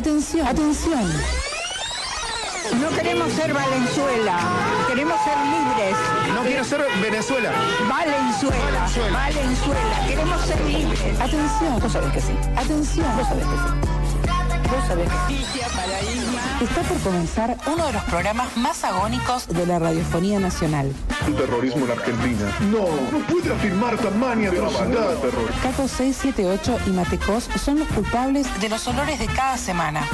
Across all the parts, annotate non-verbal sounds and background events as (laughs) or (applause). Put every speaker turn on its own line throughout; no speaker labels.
Atención, atención.
No queremos ser Valenzuela, queremos ser libres.
No quiero ser Venezuela.
Valenzuela, Valenzuela, queremos ser libres.
Atención.
Vos sabés que sí.
Atención.
Vos sabés que sí. Vos sabés que sí.
Justicia para Isma.
Está por comenzar uno de los programas más agónicos de la radiofonía nacional.
El terrorismo en Argentina. No, no puede afirmar tamaña atrocidad. terror.
Caco 678 y Matecos son los culpables de los olores de cada semana.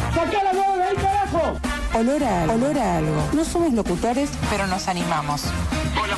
Olor a algo. Olor a algo. No somos locutores, pero nos animamos.
¿Vos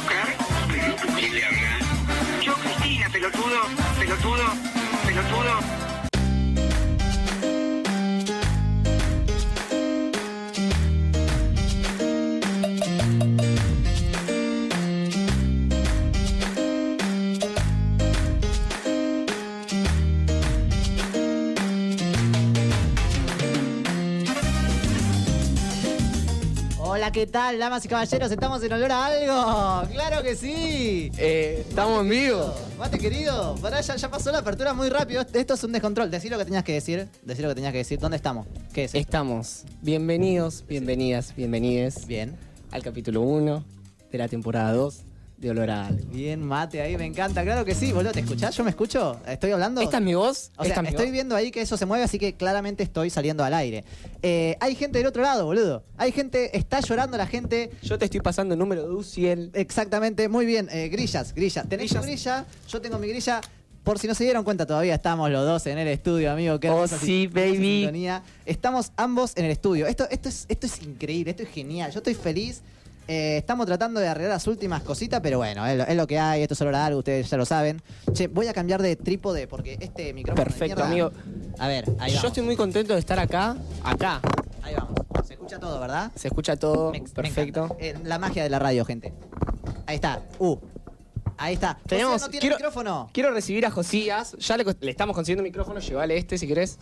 ¿qué tal, damas y caballeros? ¿Estamos en olor a algo? ¡Claro que sí!
Eh, estamos en vivo.
Mate, querido, pará, ya, ya pasó la apertura muy rápido. Esto es un descontrol. Decí lo que tenías que decir. Decí lo que tenías que decir. ¿Dónde estamos? ¿Qué es?
Estamos bienvenidos, bienvenidas, bienvenides
Bien.
al capítulo 1 de la temporada 2 de Olor a Algo.
Bien, mate, ahí me encanta. Claro que sí, boludo. ¿Te escuchás? ¿Yo me escucho? ¿Estoy hablando?
¿Esta es mi voz?
O sea,
¿Esta es mi
estoy
voz?
viendo ahí que eso se mueve, así que claramente estoy saliendo al aire. Eh, hay gente del otro lado, boludo. Hay gente, está llorando la gente.
Yo te estoy pasando el número de Uciel.
Exactamente, muy bien. Eh, grillas, grillas. ¿Tenés tu grilla? Yo tengo mi grilla. Por si no se dieron cuenta, todavía estamos los dos en el estudio, amigo. Qué
Oh, sí, baby.
sintonía. Estamos ambos en el estudio. Esto, esto, es, esto es increíble, esto es genial. Yo estoy feliz. Eh, estamos tratando de arreglar las últimas cositas, pero bueno, es lo, es lo que hay. Esto es solo algo, ustedes ya lo saben. Che, voy a cambiar de trípode porque este micrófono.
Perfecto, amigo.
A ver, ahí
Yo
vamos.
estoy muy contento de estar acá. Acá.
Ahí vamos. Se escucha todo, ¿verdad?
Se escucha todo.
Me-
Perfecto.
Eh, la magia de la radio, gente. Ahí está. Uh. Ahí está.
Tenemos,
José no tiene
quiero,
micrófono.
quiero recibir a Josías. Ya le, le estamos consiguiendo micrófono. Llévale este si querés.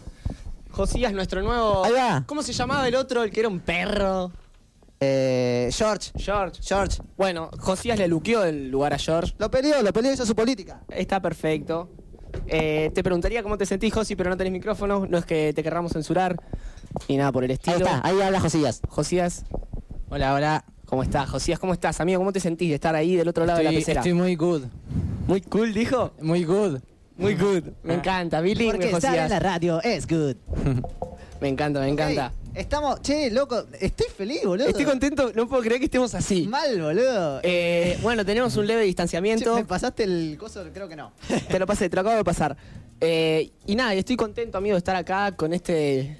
Josías, nuestro nuevo.
Ahí va.
¿Cómo se llamaba el otro? El que era un perro.
Eh, George.
George.
George.
Bueno, Josías le luqueó el lugar a George.
Lo peleó, lo peleó, hizo su política.
Está perfecto. Eh, te preguntaría cómo te sentís, Josi, pero no tenés micrófono. No es que te querramos censurar. Y nada por el estilo.
ahí habla Josías.
Josías. Hola, hola. ¿Cómo estás, Josías? ¿Cómo estás, amigo? ¿Cómo te sentís de estar ahí del otro lado de la pecera?
muy good,
Muy cool, dijo.
muy good.
Muy good. Me encanta. Bilingüe,
Porque estar en la radio es good. (laughs)
Me encanta, me encanta.
Estamos, che, loco, estoy feliz, boludo.
Estoy contento, no puedo creer que estemos así.
Mal, boludo.
Eh, bueno, tenemos un leve
Che,
distanciamiento.
¿Me pasaste el coso? Creo que no. (laughs)
Te lo pasé, te lo acabo de pasar. Eh, y nada, estoy contento, amigo, de estar acá con este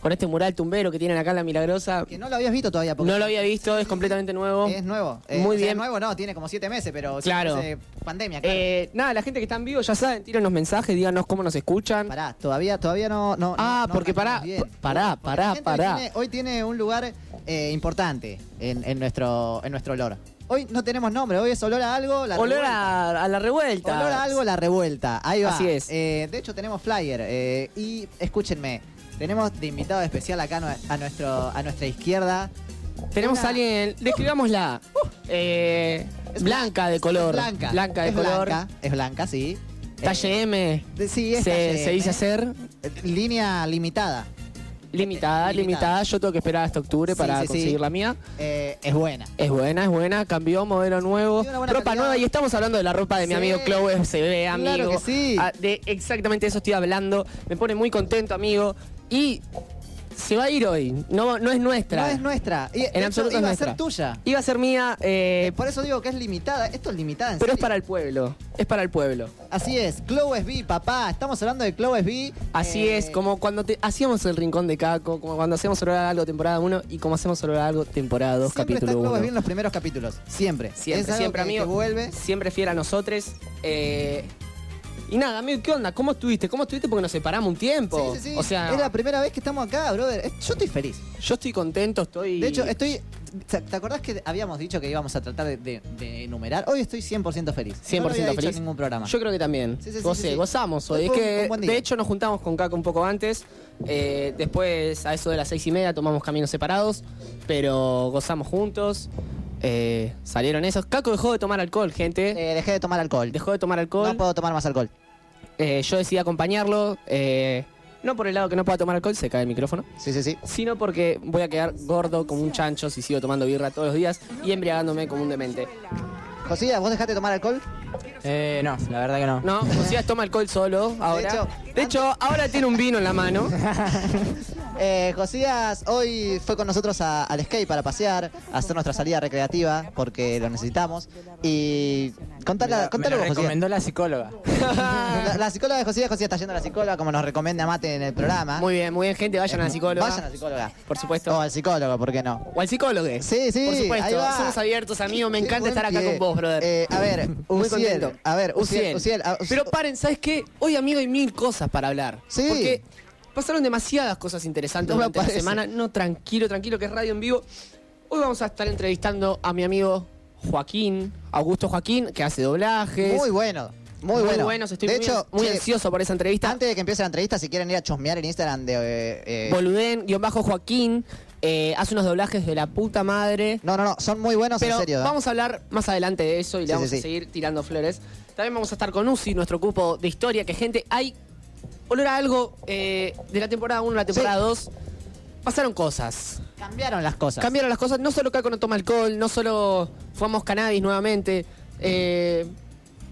con este mural tumbero que tienen acá en La Milagrosa.
Que no lo habías visto todavía. porque-
No lo había visto, es completamente nuevo.
Es nuevo. Eh,
Muy
o sea,
bien.
nuevo no, tiene como siete meses, pero
Claro.
meses pandemia, claro.
Eh, nada, la gente que está en vivo ya saben, tírenos mensajes, díganos cómo nos escuchan.
Pará, todavía, todavía no. no
Ah,
no-
porque pará, pará,
Porque
pará, pará.
Hoy tiene, hoy tiene un lugar eh, importante en, en nuestro, en nuestro olor. Hoy no tenemos nombre, hoy es olor a algo, la
Olor
revuelta.
a, a la revuelta.
Olor a algo, la revuelta. Ahí va.
Así es.
Eh, de hecho, tenemos flyer. eh, y escúchenme, tenemos de invitado especial acá a, nuestro, a nuestra izquierda.
Tenemos
Una-
a alguien, describámosla. Eh,
Es
blanca de color.
Blanca.
Blanca de
es
color.
Blanca, es blanca, sí.
Talle M.
Eh, de- sí, es
Se,
talle
se
M.
dice hacer
Eh, Línea limitada.
limitada,
Limitada.
limitada. Yo tengo que esperar hasta octubre
Sí,
para
sí, sí.
conseguir la mía.
Eh, es buena.
Es buena, es buena, cambió, modelo nuevo, ropa
calidad.
nueva y estamos hablando de la ropa de mi amigo Chloe se ve, amigo.
Claro que sí.
Ah, De exactamente eso estoy hablando. Me pone muy contento, amigo. Y se va a ir hoy. No, no es nuestra.
No es nuestra. Y,
En absoluto es
iba a ser tuya.
Iba a ser mía, eh,
Eh, por eso digo que es limitada. Esto es limitada en
pero es para el pueblo. Es para el pueblo.
Así es. Chloe B, papá. Estamos hablando de Chloe B.
Así
Eh,
es, como cuando te, hacíamos el rincón de Caco, como cuando hacemos a algo temporada 1 y como hacemos a algo temporada 2
Siempre está
capítulo
Chloe
1.
B en los primeros capítulos. Siempre.
Siempre,
Es algo
siempre,
que-
amigo.
que vuelve.
Siempre fiel a nosotros. Eh, y nada, amigo, ¿qué onda? ¿Cómo estuviste? ¿Cómo estuviste? Porque nos separamos un tiempo.
Sí, sí, sí.
O sea,
es la primera vez que estamos acá, brother. Es- Yo estoy feliz.
yo estoy contento, estoy.
De hecho, estoy. ¿Te te acordás que habíamos dicho que íbamos a tratar de, de- de enumerar? Hoy estoy 100% feliz.
100%
no lo había dicho
feliz.
en ningún programa.
Yo creo que también.
Sí, sí, sí,
Gocé,
sí, sí.
gozamos hoy. Es
un-
que,
un buen día.
de hecho, nos juntamos con Caco un poco antes. Eh, después, a eso de las seis y media, tomamos caminos separados. Pero gozamos juntos. Eh, salieron esos. Caco dejó de tomar alcohol, gente.
Eh, dejé de tomar alcohol.
Dejó de tomar alcohol.
No puedo tomar más alcohol.
Eh, yo decidí acompañarlo. eh, No por el lado que no pueda tomar alcohol, se cae el micrófono.
Sí, sí, sí.
Sino porque voy a quedar gordo como un chancho si sigo tomando birra todos los días y embriagándome como un demente.
Josías, ¿vos dejaste de tomar alcohol?
Eh, no, la verdad que no.
No, Josías toma alcohol solo ahora.
hecho,
de hecho, ahora tiene un vino en la mano. (laughs)
Eh, Josías hoy fue con nosotros a- al skate para pasear, a hacer nuestra salida recreativa porque lo necesitamos. Y contale,
me lo,
contale
me lo
vos, Josías.
recomendó la psicóloga.
La, (laughs) la psicóloga de Josías, Josías está yendo a la psicóloga como nos recomienda Mate en el programa.
Muy bien, muy bien, gente. Vayan a la psicóloga.
Vayan a la psicóloga.
Por supuesto.
O al psicólogo, ¿por qué no?
O al psicólogo.
Sí, sí,
Por supuesto.
ahí va.
Somos abiertos, amigos. Me encanta estar acá
pie.
con vos, brother.
Eh, a ver,
Muy
Uciel,
contento.
a ver, Uciel, Uciel,
Pero paren, ¿sabes qué? Hoy, amigo, hay mil cosas para hablar.
Sí.
Porque pasaron demasiadas cosas interesantes
No
durante la semana. No, tranquilo, tranquilo, que es radio en vivo. Hoy vamos a estar entrevistando a mi amigo Joaquín, Augusto Joaquín, que hace doblajes.
muy bueno. Muy, bueno.
buenos, estoy
de
muy,
hecho,
muy ansioso por esa entrevista.
Antes de que empiece la entrevista, si quieren ir a chusmear en Instagram de. eh, eh,
Boludén, guion bajo Joaquín, eh, hace unos doblajes de la puta madre.
no, no, no, son muy buenos,
Pero
en serio. ¿eh?
vamos a hablar más adelante de eso y le
Sí,
vamos
sí,
a seguir tirando flores. También vamos a estar con Uzi, nuestro cupo de historia, que gente, hay olor a algo eh, de la temporada 1 a la temporada 2. Pasaron cosas.
Cambiaron las cosas.
Cambiaron las cosas. No solo Caco no toma alcohol, no solo fumamos cannabis nuevamente, eh,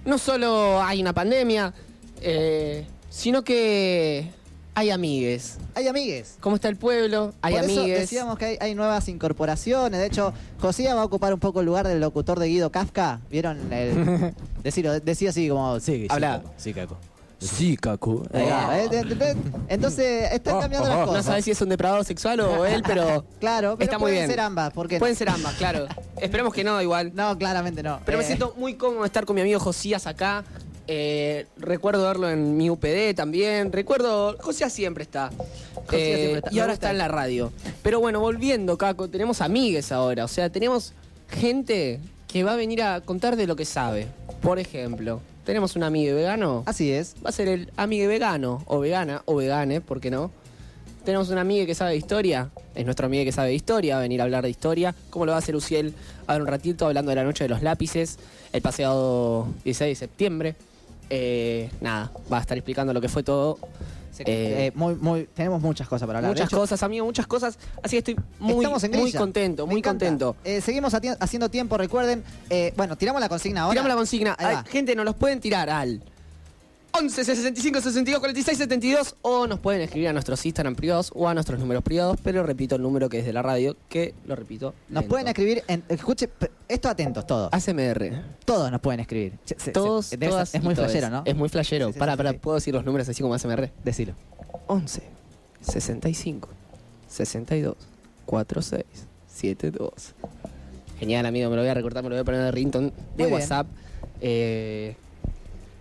no solo hay una pandemia, eh, sino que hay amigues.
Hay amigues.
¿Cómo está el pueblo? Hay
Por eso
amigues.
decíamos que hay, hay nuevas incorporaciones. De hecho, Josía va a ocupar un poco el lugar del locutor de Guido Kafka. ¿Vieron? El... (laughs) Decilo, decía así como.
Sí,
Habla.
Sí, Caco. Sí, Caco.
Ahí va, ¿eh? Entonces, están cambiando las
No
cosas.
sabes si es un depredador sexual o (laughs) él, pero
Claro, pero
está muy
pueden
bien.
ser ambas. ¿Por qué no?
Pueden ser ambas, claro. (laughs) Esperemos que no, igual.
No, claramente no.
Pero me
Eh,
siento muy cómodo de estar con mi amigo Josías acá. Eh, recuerdo verlo en mi UPD también. Recuerdo. Josías siempre está.
Josías
Eh,
siempre está.
Y
Me
ahora
gusta
está en
eso.
la radio. Pero bueno, volviendo, Caco, tenemos amigues ahora. O sea, tenemos gente que va a venir a contar de lo que sabe. Por ejemplo, tenemos un amigo vegano.
Así es.
Va a ser el amigo vegano, o vegana, o vegane, ¿por qué no? Tenemos un amigo que sabe de historia, es nuestro amigo que sabe de historia, va a venir a hablar de historia, como lo va a hacer Uciel ahora un ratito, hablando de la noche de los lápices, el pasado 16 de septiembre. Eh, nada, va a estar explicando lo que fue todo.
Se-
Eh,
eh, muy, muy, tenemos muchas cosas para hablar.
Muchas
hecho,
cosas, amigo, muchas cosas. Así que estoy muy,
en
contento,
Me
muy
encanta.
contento.
Eh, seguimos haciendo tiempo, recuerden. eh, bueno, tiramos la consigna ahora.
Tiramos la consigna. Ay, gente, nos los pueden tirar al 11 65 62 46 72 o nos pueden escribir a nuestros Instagram privados o a nuestros números privados, pero repito el número que es de la radio, que lo repito.
Nos
lento.
pueden escribir. En, escuche, esto atentos, todos.
ASMR.
Todos nos pueden escribir. Se-
Todos,
se-
todas
es muy flashero, ¿no?
Es muy flashero.
Sí, sí,
para, para,
sí.
¿puedo decir los números así como ASMR?
Decilo.
11 65 62 46 72. Genial, amigo, me lo voy a recortar, me lo voy a poner de rington de
Muy.
WhatsApp. Eh,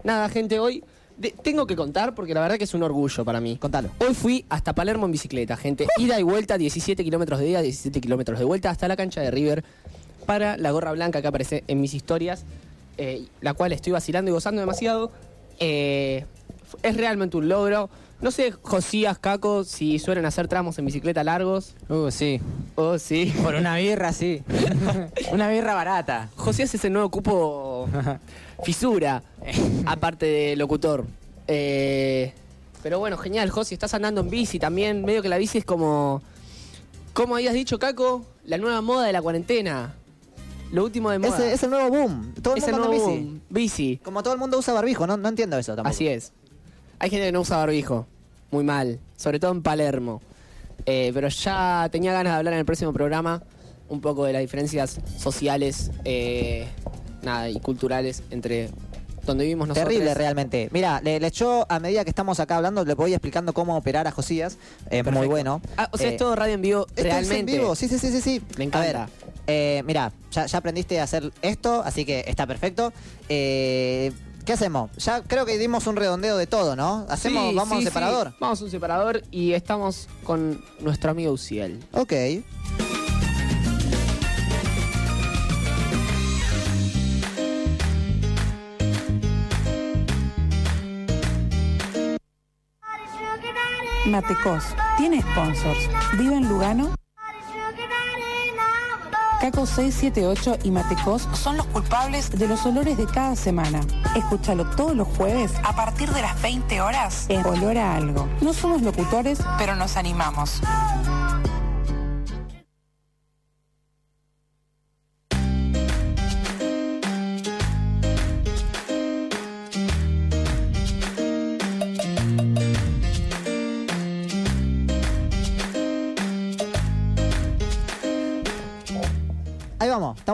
nada, gente, hoy de- tengo que contar porque la verdad que es un orgullo para mí.
Contalo.
Hoy fui hasta Palermo en bicicleta, gente. Ida y vuelta, 17 kilómetros de ida, 17 kilómetros de vuelta, hasta la cancha de River para la gorra blanca que aparece en mis historias, eh, la cual estoy vacilando y gozando demasiado. Eh, es realmente un logro. No sé, Josías, Caco, si suelen hacer tramos en bicicleta largos.
Uh, sí.
Oh, sí.
Por una birra, sí. (laughs) una birra barata.
Josías es el nuevo cupo (laughs) fisura, (laughs) aparte de locutor. Eh, pero bueno, genial, José, estás andando en bici también. Medio que la bici es como. ¿Cómo habías dicho, Caco? La nueva moda de la cuarentena. Lo último de moda.
Es el nuevo boom. Todo el
Es el
mundo anda en
nuevo
bici.
boom. Bici.
Como todo el mundo usa barbijo, no, no entiendo eso tampoco.
Así es. Hay gente que no usa barbijo. Muy mal. Sobre todo en Palermo. Eh, pero ya tenía ganas de hablar en el próximo programa un poco de las diferencias sociales eh, nada, y culturales entre donde vivimos nosotros.
Terrible realmente. Mira, le, le yo a medida que estamos acá hablando, le voy explicando cómo operar a Josías. Es muy bueno.
Ah, o sea,
Eh,
es todo radio en vivo realmente.
es en vivo, sí, sí, sí, sí, sí.
Me encanta.
A ver, eh, mira, ya, ya aprendiste a hacer esto, así que está perfecto. ¿Qué hacemos? Ya creo que dimos un redondeo de todo, ¿no? Hacemos,
Sí,
vamos a un
sí,
separador.
sí. Vamos a un separador y estamos con nuestro amigo Uciel.
Ok.
Matecos tiene sponsors. Vive en Lugano. Caco 678 y Matecos son los culpables de los olores de cada semana. Escúchalo todos los jueves a partir de las 20 horas en Olor Algo. No somos locutores, pero nos animamos.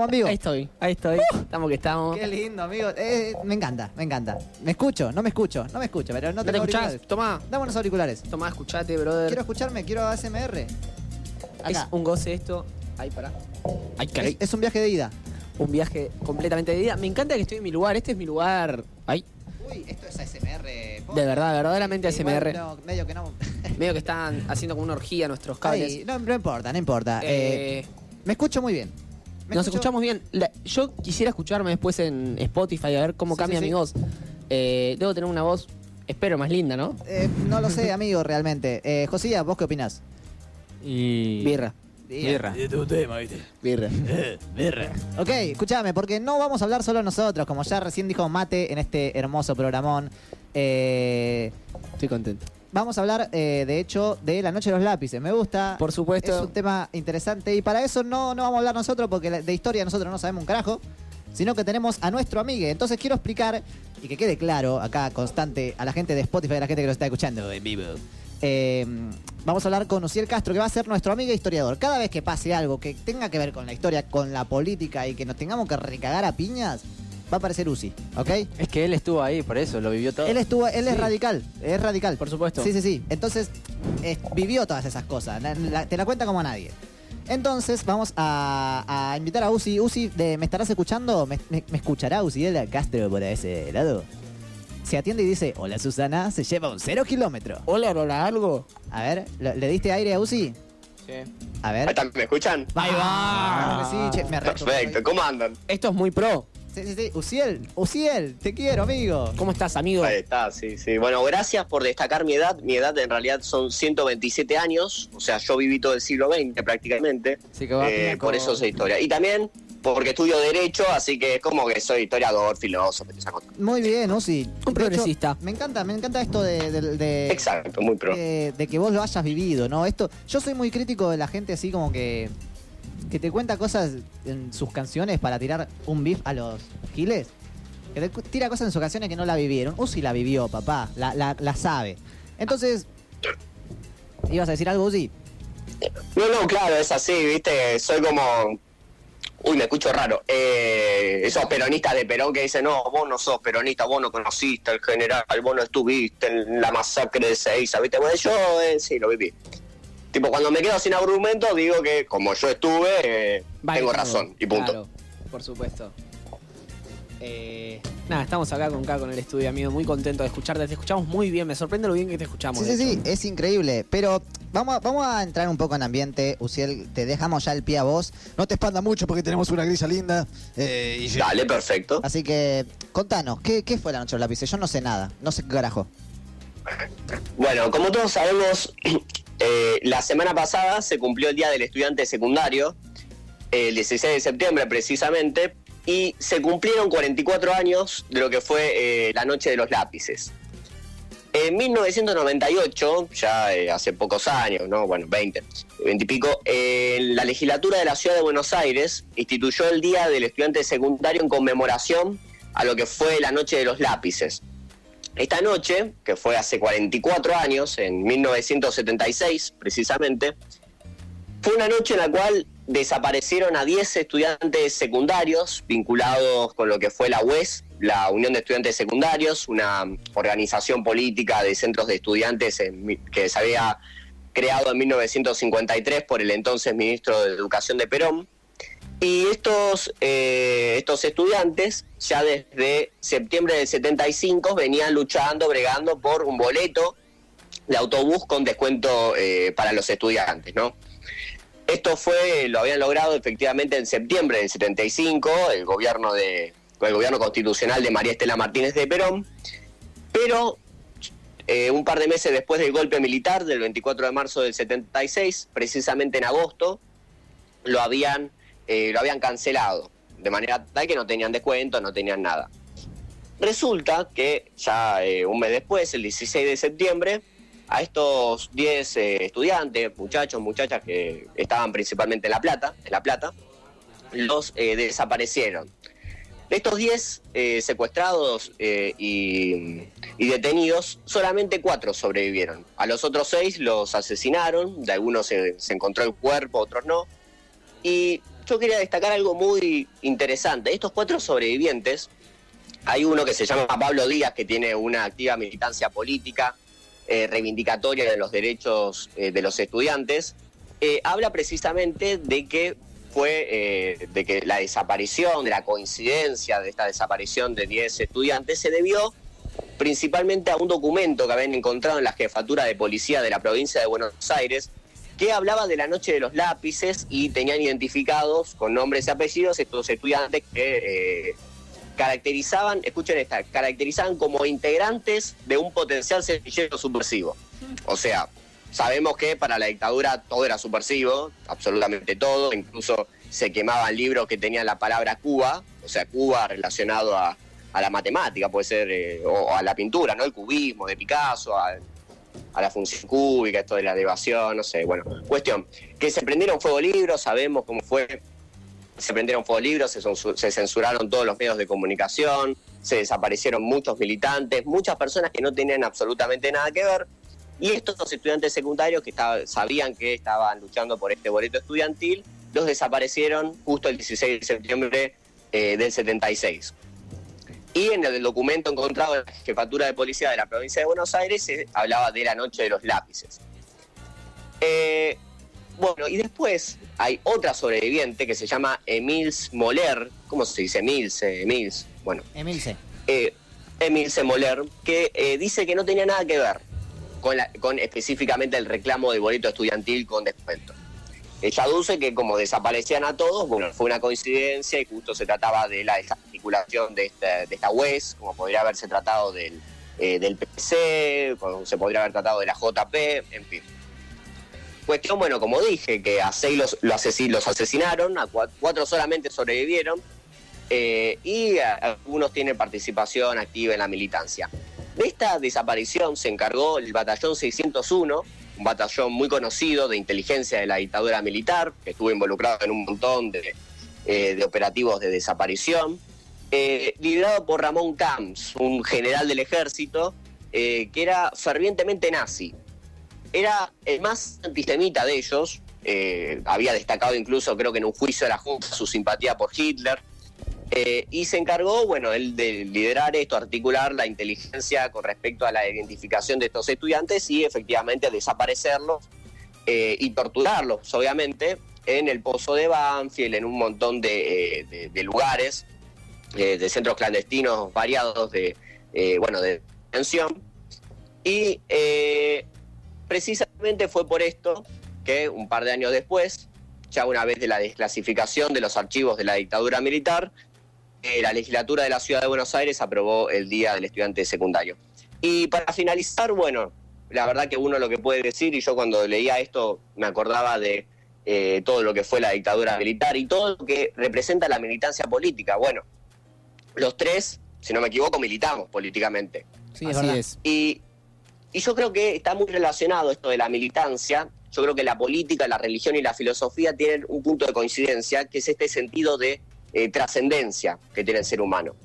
Estamos en vivo.
Ahí estoy, ahí estoy. Estamos que estamos.
Qué lindo, amigo. Eh, me encanta, me encanta. Me escucho, no me escucho, no me escucho, pero no
¿No te escuchás? Tomá,
Dame unos auriculares.
tomá, escuchate, brother.
Quiero escucharme, quiero ASMR.
Es
Acá.
un goce esto. Ahí, pará. Ay,
Es,
caray.
es un viaje de ida.
Un viaje completamente de vida. Me encanta que estoy en mi lugar. Este es mi lugar. Ay,
Uy, esto es ASMR.
de verdad, verdaderamente
Sí,
ASMR.
no, medio que no. (laughs)
Medio que están haciendo como una orgía nuestros cables.
Ay, no, no importa, no importa. Eh,
Eh,
me escucho muy bien. ¿Me
nos
escucho?
escuchamos bien. La- yo quisiera escucharme después en Spotify a ver cómo
Sí,
cambia
sí,
mi
sí.
voz. Eh, debo tener una voz, espero, más linda, ¿no?
Eh, no lo sé, amigo, realmente. Eh, Josía, ¿vos qué opinás?
Y.
Birra.
Birra.
Birra. (laughs)
Ok, escúchame, porque no vamos a hablar solo nosotros, como ya recién dijo Mate en este hermoso programón. Eh,
Estoy contento.
Vamos a hablar, eh, de hecho, de la noche de los lápices. Me gusta.
Por supuesto.
Es un tema interesante y para eso no, no vamos a hablar nosotros, porque de historia nosotros no sabemos un carajo, sino que tenemos a nuestro amigo. Entonces quiero explicar y que quede claro acá, constante, a la gente de Spotify, a la gente que nos está escuchando en vivo. Eh, vamos a hablar con Uciel Castro, que va a ser nuestro amigo historiador. Cada vez que pase algo que tenga que ver con la historia, con la política y que nos tengamos que recagar a piñas, va a aparecer Uzi, ¿ok?
Es que él estuvo ahí, por eso, lo vivió todo.
Él estuvo, él es
Sí.
radical, es radical.
Por supuesto.
Sí, sí, sí. Entonces, eh, vivió todas esas cosas. La- la- te la cuenta como nadie. Entonces, vamos a, a invitar a Uzi. Uzi, de- ¿me estarás escuchando? ¿Me, me- me escuchará Uzi de Castro por ese lado? Se atiende y dice, hola Susana, se lleva un cero kilómetro.
Hola, hola, algo.
A ver, ¿le, le diste aire a Uzi?
Sí.
A ver.
Está, ¿Me escuchan?
Ahí va. Sí, che, me arranco.
Perfecto, ¿cómo andan?
Esto es muy pro.
Sí, sí, sí. Uziel, Uziel, te quiero, amigo.
¿Cómo estás, amigo?
Ahí está, sí, sí. Bueno, gracias por destacar mi edad. Mi edad en realidad son 127 años, o sea, yo viví todo el siglo XX prácticamente.
Así que va
Eh,
bien
por eso soy historia. Y también porque estudio Derecho, así que es como que soy historiador, filósofo, esa cosa.
Muy bien, Uzi. Hecho,
progresista.
me encanta, me encanta esto de... de- de-
Exacto, muy pro.
de, de que vos lo hayas vivido, ¿no? Esto, yo soy muy crítico de la gente así como que que te cuenta cosas en sus canciones para tirar un beef a los giles. Que te tira cosas en sus canciones que no la vivieron. Uzi la vivió, papá, la, la, la sabe. Entonces, ¿ibas a decir algo, Uzi?
No, no, claro, es así, viste, soy como... Uy, me escucho raro. Eh, esos peronistas de Perón que dicen, no, vos no sos peronista, vos no conociste al general, vos no estuviste en la masacre de Seiza, ¿viste? Bueno, yo eh, sí, lo viví. Tipo, cuando me quedo sin argumento, digo que como yo estuve, eh,
Vale,
tengo
claro.
razón, y punto.
Claro, por supuesto. Eh, nada, estamos acá con K con el estudio, amigo. Muy contento de escucharte. Te escuchamos muy bien. Me sorprende lo bien que te escuchamos.
Sí, sí, sí, es increíble. Pero vamos a, vamos a entrar un poco en ambiente, Uziel. Te dejamos ya el pie a vos. No te expanda mucho porque tenemos una grisa linda. eh, y-
Dale, perfecto.
Así que, contanos, ¿qué, ¿qué fue la noche de los lápices? Yo no sé nada, no sé qué carajo.
Bueno, como todos sabemos, (clears throat) eh, la semana pasada se cumplió el Día del Estudiante Secundario, el 16 de septiembre precisamente, y se cumplieron 44 años de lo que fue eh, la Noche de los Lápices. En 1998, ya eh, hace pocos años, ¿no? Bueno, 20, 20 y pico, la legislatura de la ciudad de Buenos Aires instituyó el Día del Estudiante Secundario en conmemoración a lo que fue la Noche de los Lápices. Esta noche, que fue hace 44 años, en 1976 precisamente, fue una noche en la cual desaparecieron a 10 estudiantes secundarios vinculados con lo que fue la UES, la Unión de Estudiantes Secundarios, una organización política de centros de estudiantes que se había creado en 1953 por el entonces ministro de Educación de Perón. Y estos, eh, estos estudiantes ya desde septiembre del 75 venían luchando, bregando por un boleto de autobús con descuento eh, para los estudiantes, ¿no? Esto fue, lo habían logrado efectivamente en septiembre del 75, el gobierno de el gobierno constitucional de María Estela Martínez de Perón, pero eh, un par de meses después del golpe militar del 24 de marzo del 76, precisamente en agosto, lo habían eh, lo habían cancelado, de manera tal que no tenían descuento, no tenían nada. Resulta que ya eh, un mes después, el 16 de septiembre, a estos 10 eh, estudiantes, muchachos, muchachas que estaban principalmente en La Plata, en La Plata, los desaparecieron. De estos 10 eh, secuestrados y, detenidos, solamente cuatro sobrevivieron. A los otros seis los asesinaron, de algunos se, se encontró el cuerpo, otros no. Y yo quería destacar algo muy interesante. Estos cuatro sobrevivientes, hay uno que se llama Pablo Díaz, que tiene una activa militancia política, eh, reivindicatoria de los derechos eh, de los estudiantes, eh, habla precisamente de que fue de que la desaparición, de la coincidencia de esta desaparición de 10 estudiantes se debió principalmente a un documento que habían encontrado en la jefatura de policía de la provincia de Buenos Aires que hablaba de la noche de los lápices y tenían identificados con nombres y apellidos estos estudiantes que eh, caracterizaban, escuchen esta, caracterizaban como integrantes de un potencial semillero subversivo. O sea, sabemos que para la dictadura todo era subversivo, absolutamente todo, incluso se quemaban libros que tenían la palabra Cuba, o sea, Cuba relacionado a, la matemática, puede ser, eh, o a la pintura, ¿no? El cubismo de Picasso, a, a la función cúbica, esto de la elevación, no sé, bueno, cuestión, que se prendieron fuego libros, sabemos cómo fue, se prendieron fuego libros, se, censu- se censuraron todos los medios de comunicación, se desaparecieron muchos militantes, muchas personas que no tenían absolutamente nada que ver, y estos estudiantes secundarios que sabían que estaban luchando por este boleto estudiantil, los desaparecieron justo el 16 de septiembre eh, del 76. Y en el documento encontrado en la jefatura de policía de la provincia de Buenos Aires se hablaba de la noche de los lápices. Eh, bueno, y después hay otra sobreviviente que se llama Emils Moller. ¿Cómo se dice? Emils, eh, Emils. Bueno,
Emilce.
eh, Emilce Moller, que eh, dice que no tenía nada que ver con, la- con específicamente el reclamo de boleto estudiantil con descuento. Ella aduce que como desaparecían a todos, bueno, fue una coincidencia y justo se trataba de la de esta, de esta UES, como podría haberse tratado del, eh, del PC, como se podría haber tratado de la JP, en fin. Cuestión, bueno, como dije, que a seis los, los, asesin- los asesinaron, a cua- cuatro solamente sobrevivieron, eh, y algunos tienen participación activa en la militancia. De esta desaparición se encargó el batallón 601, un batallón muy conocido de inteligencia de la dictadura militar, que estuvo involucrado en un montón de, eh, de operativos de desaparición, eh, liderado por Ramón Camps, un general del ejército eh, que era fervientemente nazi. Era el más antisemita de ellos, eh, había destacado incluso creo que en un juicio de la Junta su simpatía por Hitler, y se encargó, bueno, él de liderar esto, articular la inteligencia con respecto a la identificación de estos estudiantes y efectivamente desaparecerlos y torturarlos, obviamente, en el pozo de Banfield, en un montón de lugares, eh, de centros clandestinos variados de, eh, bueno, de detención. Y eh, precisamente fue por esto que un par de años después, ya una vez de la desclasificación de los archivos de la dictadura militar, la legislatura de la ciudad de Buenos Aires aprobó el Día del Estudiante Secundario. Y para finalizar, bueno, la verdad que uno lo que puede decir, y yo cuando leía esto me acordaba de todo lo que fue la dictadura militar y todo lo que representa la militancia política. Bueno, los tres, si no me equivoco, militamos políticamente.
Sí, es
Así
verdad.
es.
Y, y yo creo que está muy relacionado esto de la militancia. Yo creo que la política, la religión y la filosofía tienen un punto de coincidencia, que es este sentido de eh, trascendencia que tiene el ser humano.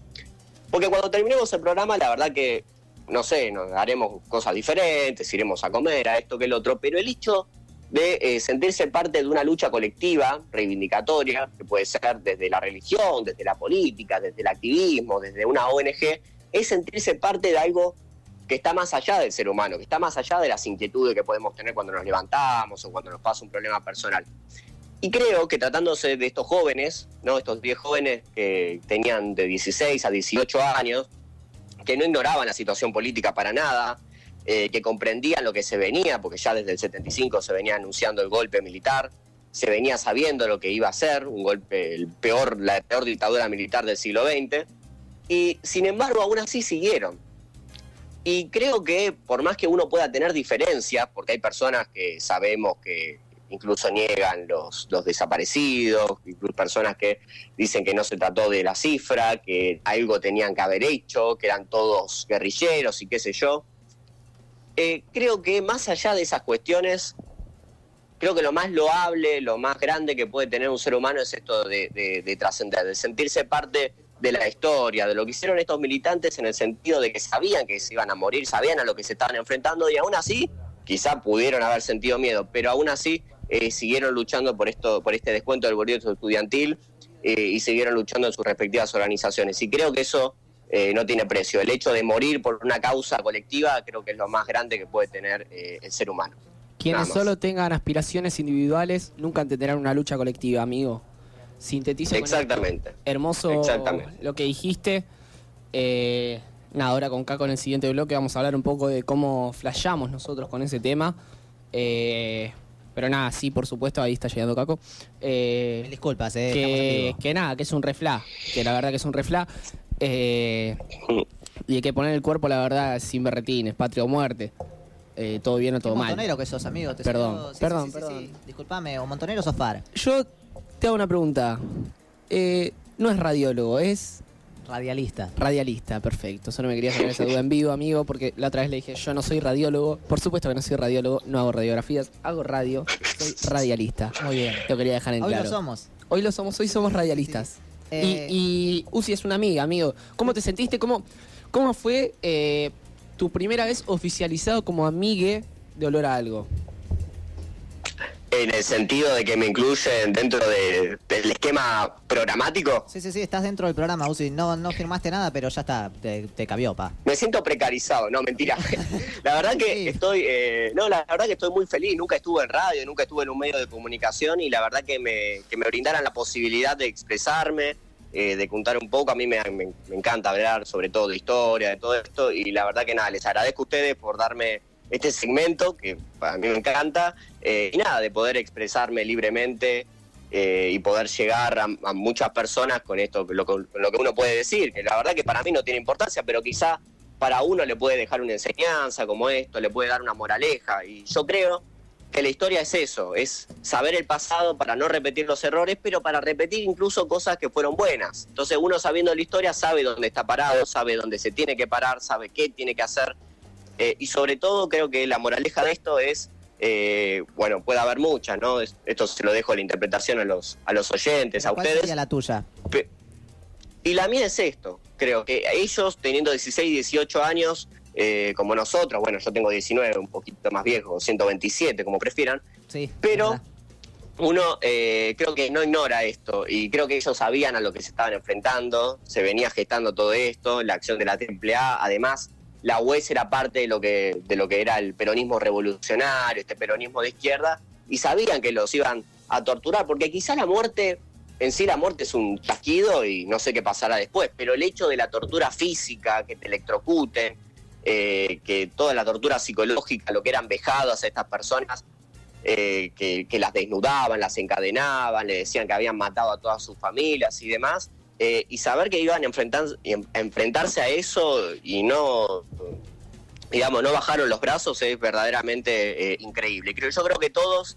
Porque cuando terminemos el programa, la verdad que, no sé, nos haremos cosas diferentes, iremos a comer, a esto que el otro, pero el hecho de eh, sentirse parte de una lucha colectiva, reivindicatoria, que puede ser desde la religión, desde la política, desde el activismo, desde una ONG, es sentirse parte de algo que está más allá del ser humano, que está más allá de las inquietudes que podemos tener cuando nos levantamos o cuando nos pasa un problema personal. Y creo que tratándose de estos jóvenes, ¿no? estos 10 jóvenes que tenían de 16 a 18 años, que no ignoraban la situación política para nada, eh, que comprendían lo que se venía, porque ya desde el 75 se venía anunciando el golpe militar, se venía sabiendo lo que iba a ser, un golpe, el peor, la peor dictadura militar del siglo XX, y sin embargo aún así siguieron. Y creo que por más que uno pueda tener diferencias, porque hay personas que sabemos que incluso niegan los, los desaparecidos, incluso personas que dicen que no se trató de la cifra, que algo tenían que haber hecho, que eran todos guerrilleros y qué sé yo. Eh, creo que más allá de esas cuestiones, creo que lo más loable, lo más grande que puede tener un ser humano es esto de, de- de trascender, de sentirse parte de la historia, de lo que hicieron estos militantes en el sentido de que sabían que se iban a morir, sabían a lo que se estaban enfrentando y aún así quizá pudieron haber sentido miedo, pero aún así eh, siguieron luchando por esto, por este descuento del boleto estudiantil eh, y siguieron luchando en sus respectivas organizaciones. Y creo que eso eh, no tiene precio. El hecho de morir por una causa colectiva creo que es lo más grande que puede tener eh, el ser humano.
Quienes solo tengan aspiraciones individuales nunca entenderán una lucha colectiva, amigo. Con esto.
Exactamente.
Hermoso
Exactamente.
lo que dijiste. Eh, nada, ahora con Caco en el siguiente bloque vamos a hablar un poco de cómo flashamos nosotros con ese tema. Eh, pero nada, sí, por supuesto, ahí está llegando Caco. Eh,
disculpas, eh,
que, que nada, que es un refla, que la verdad que es un refla. Eh, y hay que poner el cuerpo, la verdad, sin berretines, patria o muerte. Eh, todo bien o todo mal.
montonero que sos, amigo. te
Perdón,
sí,
perdón,
sí, sí,
perdón.
sí. Disculpame, o montonero o sofar.
Yo te hago una pregunta. Eh, no es radiólogo, es
Radialista.
radialista, perfecto. Solo me quería sacar esa duda en vivo, amigo, porque la otra vez le dije, yo no soy radiólogo. Por supuesto que no soy radiólogo, no hago radiografías, hago radio, soy radialista.
Muy bien.
Lo quería dejar en
Hoy
claro.
lo somos.
Hoy lo somos, hoy somos radialistas.
Eh,
Y, y Uzi es una amiga, amigo. ¿Cómo te sentiste? ¿Cómo, cómo fue eh, tu primera vez oficializado como amigue de olor a algo?
En el sentido de que me incluyen dentro de- del esquema programático,
Sí, sí, sí, estás dentro del programa, Uzi. No, no firmaste nada, pero ya está, te, te cabió, pa.
me siento precarizado, no, mentira. (laughs) (laughs) La verdad que
Sí.
estoy, eh, no, la verdad que estoy muy feliz. Nunca estuve en radio, nunca estuve en un medio de comunicación y la verdad que me, que me brindaran la posibilidad de expresarme, eh, de contar un poco. A mí me, me- me encanta hablar sobre todo de historia, de todo esto y la verdad que nada, les agradezco a ustedes por darme este segmento que para mí me encanta eh, y nada, de poder expresarme libremente. eh, y poder llegar a, muchas personas con esto, lo, con lo que uno puede decir, que la verdad que para mí no tiene importancia, pero quizá para uno le puede dejar una enseñanza como esto, le puede dar una moraleja. Y yo creo que la historia es eso, es saber el pasado para no repetir los errores, pero para repetir incluso cosas que fueron buenas. Entonces uno sabiendo la historia sabe dónde está parado, sabe dónde se tiene que parar, sabe qué tiene que hacer. Eh, y sobre todo creo que la moraleja de esto es, eh, bueno, puede haber muchas, ¿no? Es- Esto se lo dejo a la interpretación a los, a los oyentes, a
¿Cuál
ustedes.
sería la tuya?
Pe- Y la mía es esto, creo que ellos teniendo 16, 18 años, eh, como nosotros, bueno, yo tengo 19, un poquito más viejo, 127, como prefieran,
Sí.
pero
¿verdad?
uno eh, creo que no ignora esto y creo que ellos sabían a lo que se estaban enfrentando, se venía gestando todo esto, la acción de la AAA, además la UES era parte de lo que de lo que era el peronismo revolucionario, este peronismo de izquierda y sabían que los iban a torturar porque quizá la muerte en sí la muerte es un chasquido y no sé qué pasará después, pero el hecho de la tortura física, que te electrocuten, eh, que toda la tortura psicológica, lo que eran vejados a estas personas, eh, que, que las desnudaban, las encadenaban, le decían que habían matado a todas sus familias y demás, eh, y saber que iban a, enfrentar, a enfrentarse a eso y no, digamos, no bajaron los brazos es verdaderamente eh, increíble. Creo, yo creo que todos,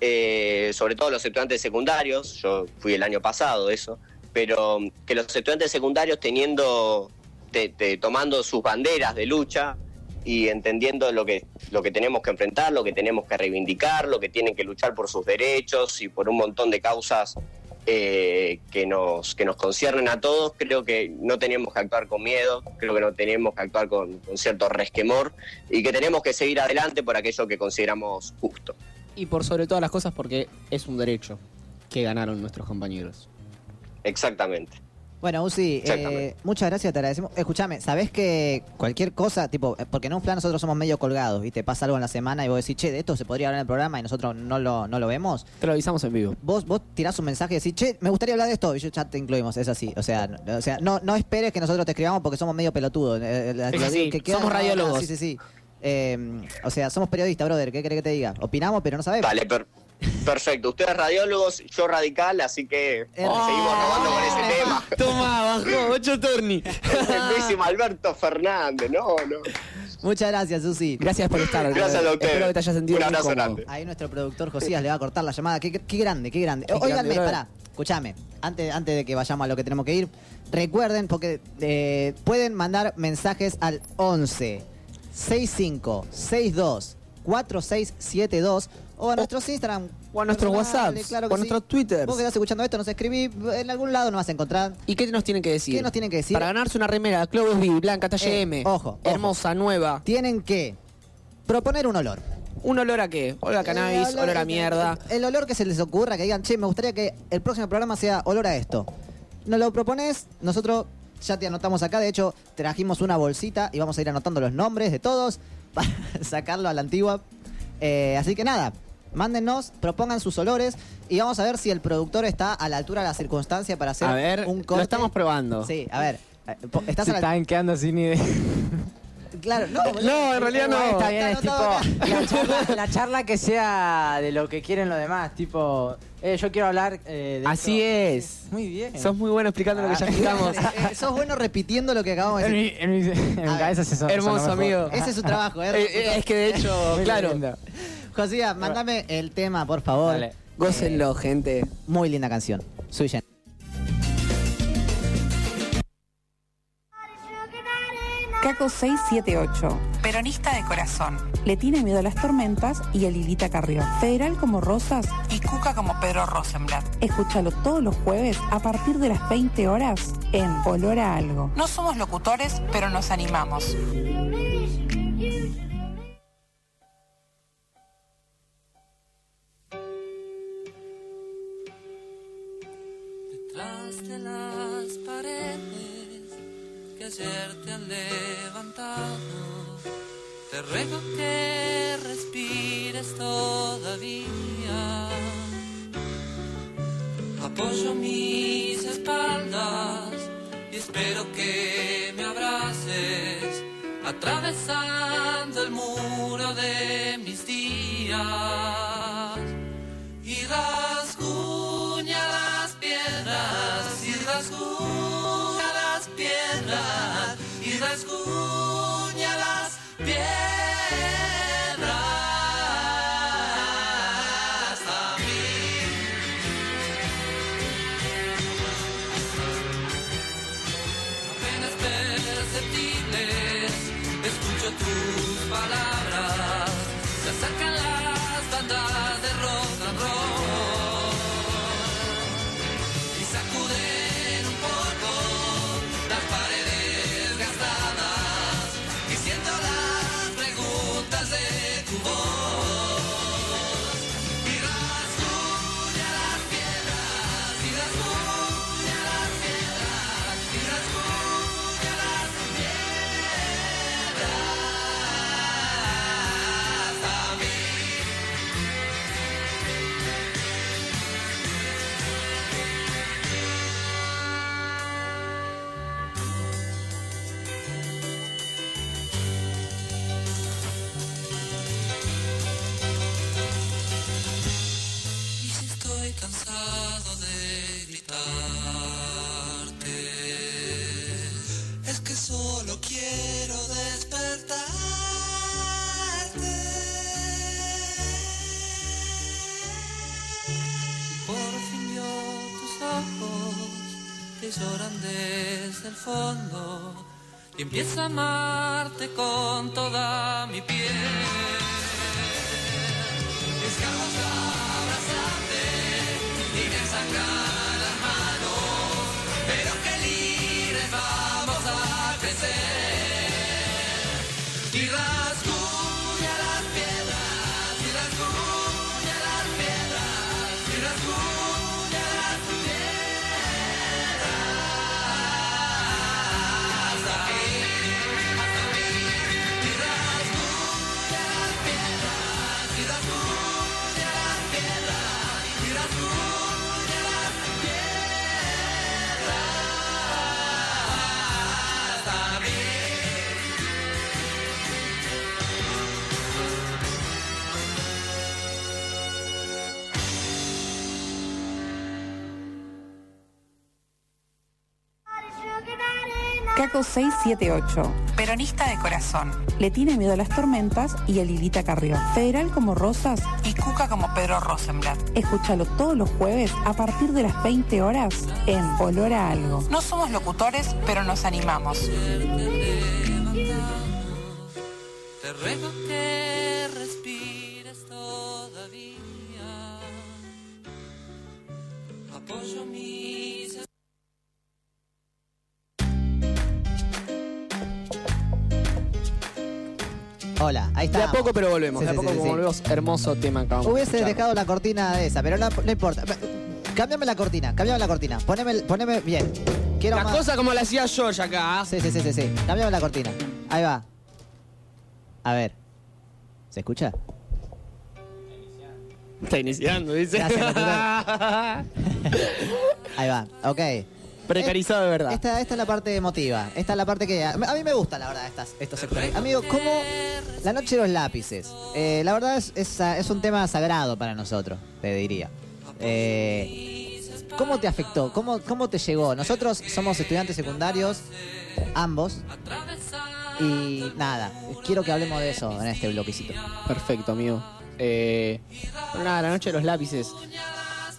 eh, sobre todo los estudiantes secundarios, yo fui el año pasado eso, pero que los estudiantes secundarios teniendo, te- te- tomando sus banderas de lucha y entendiendo lo que, lo que tenemos que enfrentar, lo que tenemos que reivindicar, lo que tienen que luchar por sus derechos y por un montón de causas eh, que, nos, que nos conciernen a todos, creo que no tenemos que actuar con miedo, creo que no tenemos que actuar con, con cierto resquemor y que tenemos que seguir adelante por aquello que consideramos justo.
Y por sobre todas las cosas porque es un derecho que ganaron nuestros compañeros.
Exactamente.
Bueno, Uzi, eh, muchas gracias, te agradecemos. Escúchame, ¿sabés que cualquier cosa, tipo, eh, porque en un plan nosotros somos medio colgados, y te pasa algo en la semana y vos decís, che, de esto se podría hablar en el programa y nosotros no lo, no lo vemos?
Te lo avisamos en vivo.
Vos, vos tirás un mensaje y decís, che, me gustaría hablar de esto, y yo ya te incluimos, es así. O sea, no, o sea, no, no esperes que nosotros te escribamos porque somos medio pelotudos. Eh, eh, que queda-
somos radiólogos.
Sí, sí, sí. Eh, o sea, somos periodistas, brother, ¿qué querés que te diga? Opinamos, pero no sabemos.
Dale, per- Perfecto, ustedes radiólogos, yo radical, así que
Eh,
seguimos robando con ese tema.
Toma, bajó, 8 turni.
Buenísimo, Alberto Fernández, no, no.
Muchas gracias, Susi.
Gracias por estar.
Gracias a ustedes.
Espero que te hayas sentido
Un abrazo grande.
Ahí nuestro productor Josías le va a cortar la llamada. Qué, qué grande, qué grande.
Qué
Óiganme,
grande,
pará, escúchame. Antes, antes de que vayamos a lo que tenemos que ir, recuerden, porque eh, pueden mandar mensajes al 11 65 62 4672 o a nuestros Instagram.
o a nuestros
personales,
WhatsApps,
claro
o a
sí.
nuestros Twitters.
Vos que estás escuchando esto, nos escribí, en algún lado nos vas a encontrar.
¿Y qué nos tienen que decir?
¿Qué nos tienen que decir?
Para ganarse una remera, Clovis B, blanca, talla
Eh,
M.
ojo, ojo.
Hermosa, nueva.
Tienen que proponer un olor.
¿Un olor a qué? Olor a cannabis,
El
olor, a mierda.
El, el olor que se les ocurra, que digan, che, me gustaría que el próximo programa sea olor a esto. Nos lo propones, nosotros ya te anotamos acá. De hecho, trajimos una bolsita y vamos a ir anotando los nombres de todos (laughs) para sacarlo a la antigua. Eh, así que nada, mándennos, propongan sus olores y vamos a ver si el productor está a la altura de la circunstancia para hacer
A ver,
un
lo
corte.
estamos probando.
Sí, a ver. eh, ¿Estás
Se
a la
estaban quedando sin idea.
Claro, no,
No, en realidad no.
Está bien, es tipo
anotado (laughs) acá.
la charla, la charla que sea de lo que quieren los demás. Tipo, eh, yo quiero hablar eh, de
Así
esto.
es.
Muy bien.
Sos muy bueno explicando lo que ya explicamos. (laughs)
Eh, sos bueno repitiendo lo que acabamos de
En
decir.
mi, en mi- en cabeza se son,
Hermoso, amigo.
Ese es su trabajo, ¿eh? (laughs)
Eh, eh, es que de hecho, claro.
Josía, mándame el tema, por favor.
Dale.
Gócenlo, gente.
Muy linda canción. Soy
Caco 678, peronista de corazón. Le tiene miedo a las tormentas y a Lilita Carrió. Federal como Rosas y Cuca como Pedro Rosenblatt. Escúchalo todos los jueves a partir de las 20 horas en Olor a Algo. No somos locutores, pero nos animamos.
Detrás de las paredes que ayer te levantado, te ruego que respires todavía. Apoyo mis espaldas y espero que me abraces, atravesando el muro de mis días y piedras y rasguña empiezo a amarte con toda mi
5678. Peronista de corazón. Le tiene miedo a las tormentas y a Lilita Carrió. Federal como Rosas. Y Cuca como Pedro Rosenblatt. Escúchalo todos los jueves a partir de las 20 horas en Olor a Algo. No somos locutores, pero nos animamos.
Poco, pero volvemos.
Sí,
de a
sí,
poco,
sí,
como volvemos. Hermoso tema acabamos de
Hubiese
escuchar.
dejado la cortina de esa, pero no, no importa. Cámbiame la cortina, cámbiame la cortina. Poneme, poneme bien. Quiero
Las
más.
cosas como la hacía George acá. ¿ah?
Sí, sí, sí, sí, sí. Cámbiame la cortina. Ahí va. A ver. ¿Se escucha?
Está iniciando, dice.
Gracias, (laughs) (laughs) Ahí va. Ok.
Precarizado de verdad.
Esta, esta es la parte emotiva. Esta es la parte que a, a mí me gusta, la verdad, estas, estos sectores. Amigo, ¿cómo la noche de los lápices? Eh, la verdad es, es, es un tema sagrado para nosotros, te diría. Eh, ¿Cómo te afectó? ¿Cómo, ¿Cómo te llegó? Nosotros somos estudiantes secundarios, ambos. Y nada, quiero que hablemos de eso en este bloquecito.
Perfecto, amigo. Eh, bueno, nada, la noche de los lápices.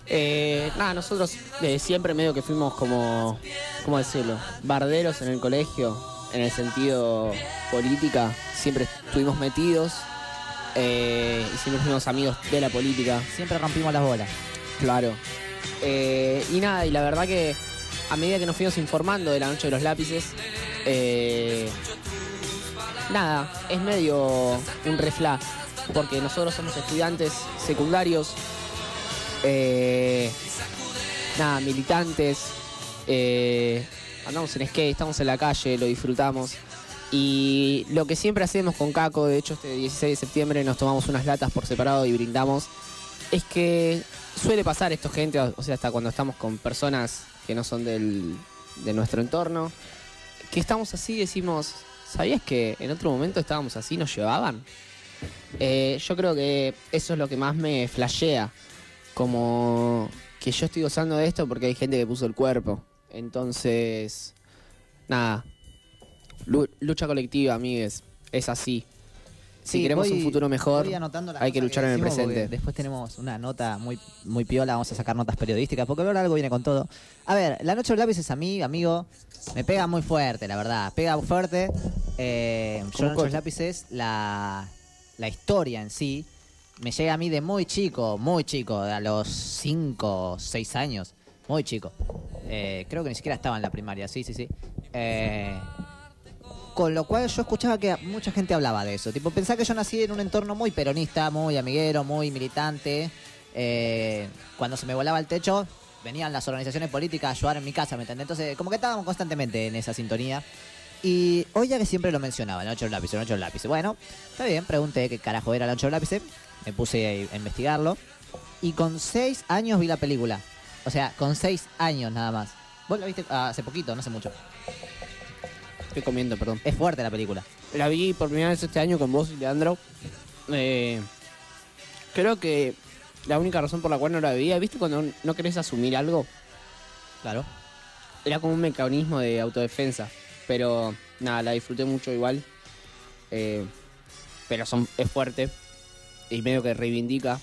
Eh, nada, nosotros desde siempre medio que fuimos como, ¿cómo decirlo? Barderos en el colegio, en el sentido política. Siempre estuvimos metidos eh, y siempre fuimos amigos de la política.
Siempre rompimos las bolas.
Claro. Eh, y nada, y la verdad que a medida que nos fuimos informando de la noche de los lápices, eh, nada, es medio un refla, porque nosotros somos estudiantes secundarios, eh, nada, militantes, eh, andamos en skate, estamos en la calle, lo disfrutamos. Y lo que siempre hacemos con Caco, de hecho este 16 de septiembre nos tomamos unas latas por separado y brindamos, es que suele pasar esto, gente, o sea, hasta cuando estamos con personas que no son del, de nuestro entorno, que estamos así decimos, ¿sabías que en otro momento estábamos así, nos llevaban? Eh, yo creo que eso es lo que más me flashea, como que yo estoy gozando de esto porque hay gente que puso el cuerpo. Entonces, nada, lu- lucha colectiva, amigues, es así. Si
Sí,
queremos
voy-
un futuro mejor, hay que luchar en el presente.
Después tenemos una nota muy, muy piola, vamos a sacar notas periodísticas, porque ahora algo viene con todo. A ver, la noche de los lápices a mí, amigo, me pega muy fuerte, la verdad. Pega fuerte. Eh, yo
¿Cómo
la noche de los lápices, la, la historia en sí, me llega a mí de muy chico, muy chico, a los 5, 6 años. Muy chico. Eh, creo que ni siquiera estaba en la primaria, sí, sí, sí. Eh, con lo cual yo escuchaba que mucha gente hablaba de eso. Tipo, pensaba que yo nací en un entorno muy peronista, muy amiguero, muy militante. Eh, cuando se me volaba el techo, venían las organizaciones políticas a ayudar en mi casa, ¿me entendés? Entonces, como que estábamos constantemente en esa sintonía. Y ya que siempre lo mencionaba, el 8 del lápiz, el 8 del lápiz. Bueno, está bien, pregunté qué carajo era el 8 del lápiz. Me puse a investigarlo. Y con 6 años vi la película. O sea, con 6 años nada más. Vos la viste ah, hace poquito, no hace mucho.
Estoy comiendo, perdón.
Es fuerte la película.
La vi por primera vez este año con vos y Leandro. Eh, creo que la única razón por la cual no la veía, ¿viste cuando no querés asumir algo?
Claro.
Era como un mecanismo de autodefensa. Pero nada, la disfruté mucho igual. Eh, pero son, es fuerte. Y medio que reivindica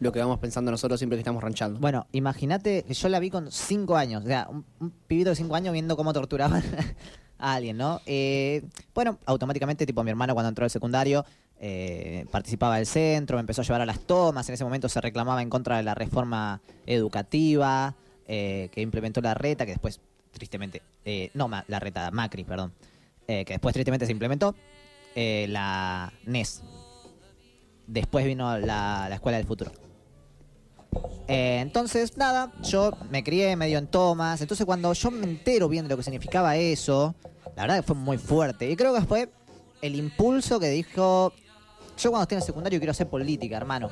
lo que vamos pensando nosotros siempre que estamos ranchando.
Bueno, imagínate que yo la vi con 5 años. O sea, un, pibito de 5 años viendo cómo torturaban (laughs) a alguien, ¿no? Eh, bueno, automáticamente, tipo, mi hermano cuando entró al secundario eh, participaba del centro, me empezó a llevar a las tomas. En ese momento se reclamaba en contra de la reforma educativa eh, que implementó la reta, que después, tristemente, no, la reta, Macri, perdón, que después tristemente se implementó. la NES. Después vino la, la Escuela del Futuro. Eh, entonces, nada, yo me crié medio en tomas. Entonces, cuando yo me entero bien de lo que significaba eso, la verdad que fue muy fuerte. Y creo que fue el impulso que dijo: Yo, cuando esté en el secundario, quiero hacer política, hermano.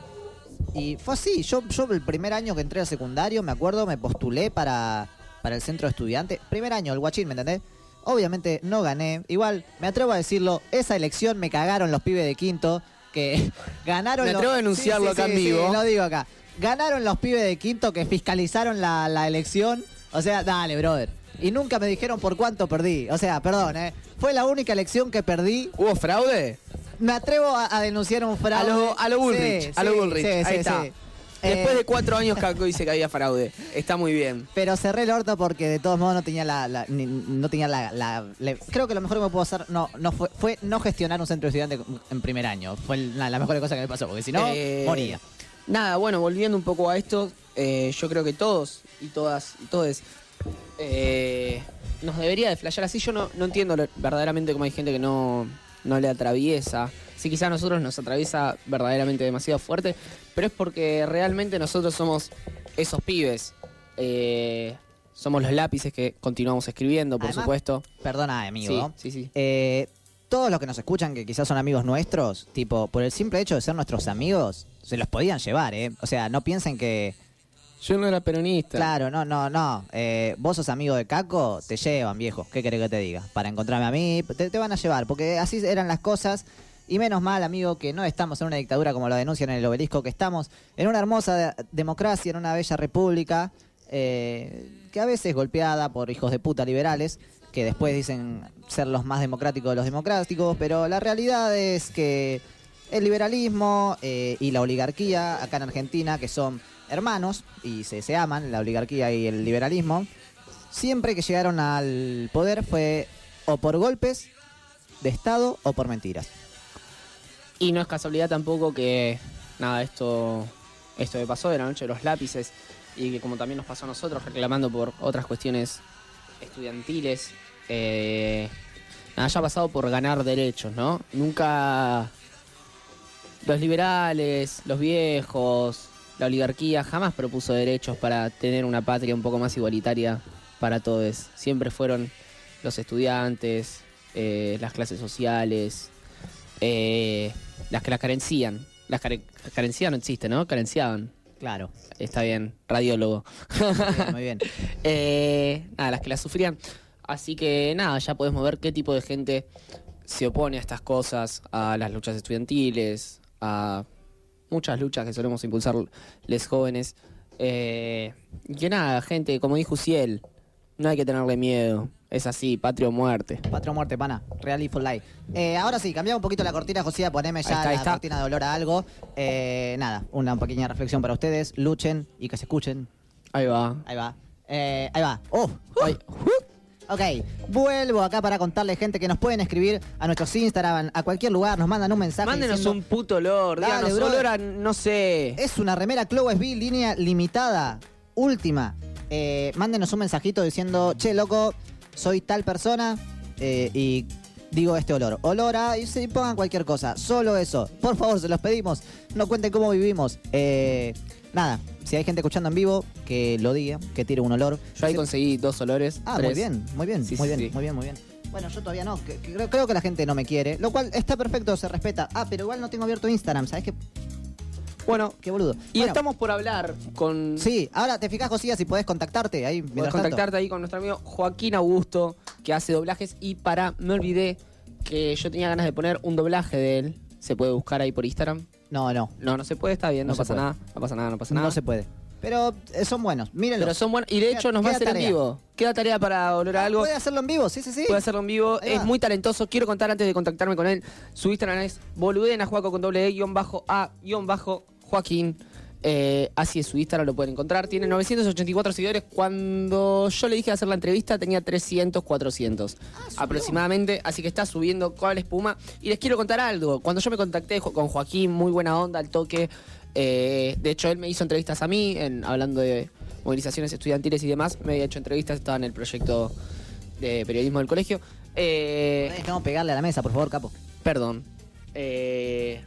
Y fue así. Yo, yo el primer año que entré al secundario, me acuerdo, me postulé para, para el centro de estudiantes. Primer año, el guachín, ¿me entendés? Obviamente no gané. Igual, me atrevo a decirlo, esa elección me cagaron los pibes de quinto que (laughs) ganaron
Me
los-
atrevo a denunciarlo acá en vivo.
lo digo acá. Ganaron los pibes de quinto que fiscalizaron la, la elección. O sea, dale, brother. y nunca me dijeron por cuánto perdí. O sea, perdón, ¿eh? Fue la única elección que perdí.
¿Hubo fraude?
Me atrevo a, a denunciar un
A
fraude.
lo, a lo Bullrich.
Sí,
a lo
sí,
Bullrich.
sí,
Ahí
sí,
está. Después
Eh,
de cuatro años, (laughs) Caco dice que había fraude. Está muy bien.
Pero cerré el orto porque de todos modos no tenía la, la- ni- no tenía la, creo que lo mejor que me puedo hacer no no fue, fue no gestionar un centro de estudiantes en primer año. Fue la, la mejor cosa que me pasó, porque si no,
Eh,
moría.
Nada, bueno, volviendo un poco a esto, eh, yo creo que todos y todas y todes eh, nos debería de flashear así. Yo no, no entiendo lo- verdaderamente cómo hay gente que no, no le atraviesa. Sí, quizás a nosotros nos atraviesa verdaderamente demasiado fuerte, pero es porque realmente nosotros somos esos pibes. Eh, somos los lápices que continuamos escribiendo, por
Además,
supuesto.
Perdona, amigo.
Sí, sí, sí.
Eh, todos los que nos escuchan, que quizás son amigos nuestros, tipo, por el simple hecho de ser nuestros amigos, se los podían llevar, ¿eh? O sea, no piensen que...
Yo no era peronista.
Claro, no, no, no. Eh, vos sos amigo de Caco, te llevan, viejo. ¿Qué querés que te diga? Para encontrarme a mí, te, van a llevar, porque así eran las cosas. Y menos mal, amigo, que no estamos en una dictadura como lo denuncian en el obelisco, que estamos en una hermosa de- democracia, en una bella república, eh, que a veces es golpeada por hijos de puta liberales, que después dicen ser los más democráticos de los democráticos, pero la realidad es que el liberalismo eh, y la oligarquía acá en Argentina, que son hermanos y se, se aman, la oligarquía y el liberalismo, siempre que llegaron al poder fue o por golpes de Estado o por mentiras.
Y no es casualidad tampoco que, nada, esto, esto que pasó de la noche de los lápices y que como también nos pasó a nosotros reclamando por otras cuestiones estudiantiles, eh, haya pasado por ganar derechos, ¿no? Nunca los liberales, los viejos, la oligarquía jamás propuso derechos para tener una patria un poco más igualitaria para todos. Siempre fueron los estudiantes, eh, las clases sociales, eh, las que las carencían. Las care- carencias no existe, ¿no? Carenciaban.
Claro.
Está bien, radiólogo.
Muy bien, muy bien. (laughs)
Eh, nada, las que las sufrían. Así que nada, ya podemos ver qué tipo de gente se opone a estas cosas, a las luchas estudiantiles, a muchas luchas que solemos impulsar les jóvenes. Eh, y que nada, gente, como dijo Uciel, no hay que tenerle miedo. Es así, patria o muerte.
Patria o muerte, pana. Real y for life. Eh, ahora sí, cambiamos un poquito la cortina, José, poneme ya
Ahí está, ahí
la
está.
cortina de olor a algo. Eh, nada, una pequeña reflexión para ustedes. Luchen y que se escuchen.
Ahí va.
Ahí va. Eh, ahí va. ¡Oh!
Ay,
Ok, vuelvo acá para contarle, gente, que nos pueden escribir a nuestros Instagram, a cualquier lugar, nos mandan un mensaje.
Mándenos
diciendo,
un puto olor, díganos
brother.
olor a, no sé.
Es una remera SB, línea limitada, última. Eh, mándenos un mensajito diciendo, che, loco, soy tal persona eh, y digo este olor. Olor a, y se pongan cualquier cosa, solo eso. Por favor, se los pedimos. No cuenten cómo vivimos. Eh, nada, si hay gente escuchando en vivo, que lo diga, que tire un olor.
Yo ahí
Sí.
conseguí dos olores.
Ah,
tres.
muy bien, muy bien,
Sí,
muy
sí,
bien,
sí.
muy bien, muy bien. Bueno, yo todavía no, que- que creo, creo que la gente no me quiere, lo cual está perfecto, se respeta. Ah, pero igual no tengo abierto Instagram, ¿sabes qué?
Bueno,
Qué boludo.
y
Bueno,
estamos por hablar con.
Sí, ahora te fijas, Josías, si podés contactarte ahí.
Podés
tanto.
contactarte ahí con nuestro amigo Joaquín Augusto, que hace doblajes. Y para, me olvidé que yo tenía ganas de poner un doblaje de él. Se puede buscar ahí por Instagram.
No, no,
No, no se puede, está bien, no,
No se
pasa
puede.
nada. No pasa nada, no pasa nada.
no se puede. Pero eh, son buenos, mírenlo.
Pero son buenos. Y de hecho nos va a
Queda
hacer en vivo. Queda tarea para volver a algo.
Puede hacerlo en vivo, sí, sí, sí.
Puede hacerlo en vivo.
Ahí
Es
va.
muy talentoso. Quiero contar antes de contactarme con él. Su Instagram es boludenajuaco con doble E guion bajo A guion bajo Joaquín. Eh, así es su Instagram, lo pueden encontrar. Tiene 984 seguidores. Cuando yo le dije hacer la entrevista tenía 300, 400 aproximadamente. Así que está subiendo cuál espuma. Y les quiero contar algo. Cuando yo me contacté con Joaquín, muy buena onda, al toque. eh, de hecho, él me hizo entrevistas a mí, en- hablando de movilizaciones estudiantiles y demás. Me había hecho entrevistas, estaba en el proyecto de periodismo del colegio. Eh,
pegarle a la mesa, por favor, capo.
perdón. Eh,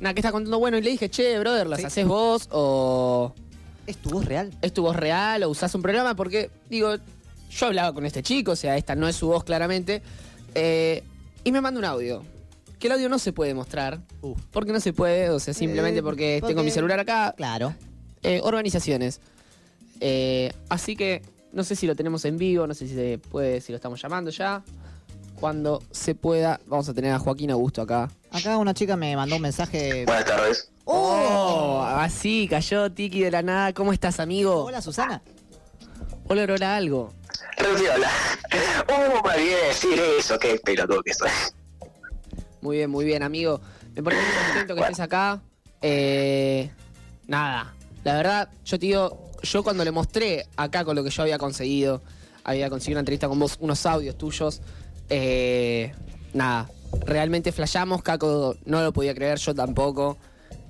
nada, que está contando bueno y le dije, che, brother, ¿las
Sí.
haces vos o
¿Es tu voz real?
es tu voz real o usás un programa? Porque, digo, yo hablaba con este chico, o sea, esta no es su voz claramente. eh, y me manda un audio. Que el audio no se puede mostrar.
Uh.
Porque no se puede, o sea, simplemente
Eh,
porque, tengo
porque-
mi celular acá.
Claro.
Eh, organizaciones. Eh, así que no sé si lo tenemos en vivo, no sé si se puede, si lo estamos llamando ya. Cuando se pueda, vamos a tener a Joaquín Augusto acá.
Acá una chica me mandó un mensaje.
Buenas tardes.
Oh, así cayó Tiki de la nada. ¿Cómo estás, amigo?
Hola, Susana.
Hola, hola, algo.
Reviola. Oh, me olvidé de decir eso, qué pelotudo que soy.
Muy bien, muy bien, amigo. Me pone muy contento que estés acá. Eh, nada, la verdad, yo te digo, yo cuando le mostré acá con lo que yo había conseguido, había conseguido una entrevista con vos, unos audios tuyos, eh, nada, realmente flashamos, Caco no lo podía creer, yo tampoco.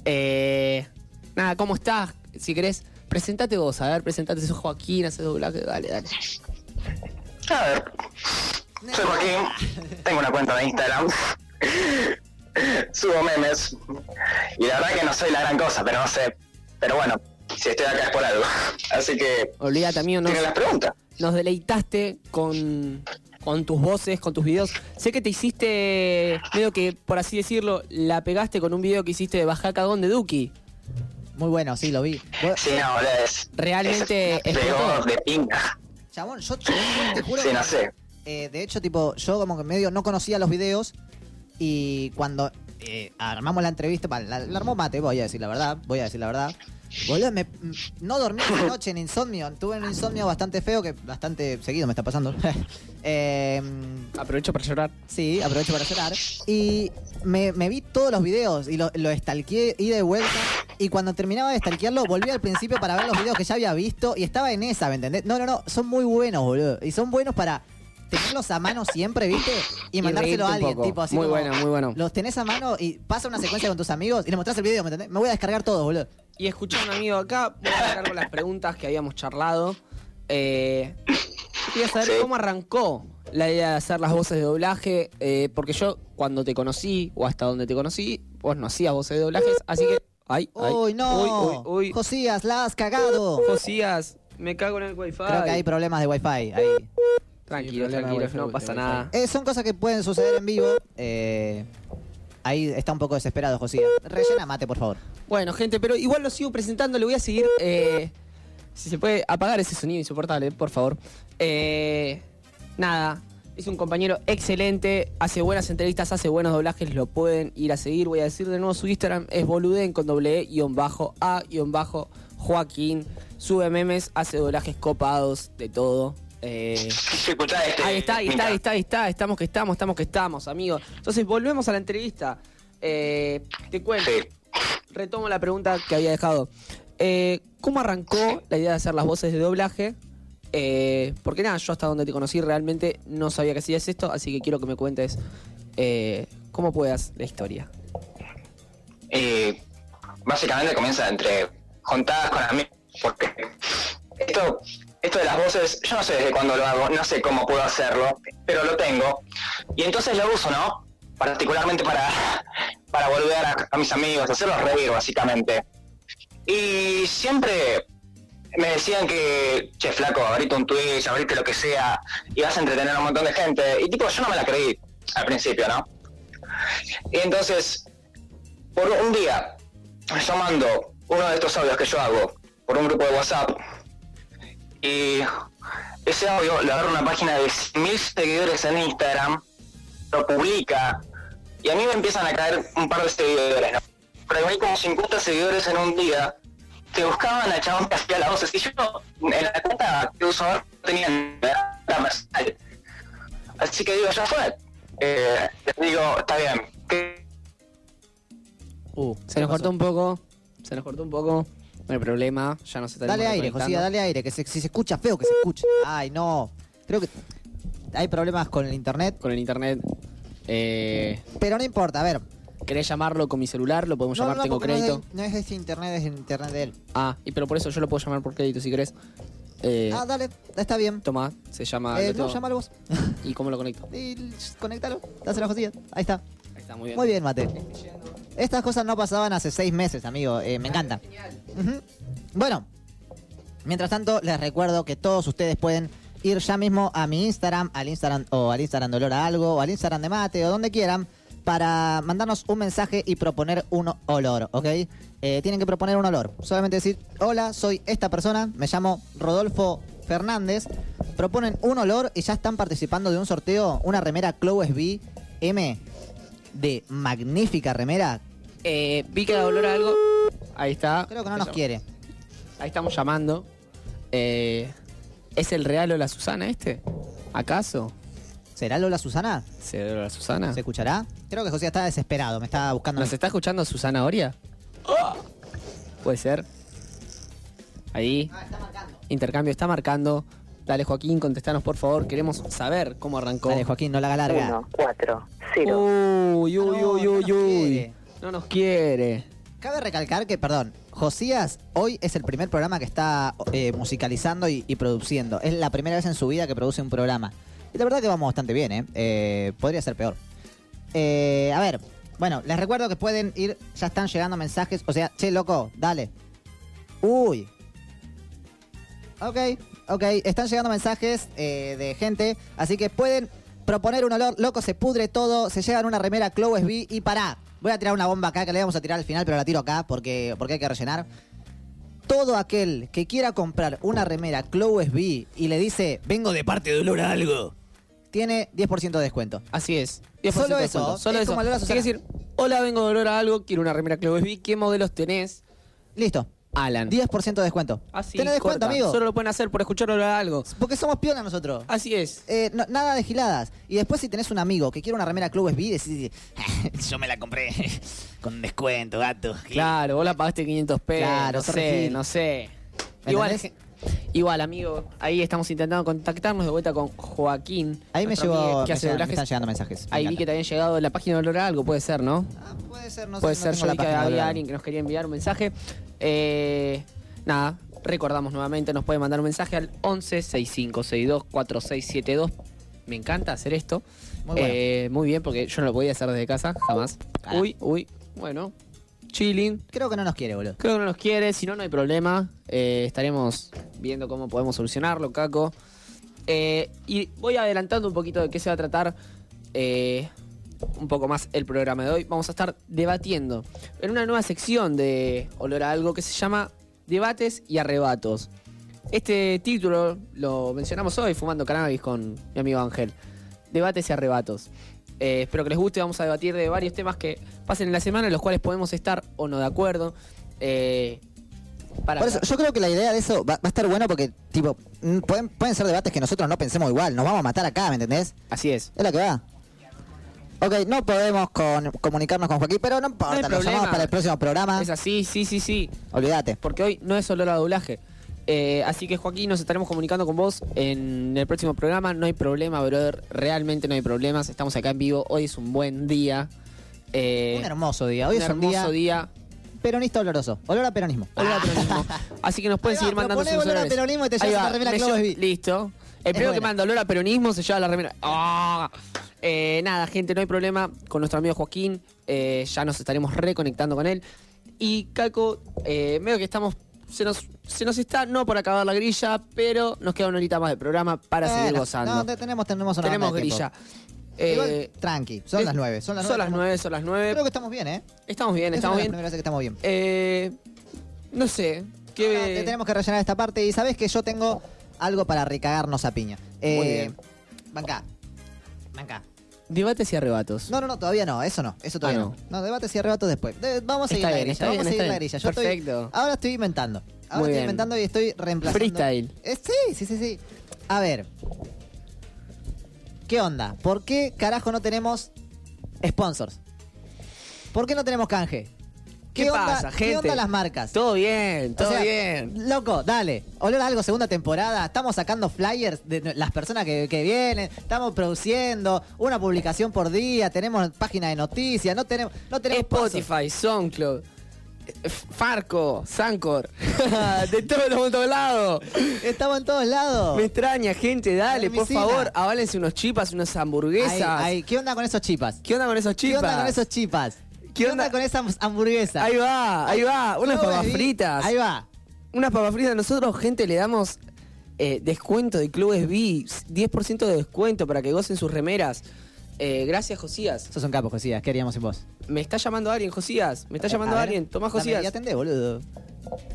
Eh, nada, ¿cómo estás? Si querés, presentate vos, a ver, presentate, sos Joaquín, haces doblaje, dale, dale.
A ver, soy Joaquín, tengo una cuenta de Instagram, subo memes, y la verdad que no soy la gran cosa, pero no sé, pero bueno, si estoy acá es por algo. Así que,
Olvídate, amigo,
¿tienen las preguntas?
nos deleitaste con, con tus voces, con tus videos. Sé que te hiciste, medio que, por así decirlo, la pegaste con un video que hiciste de Bajá Cagón de Duki.
Muy bueno, sí, lo vi. Vos-
Sí, no, es...
Realmente
es- pegó de pinga.
Chabón, yo, yo te juro
Sí, no sé.
eh, de hecho, tipo, yo como que medio no conocía los videos y cuando eh, armamos la entrevista, la, la armó Mate, voy a decir la verdad, voy a decir la verdad. Boludo, me- (laughs) no dormí una noche en insomnio, tuve un insomnio bastante feo que bastante seguido me está pasando. (laughs) Eh,
Aprovecho para llorar.
Sí, aprovecho para llorar. Y me, me vi todos los videos y lo, lo ida y vuelta. Y cuando terminaba de stalkearlo, volví al principio para ver los videos que ya había visto y estaba en esa, ¿me entendés? No, no, no, son muy buenos, boludo. Y son buenos para tenerlos a mano siempre, ¿viste? Y
Y
mandárselo a
un
alguien, tipo así
Muy
como,
bueno, muy bueno.
Los tenés a mano y pasa una secuencia con tus amigos y le mostrás el video, ¿me entendés? Me voy a descargar todo, boludo.
Y escuchame, amigo, acá voy a arrancar con las preguntas que habíamos charlado. Eh, quería saber
Sí.
cómo arrancó la idea de hacer las voces de doblaje, eh, porque yo cuando te conocí, o hasta donde te conocí, vos no hacías voces de doblajes, así que... Ay, ay,
¡Uy, no!
Uy, uy, uy.
Josías, la has cagado.
Josías, me cago en el wifi.
Creo que hay problemas de wifi ahí.
Tranquilo,
Sí,
tranquilo, no pasa nada.
Eh, son cosas que pueden suceder en vivo. eh, ahí está un poco desesperado, Josías. Rellena mate, por favor.
Bueno, gente, pero igual lo sigo presentando, le voy a seguir. eh, si se puede apagar ese sonido insoportable, por favor. Eh, nada, es un compañero excelente, hace buenas entrevistas, hace buenos doblajes, lo pueden ir a seguir. Voy a decir de nuevo su Instagram, es boluden con doble E, guion bajo, A, guion bajo, Joaquín. Sube memes, hace doblajes copados, de todo. Eh,
este.
Ahí está, ahí está, ahí está, ahí está. Estamos que estamos, estamos que estamos, amigos. Entonces, volvemos a la entrevista. Eh, te cuento.
Sí.
Retomo la pregunta que había dejado. Eh, ¿Cómo arrancó la idea de hacer las voces de doblaje? Eh, porque nada, yo hasta donde te conocí realmente no sabía que hacías esto, así que quiero que me cuentes cómo puedas la historia.
Básicamente comienza entre juntadas con amigos, porque esto, esto de las voces, yo no sé desde cuándo lo hago, no sé cómo puedo hacerlo, pero lo tengo. Y entonces lo uso, ¿no? Particularmente para, (laughs) para volver a, a mis amigos, hacerlos reír, básicamente. Y siempre me decían que, che, flaco, abrite un Twitch, abrite lo que sea, y vas a entretener a un montón de gente. Y tipo, yo no me la creí al principio, ¿no? Y entonces, por un día, yo mando uno de estos audios que yo hago por un grupo de WhatsApp y ese audio le agarra una página de mil seguidores en Instagram, lo publica y a mí me empiezan a caer un par de seguidores, ¿no? Pero hay como 50 seguidores en un día que buscaban al chabón que hacía las voces y yo en la cuenta que uso ahora no tenía nada personal. Así que digo, ya fue. Eh, les digo, está bien. ¿qué
Uh,
Se nos cortó un poco, se nos cortó un poco. No hay problema, ya no se está
Dale aire. Josías, dale aire. Que se- si se escucha feo, que se escuche. Ay, no. Creo que hay problemas con el internet.
Con el internet. Eh,
Pero no importa, a ver.
¿Querés llamarlo con mi celular? Lo podemos
No,
llamar,
no,
tengo
porque no es
crédito.
de- No es, de este internet, es el internet de él.
Ah, y pero por eso yo lo puedo llamar por crédito si querés. Eh,
Ah, dale, está bien.
Toma, se llama.
Eh,
lo
no,
tengo-
llámalo vos.
¿Y cómo lo conecto? (laughs)
Y conéctalo, dáselo a Josías. Ahí está.
Está, muy bien.
Muy bien, Mate. Estas cosas no pasaban hace seis meses, amigo. Eh, me encantan. Ujú. Bueno, mientras tanto, les recuerdo que todos ustedes pueden ir ya mismo a mi Instagram, al Instagram o al Instagram de Olor a Algo, o al Instagram de Mate, o donde quieran, para mandarnos un mensaje y proponer un olor, ¿ok? Eh, tienen que proponer un olor. Solamente decir, hola, soy esta persona, me llamo Rodolfo Fernández. Proponen un olor y ya están participando de un sorteo, una remera Clow SB M de magnífica remera.
Eh, vi que olor a algo. Ahí está.
Creo que no nos quiere.
Ahí estamos llamando. Eh, ¿Es el real Lola Susana este? ¿Acaso?
¿Será Lola Susana?
¿Será Lola Susana?
¿Se escuchará? Creo que José está desesperado, me está buscando.
¿Nos está escuchando Susana Oria? Puede ser. Ahí. Intercambio está marcando. Dale, Joaquín, contestanos por favor. Queremos saber cómo arrancó.
Dale, Joaquín, no la haga larga.
Uno, cuatro, cero.
Uy, uy, uy,
no
uy, uy. No nos quiere.
Cabe recalcar que, perdón, Josías hoy es el primer programa que está eh, musicalizando y, y produciendo. Es la primera vez en su vida que produce un programa. Y la verdad que vamos bastante bien, ¿eh? Eh, podría ser peor. Eh, a ver, bueno, les recuerdo que pueden ir, ya están llegando mensajes. O sea, che, loco, dale. Uy. Ok, ok, están llegando mensajes eh, de gente, así que pueden proponer un olor, loco, se pudre todo, se llegan una remera Chloe SB y pará. Voy a tirar una bomba acá que le vamos a tirar al final, pero la tiro acá porque, porque hay que rellenar. Todo aquel que quiera comprar una remera Chloe SB y le dice, vengo de parte de olor a algo, tiene 10% de descuento.
Así es. 10%
Solo
de
eso.
Solo
es
eso. Hay que decir, hola, vengo de olor a algo, quiero una remera Chloe SB. ¿Qué modelos tenés?
Listo,
Alan.
10% de descuento.
Así,
¿Tenés descuento,
corta.
amigo?
Solo lo pueden hacer por escuchar olor a algo.
Porque somos piola nosotros.
Así es.
Eh, no- nada de giladas. Y después si tenés un amigo que quiere una remera Club SB, decís, (laughs) yo me la compré (laughs) con descuento, gato.
Claro, vos la pagaste 500 pesos.
Claro,
no sé, no sé.
¿Me
Igual? Igual, amigo, ahí estamos intentando contactarnos de vuelta con Joaquín.
Ahí me llegó,
que hace
me están llegando mensajes. Me
Ahí vi que te habían llegado de la página de olor a algo, puede ser, ¿no?
Ah, puede ser, no
Puede
sé, no
ser,
tengo
yo vi que había alguien que nos quería enviar un mensaje. Eh, nada, recordamos nuevamente, nos puede mandar un mensaje al 11 6562 4672. Me encanta hacer esto.
Muy bueno.
Eh, muy bien, porque yo no lo podía hacer desde casa, jamás.
Ah.
Uy, uy, bueno. Chilling.
Creo que no nos quiere, boludo.
Creo que no nos quiere, si no, no hay problema. Eh, estaremos viendo cómo podemos solucionarlo, Caco. Eh, y voy adelantando un poquito de qué se va a tratar eh, un poco más el programa de hoy. Vamos a estar debatiendo en una nueva sección de Olor a Algo que se llama Debates y Arrebatos. Este título lo mencionamos hoy, Fumando Cannabis con mi amigo Ángel. Debates y Arrebatos. Eh, espero que les guste, vamos a debatir de varios temas que pasen en la semana, en los cuales podemos estar o no de acuerdo. Eh, para
Por eso, yo creo que la idea de eso va, va a estar bueno porque, tipo, pueden, pueden ser debates que nosotros no pensemos igual. Nos vamos a matar acá, ¿me entendés?
Así es.
Es lo que va. Ok, no podemos con- comunicarnos con Joaquín, pero no importa,
No
lo llamamos para el próximo programa.
Es así, sí, sí, sí.
Olvídate.
Porque hoy no es olor a doblaje. Eh, así que Joaquín, nos estaremos comunicando con vos en el próximo programa. No hay problema, brother. Realmente no hay problemas. Estamos acá en vivo. Hoy es un buen día. Eh,
Un hermoso día. Hoy
un
es un
hermoso
día,
día.
peronista oloroso. Olor a peronismo.
Olor a peronismo. Así que nos pueden
va,
seguir mandando sus
olor a peronismo y te llevas
va,
la remera SB.
Listo. El primero que manda olor a peronismo se lleva la remera. ¡Ah! Eh, nada, gente, no hay problema con nuestro amigo Joaquín. Ya nos estaremos reconectando con él. Y Caco, medio que estamos. Se nos, se nos está no por acabar la grilla, pero nos queda una horita más de programa para seguir gozando.
No, te- tenemos, tenemos una
Tenemos grilla.
Igual,
Eh,
tranqui, son
eh,
las nueve. Son las
Son
nueve.
las nueve, son las nueve.
Creo que estamos bien, ¿eh?
Estamos bien,
Es
estamos
una de las
bien.
que estamos bien.
Eh, no sé. ¿qué-
Ahora te- tenemos que rellenar esta parte y sabes que yo tengo algo para recagarnos a piña. Eh,
Muy bien.
Banca. Banca.
Debates y arrebatos.
No, no, no, todavía no, eso no, eso todavía
Ah,
no. no. debates y arrebatos después. De- vamos a seguir la grilla, vamos
bien,
a seguir la grilla. Yo estoy-
Perfecto.
ahora estoy inventando. Ahora
Muy
estoy
bien.
inventando y estoy reemplazando.
Freestyle.
Eh, sí, sí, sí, sí. A ver. ¿Qué onda? ¿Por qué carajo no tenemos sponsors? ¿Por qué no tenemos canje?
¿Qué
onda,
pasa,
¿Qué
gente?
onda las marcas?
Todo bien, todo
O sea,
bien.
Loco, dale. Olor a algo, segunda temporada. Estamos sacando flyers de las personas que, que vienen. Estamos produciendo una publicación por día. Tenemos página de noticias. No tenemos, no tenemos
Spotify, SoundCloud, eh, Farco, Sancor, (laughs) (laughs) de todo, de todos lados.
Estamos en todos lados.
Me extraña, gente, dale, por favor, aválense unos chipas, unas hamburguesas.
Ahí, ahí. ¿Qué onda con esos chipas?
¿Qué onda con esos
¿Qué
chipas?
onda con esos chipas? ¿Qué, onda? con esas hamburguesas?
Ahí va, ahí va, unas
¿Cómo
papas
me vi?
fritas.
Ahí va.
Unas papas fritas. Nosotros, gente, le damos eh, descuento de Clubes B, 10% de descuento para que gocen sus remeras. Eh, gracias, Josías.
Sos un capo, Josías. ¿Qué haríamos sin vos?
Me está llamando alguien, Josías. Me está llamando
ver,
alguien. Tomás Josías.
Y atendé, boludo.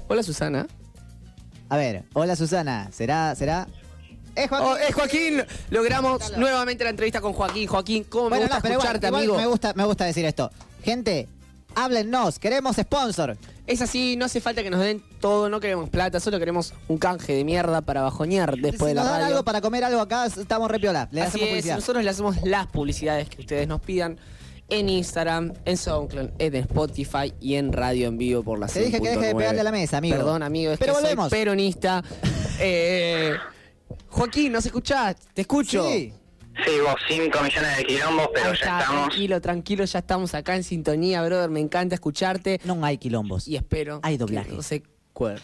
Hola, Susana.
A ver, hola Susana. ¿Será, será? ¡Es Joaquín!
Oh, es Joaquín. Logramos nuevamente la entrevista con Joaquín. Joaquín, ¿cómo me
Bueno,
gusta
no, igual-
escucharte,
igual
amigo?
Me gusta, me gusta decir esto. Gente, háblennos, queremos sponsor.
Es así, no hace falta que nos den todo, no queremos plata, solo queremos un canje de mierda para bajonear después
si
de la
nos dan
radio.
algo para comer algo acá, estamos re piola. Le
Así
hacemos
es,
publicidad.
nosotros le hacemos las publicidades que ustedes nos pidan en Instagram, en SoundCloud, en Spotify y en radio en vivo por la
Te dije que deje de
100.9.
pegarle a la mesa, amigo.
Perdón, amigo, es
Pero
que
volvemos.
soy peronista. (laughs) Eh, Joaquín, ¿nos escuchás? Te escucho.
Sí.
Sigo 5 millones de quilombos, pero ya
está,
estamos.
tranquilo, tranquilo, ya estamos acá en sintonía, brother. Me encanta escucharte
No hay quilombos.
y espero
Hay
que
doblaje.
no se cuerde.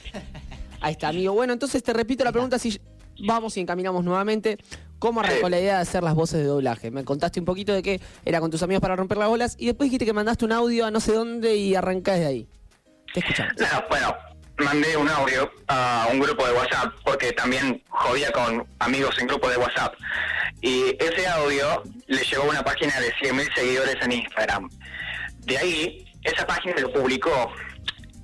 Ahí está, amigo. Bueno, entonces te repito la pregunta si vamos y encaminamos nuevamente. ¿Cómo arrancó la idea de hacer las voces de doblaje? Me contaste un poquito de que era con tus amigos para romper las bolas y después dijiste que mandaste un audio a no sé dónde y arrancás de ahí. Te escuchamos.
No, bueno, mandé un audio a un grupo de WhatsApp porque también jodía con amigos en grupo de WhatsApp. Y ese audio le llegó a una página de 100.000 seguidores en Instagram. De ahí, esa página lo publicó.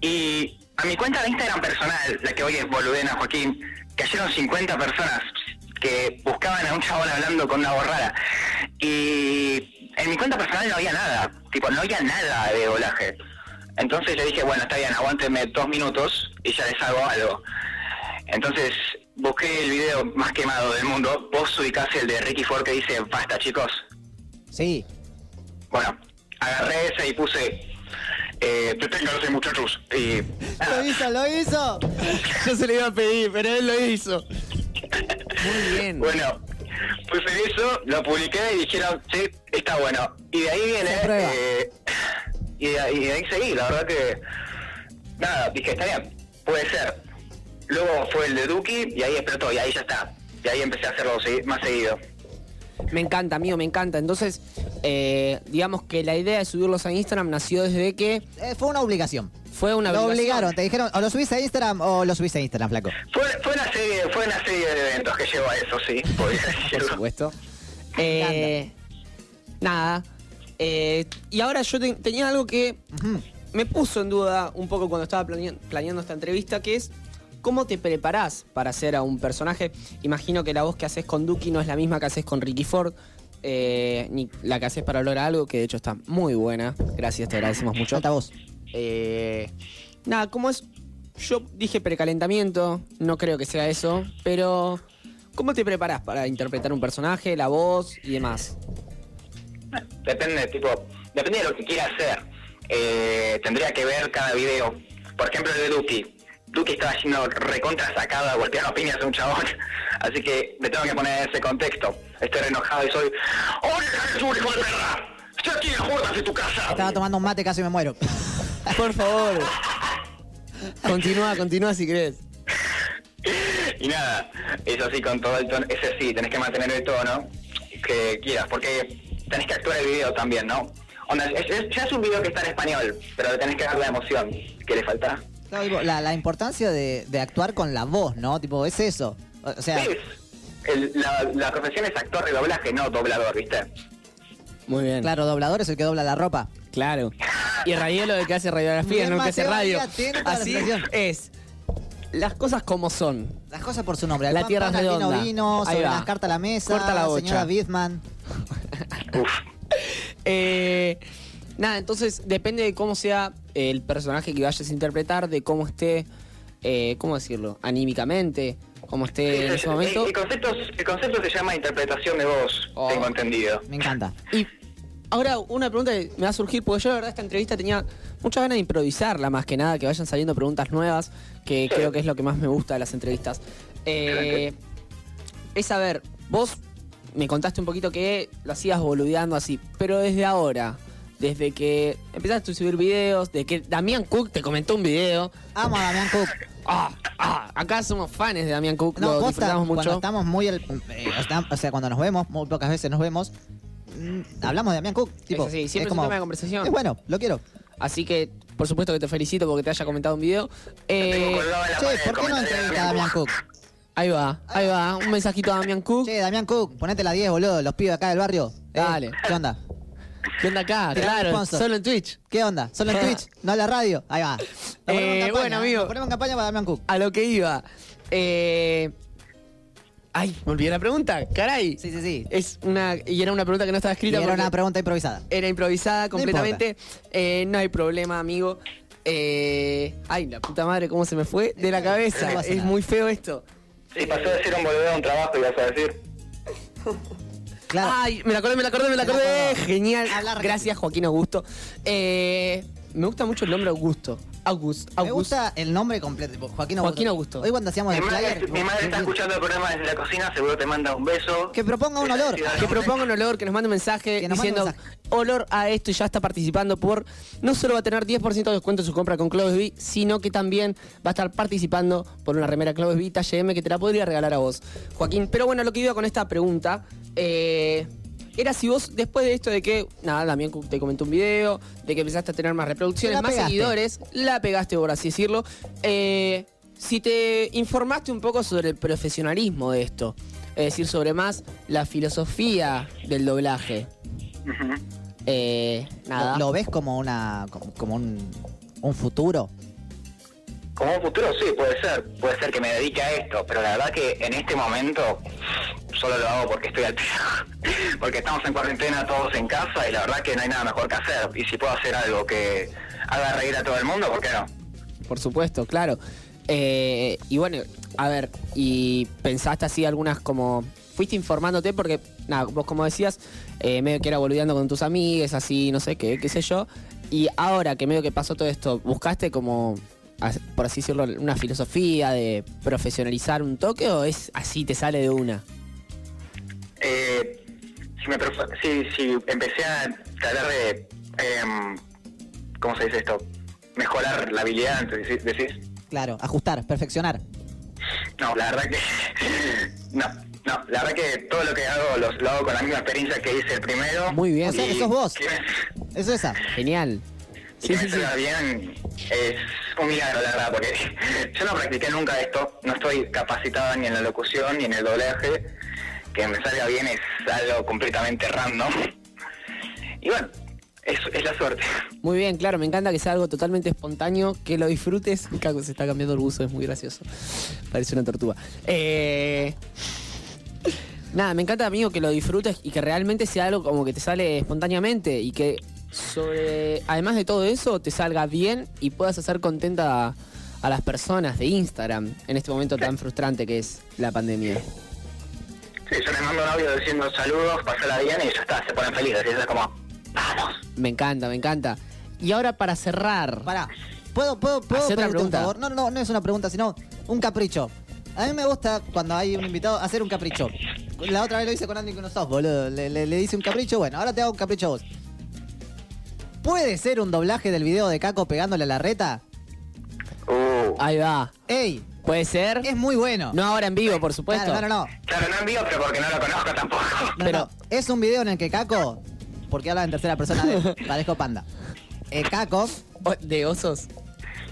Y a mi cuenta de Instagram personal, la que hoy es Boludena Joaquín, cayeron 50 personas que buscaban a un chabón hablando con una borrada. Y en mi cuenta personal no había nada, tipo, no había nada de doblaje. Entonces le dije, bueno, está bien, aguántenme dos minutos y ya les hago algo. Entonces busqué el video más quemado del mundo. Vos ubicás el de Ricky Ford que dice, basta chicos.
Sí.
Bueno, agarré ese y puse, eh, deténganse muchachos. Y (laughs)
Lo hizo, lo hizo. (laughs)
Yo se le iba a pedir, pero él lo hizo. Muy bien.
bueno, puse eso, lo publiqué y dijeron, sí, está bueno. Y de ahí viene... Y, de, y de ahí seguí, la verdad que... Nada, dije, está bien, puede ser. Luego fue el de Duki y ahí explotó y ahí ya está. Y ahí empecé a hacerlo más seguido.
Me encanta, amigo, me encanta. Entonces, eh, digamos que la idea de subirlos a Instagram nació desde que
Eh, fue una obligación.
fue una
Lo
obligación.
obligaron, te dijeron, o lo subís a Instagram o lo subís a Instagram, flaco.
Fue, fue una serie, fue una serie de eventos que llevó a eso, sí. (laughs)
Por supuesto. Eh, nada. Eh, y ahora yo te- tenía algo que me puso en duda un poco cuando estaba plane- planeando esta entrevista, que es cómo te preparás para hacer a un personaje. Imagino que la voz que haces con Duki no es la misma que haces con Ricky Ford, eh, ni la que haces para hablar algo, que de hecho está muy buena. Gracias, te agradecemos mucho.
Falta vos.
Eh, nada, como es. Yo dije precalentamiento, no creo que sea eso, pero. ¿Cómo te preparás para interpretar un personaje, la voz y demás?
Depende, tipo, depende de lo que quiera hacer. Eh, tendría que ver cada video. Por ejemplo, el de Duki. Duki estaba yendo recontra sacado a golpear piñas a un chabón. (laughs) Así que me tengo que poner en ese contexto. Estoy re enojado y soy. ¡Oye, Jesús, hijo de perra! ¡Estoy aquí en puertas de tu casa!
Estaba tomando un mate, casi me muero. (laughs)
Por favor. continúa, continúa si querés. (laughs)
Y nada, eso sí, con todo el tono, ese sí, tenés que mantener el tono que quieras, porque tenés que actuar el video también, ¿no? Onda, es, es- ya es un video que está en español, pero le tenés que dar la emoción que le falta.
Claro, tipo, la, la importancia de, de actuar con la voz, ¿no? Tipo, es eso. O, o sea,
Sí, el- la, la profesión es actor de doblaje, no doblador, ¿viste?
Muy bien.
claro, doblador es el que dobla la ropa.
Claro. Y Radielo el que hace radiografía, no el que hace radio. Así es. Las cosas como son.
Las cosas por su nombre.
La
Pan,
tierra
pan,
es
al vino,
redonda.
vino,
Ahí
sobre
va.
las cartas a la mesa.
Corta la bocha.
Señora Bidman. (laughs)
Uf.
Eh, nada, entonces depende de cómo sea el personaje que vayas a interpretar, de cómo esté, eh, ¿cómo decirlo? Anímicamente, cómo esté en ese momento.
El, el concepto, el concepto se llama interpretación de voz,
Oh.
tengo entendido.
Me encanta.
Y ahora una pregunta que me va a surgir, porque yo la verdad esta entrevista tenía muchas ganas de improvisarla más que nada, que vayan saliendo preguntas nuevas, que
Sí.
creo que es lo que más me gusta de las entrevistas. Eh, es saber, vos me contaste un poquito que lo hacías boludeando así, pero desde ahora, desde que empezaste a subir videos, de que Damián Cook te comentó un video.
Amo a Damián Cook. (laughs)
Ah, ah, acá somos fans de Damián Cook,
No,
lo disfrutamos
cuando
mucho.
estamos muy... el- eh, está- o sea, cuando nos vemos, muy pocas veces nos vemos, hablamos de Damián Cook. Tipo,
así, siempre es un tema de conversación.
Es bueno, lo quiero.
Así que, por supuesto que te felicito porque te haya comentado un video. Eh,
Che, ¿por qué no entrevista a
Damián
Cook?
ahí va, ahí va. Un mensajito a Damián Cook.
Che, Damián Cook, ponete la 10, boludo, los pibes acá del barrio. Eh,
Dale.
¿Qué onda?
¿Qué onda acá? Claro, solo en Twitch.
¿Qué onda? ¿Solo en (laughs) Twitch? ¿No en la radio? Ahí va.
Eh,
campaña,
bueno, amigo.
Ponemos en campaña para Damián Cook.
A lo que iba. Eh, Ay, me olvidé la pregunta, caray.
Sí, sí, sí.
Es una, y era una pregunta que no estaba
Y
escrita
era una pregunta improvisada.
era improvisada completamente. Eh, no hay problema, amigo. Eh, ay, la puta madre, ¿cómo se me fue? De la cabeza.
No
Es
nada.
muy feo esto.
Sí, pasó de ser un boludo a un trabajo, ibas a decir.
Claro.
Ay, me la acordé, me la acordé, me la acordé. Genial. Gracias, Joaquín Augusto. Eh, me gusta mucho el nombre Augusto. August.
Me gusta el nombre completo, Joaquín Augusto.
Joaquín Augusto.
Hoy cuando hacíamos
Mi
el
madre,
flyer...
mi madre está escuchando el programa desde la cocina, seguro te manda un beso.
Que proponga un olor.
Que proponga un olor, que nos mande un mensaje
Que nos mande
diciendo
un mensaje.
olor a esto y ya está participando por. No solo va a tener 10% de descuento en su compra con Clovesby, sino que también va a estar participando por una remera Clovesby talle M que te la podría regalar a vos, Joaquín. Pero bueno, lo que iba con esta pregunta. eh, era si vos, después de esto de que, nada, también te comenté un video, de que empezaste a tener más reproducciones, más
pegaste.
seguidores, la pegaste, por así decirlo. eh, si te informaste un poco sobre el profesionalismo de esto, es decir, sobre más la filosofía del doblaje. Eh, nada.
¿Lo, lo ves como una como, como un, un futuro?
Como un futuro, sí, puede ser. Puede ser que me dedique a esto, pero la verdad que en este momento solo lo hago porque estoy al. (laughs) Porque estamos en cuarentena todos en casa y la verdad que no hay nada mejor que hacer. Y si puedo hacer algo que haga reír a todo el mundo, ¿por qué no?
Por supuesto, claro. Eh, y bueno, a ver, y pensaste así algunas como... Fuiste informándote porque, nada, vos como decías, eh, medio que era boludeando con tus amigues, así, no sé qué, qué sé yo. Y ahora que medio que pasó todo esto, ¿buscaste como, por así decirlo, una filosofía de profesionalizar un toque o es así, te sale de una?
Eh, si, me si, si empecé a tratar de, em, ¿cómo se dice esto? Mejorar la habilidad, entonces, decís.
Claro, ajustar, perfeccionar.
No, la verdad que (laughs) no, no, la verdad que todo lo que hago lo, lo hago con la misma experiencia que hice el primero.
Muy bien.
O sea,
Y
sos vos.
me-
Es esa.
Genial.
Y
Sí,
que
sí,
me
sí.
salga bien es un milagro, la verdad, porque (laughs) yo no practiqué nunca esto, no estoy capacitada ni en la locución ni en el doblaje, que me salga bien es algo completamente random. Y bueno, es, es la suerte.
Muy bien, claro, me encanta que sea algo totalmente espontáneo, que lo disfrutes. (laughs) Caco, se está cambiando el buzo, es muy gracioso. Parece una tortuga. Eh, (laughs) Nada, me encanta, amigo, que lo disfrutes y que realmente sea algo como que te sale espontáneamente y que sobre, además de todo eso, te salga bien y puedas hacer contenta a, a las personas de Instagram en este momento tan frustrante que es la pandemia.
Sí, yo les mando un audio diciendo saludos, pasala bien y ya está, se ponen felices. Y eso es como, vamos.
Me encanta, me encanta. Y ahora para cerrar,
Pará. ¿Puedo, puedo, puedo
Hacé otra
pedirte un
pregunta.
favor? No, no, no, es una pregunta, sino un capricho. A mí me gusta cuando hay un invitado hacer un capricho. La otra vez lo hice con Andy Kunosov, boludo. Le, le, le hice un capricho, bueno, ahora te hago un capricho a vos. ¿Puede ser un doblaje del video de Caco pegándole a la reta?
Uh,
ahí va.
¡Ey!
¿Puede ser?
Es muy bueno.
No ahora en vivo, por supuesto.
Claro, no, no, no.
claro, no en vivo, pero porque no lo conozco tampoco.
No,
Pero-
no. Es un video en el que Caco, porque habla en tercera persona de (laughs) parezco panda. Eh, Caco,
O- de osos.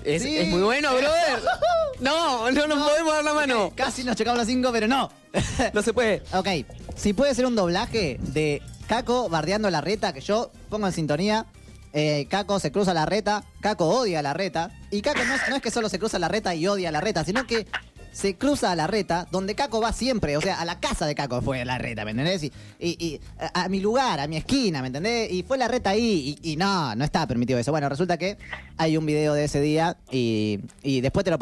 Es,
Sí.
es muy bueno, brother. (laughs) No, no nos podemos dar la mano.
casi nos chocamos los cinco, pero no. (laughs)
No se puede.
Ok, si puede ser un doblaje de Caco bardeando la reta, que yo pongo en sintonía. Eh, Caco se cruza la reta, Caco odia la reta. Y Caco no, es- que solo se cruza la reta y odia la reta, sino que se cruza a la reta donde Caco va siempre. O sea, a la casa de Caco fue la reta, ¿me entendés? Y, a, mi lugar, a mi esquina, ¿me entendés? Y fue la reta ahí. Y, no, no está permitido eso. Bueno, resulta que hay un video de ese día y, después te lo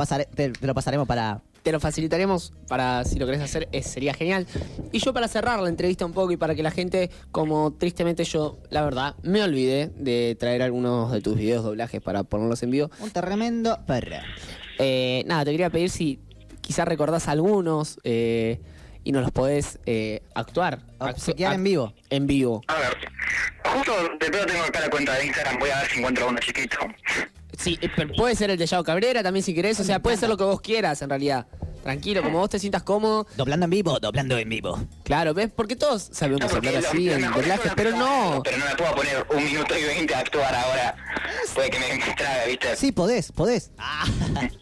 pasaremos para,
Te lo facilitaremos para si lo querés hacer, es- sería genial. Y yo para cerrar la entrevista un poco y para que la gente, como tristemente yo, la verdad, me olvidé de traer algunos de tus videos doblajes para ponerlos en vivo.
un tremendo perro.
Eh, nada, te quería pedir si quizás recordás algunos eh, y nos los podés eh, actuar.
O
Actu-
en vivo.
En vivo.
A ver, justo de pedo tengo acá la cuenta de Instagram, voy a ver si encuentro uno chiquito.
Sí, eh, pero puede ser el de Yao Cabrera también si querés, o sea, puede ser lo que vos quieras en realidad. Tranquilo, como vos te sientas cómodo.
Doblando en vivo, doblando en vivo.
Claro, ¿ves? Porque todos sabemos
No,
hablar así en doblaje, pero no.
Pero no me puedo poner un minuto y veinte a actuar ahora. Puede que me, trague, ¿viste?
Sí, podés, podés. Ah,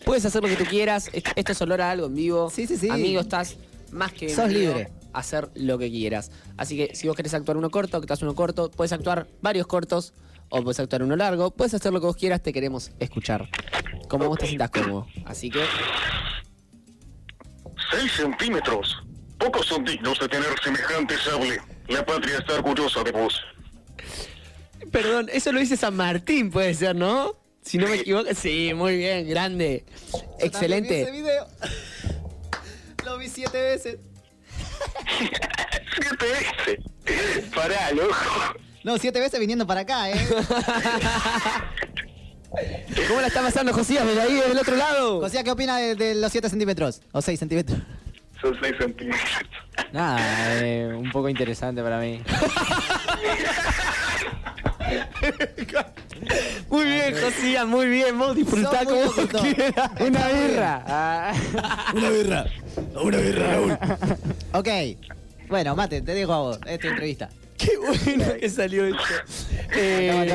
Puedes hacer lo que tú quieras. Est- Esto es olor a algo en vivo.
Sí, sí, sí.
Amigo, estás más que
Sos libre.
hacer lo que quieras. Así que si vos querés actuar uno corto, actúas uno corto. Puedes actuar varios cortos o puedes actuar uno largo. Puedes hacer lo que vos quieras, te queremos escuchar. Como vos te sientas cómodo. Así que,
6 centímetros. Pocos son dignos de tener semejante sable. La patria está orgullosa de vos.
perdón, eso lo dice San Martín, puede ser, ¿no? Si no me equivoco, sí, muy bien, grande.
También vi ese
Excelente.
video. (laughs) Lo vi siete veces. (laughs)
Siete veces. Pará, loco.
No, siete veces viniendo para acá, ¿eh? (laughs)
¿Cómo la está pasando Josías desde ahí, del otro lado?
O sea, ¿qué opina de, de los 7 centímetros? O 6 centímetros.
Son seis centímetros.
Nada, eh, un poco interesante para mí. (laughs)
Muy bien, Josías, muy bien. Vos disfrutá como quieras.
Una birra. Ah.
Una birra. Una birra, Raúl. ok. Bueno, Mate, te dejo a vos. Es tu entrevista.
Qué bueno que salió esto. Eh.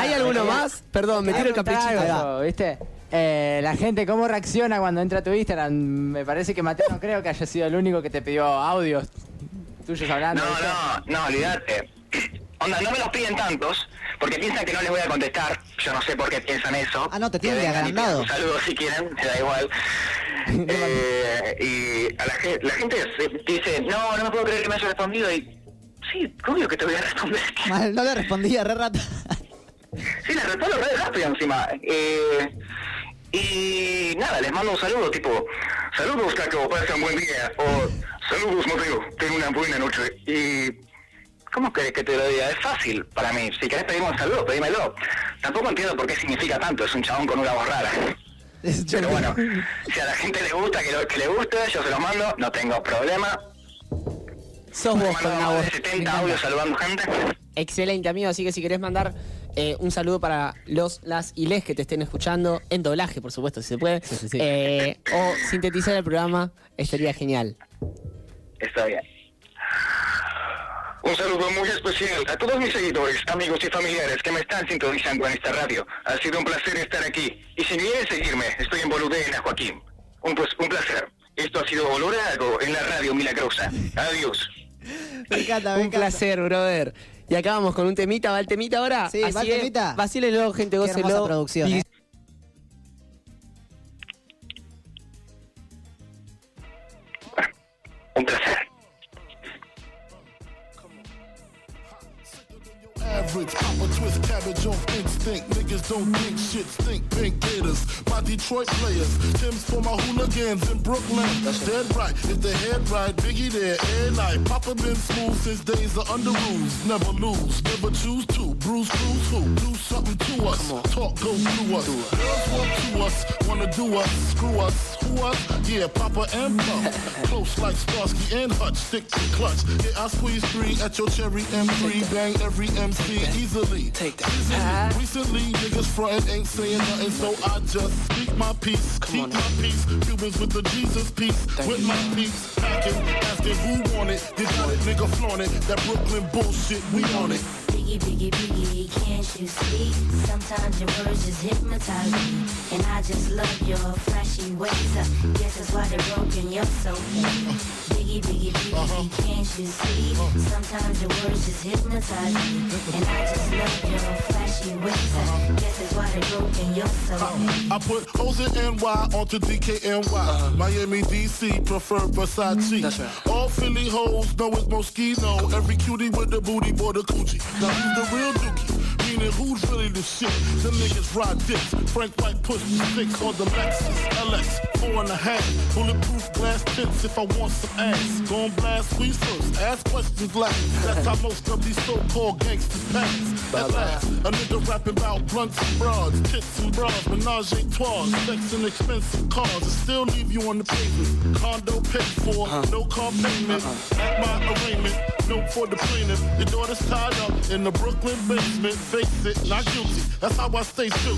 ¿Hay alguno más? Perdón, me tiro el caprichito.
¿Viste? Eh, la gente, ¿cómo reacciona cuando entra a tu Instagram? Me parece que Mateo no creo que haya sido el único que te pidió audios tuyos hablando.
No,
¿viste?
no, no, olvidate. (clears throat) Onda, no me los piden tantos, porque piensan que no les voy a contestar. Yo no sé por qué piensan eso.
Ah, no, te
Que
tienen de
vengan y pidan
agrandado.
Un saludo si quieren, me da igual. (laughs) Eh, y a la, ge- la gente se- dice, no, no me puedo creer que me haya respondido. Y sí, obvio que te voy a responder. (laughs)
Mal, no le respondía, re rata.
Sí, les respondo re rápido encima. Eh, y nada, les mando un saludo, tipo, saludos Caco, pasen buen día. O saludos Mateo, ten una buena noche. Y ¿cómo querés que te lo diga? Es fácil para mí. Si querés pedirme un saludo, pedímelo. Tampoco entiendo por qué significa tanto, es un chabón con una voz rara. Pero bueno, si a la gente le gusta, que, lo, que le guste, yo se los mando, no tengo problema.
Sos vos con una
más
voz.
de 70 audios saludando gente.
Excelente, amigo. Así que si querés mandar eh, un saludo para los, las y les que te estén escuchando, en doblaje, por supuesto, si se puede,
sí, sí.
eh, o sintetizar el programa, estaría genial.
Está bien. Un saludo muy especial a todos mis seguidores, amigos y familiares que me están sintonizando en esta radio. Ha sido un placer estar aquí. Y si quieren seguirme, estoy en Boludena, Joaquín. Un, pues, un placer. Esto ha sido Olor a Algo en la radio Milagrosa. Adiós.
Me encanta, me
Un
encanta.
placer, brother. Y acá vamos con un temita, ¿va el temita ahora?
Sí, va el
es.
temita.
Vacílelo, gente,
Qué hermosa producción,
Y-
¿eh?
Un placer.
Average, Papa twist cabbage off instinct. Niggas don't think shit stink. Pink gators, my Detroit players. Tim's for my hooligans in Brooklyn. That's dead right. If the head right, Biggie there, air night. Papa been smooth since days of under rules. Never lose, never choose to. Bruce, cruise who? Do something to us. Talk goes through us. Girls want to us, wanna do us. Screw us, who us? Yeah, Papa and Pump. (laughs) Close like Starsky and Hutch. Stick to clutch. Yeah, I squeeze three at your cherry M3. Bang every MC easily. Take that. Recently, niggas frontin' ain't saying nothing, so I just speak my peace. Keep my peace. Cubans with the Jesus peace. with my peace. Packing, asking who want it. You got it, nigga, flaunt it. That Brooklyn bullshit, we on it.
Biggie, biggie, biggie, can't you see? Sometimes your words just hypnotize me. And I just love your flashy ways. Uh, guess that's why they're broken, you're so mean. Biggie, biggie, biggie, can't you see? Sometimes your words just hypnotize me. And I just love your flashy ways. Uh, guess that's why they're broken, you're so mean.
I put O's in NY onto DKNY. Miami, DC, prefer Versace. That's right. All Philly hoes know it's Moschino. Every cutie with the booty, boy, the coochie. Now the real dookie? Meaning who's really the shit? The niggas ride dicks. Frank White push six on the Lexus LX. Four and a half. Bulletproof glass tips if I want some ass. Gon' blast squeeze first. Ask questions last. That's how most of these so-called gangsters pass. At last, a nigga rapping about blunts and broads, tits and bras, menage a trois, sex and expensive cars, and still leave you on the pavement. Condo paid for, uh-huh. no car payment. Uh-huh. At my arraignment, no for the plaintiff. Your daughter's tied up in the Brooklyn basement. It, not guilty. That's how I stay true.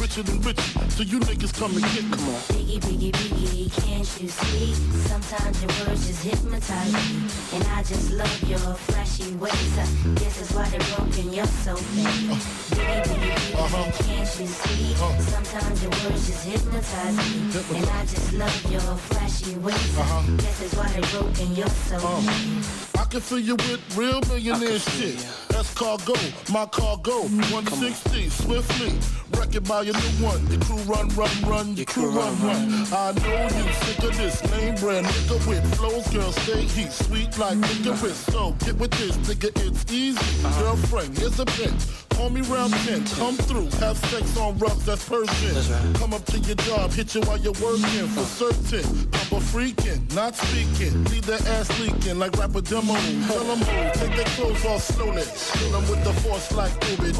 Richer than richer, so you niggas come and get me. Come on.
Biggie, biggie, biggie, can't you see? Sometimes your words just hypnotize me. And I just love your flashy ways. Uh, guess that's why they're broken, you're so mean. Biggie, biggie, biggie, can't you see? Sometimes your words just hypnotize me. And I just love your flashy ways. Uh, guess that's why they're broken, you're so mean.
I can fill you with real millionaire shit. That's cargo, my cargo. 160, swiftly. Wreck it by your new one. Your crew run, run, run. Your crew run, run. I know you sick of this name brand nigga with flows. Girl, stay heat, sweet like licorice. So get with this, nigga, it's easy. Girlfriend, here's a bitch. Call me round 10, come through, have sex on rough, that's Persian. Come up to your job, hit you while you're working for certain. I'm a freaking, not speaking. Leave that ass leaking like rapper demo. Tell them who, take their clothes off slowly. Kill them with the force like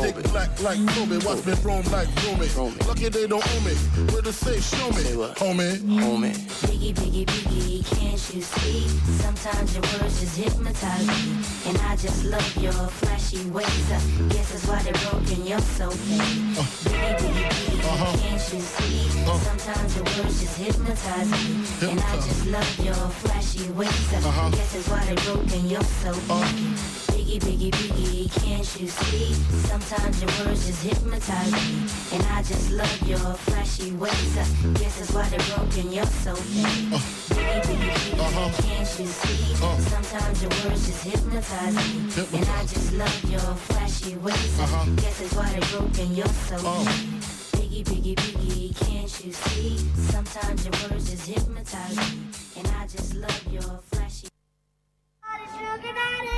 Ubi. Dick black like Kobe. Watch me roam like Rumi. Lucky they don't own me. Where the safe, show me. Homie. Homie.
Biggie, biggie, biggie, can't you see? Sometimes your words just hypnotize me. And I just love your flashy ways. I guess that's why they're broken, you're so fake. Biggie, biggie, biggie, uh-huh. can't you see? Uh-huh. Sometimes your words just hypnotize me. And I just love your flashy ways. I uh-huh. guess that's why they're broken, you're so fake. Biggie, biggie, biggie, can't you see? Sometimes your words just hypnotize me. And I just love your flashy ways. I guess that's why they're broken, you're so fake. Uh, biggie, biggie, biggie, can't you see? Sometimes your words just hypnotize me. And I just love your flashy ways. I guess that's why they're broken, you're so fake. Biggie, biggie, biggie, can't you see? Sometimes your words just hypnotize me. And I just love your flashy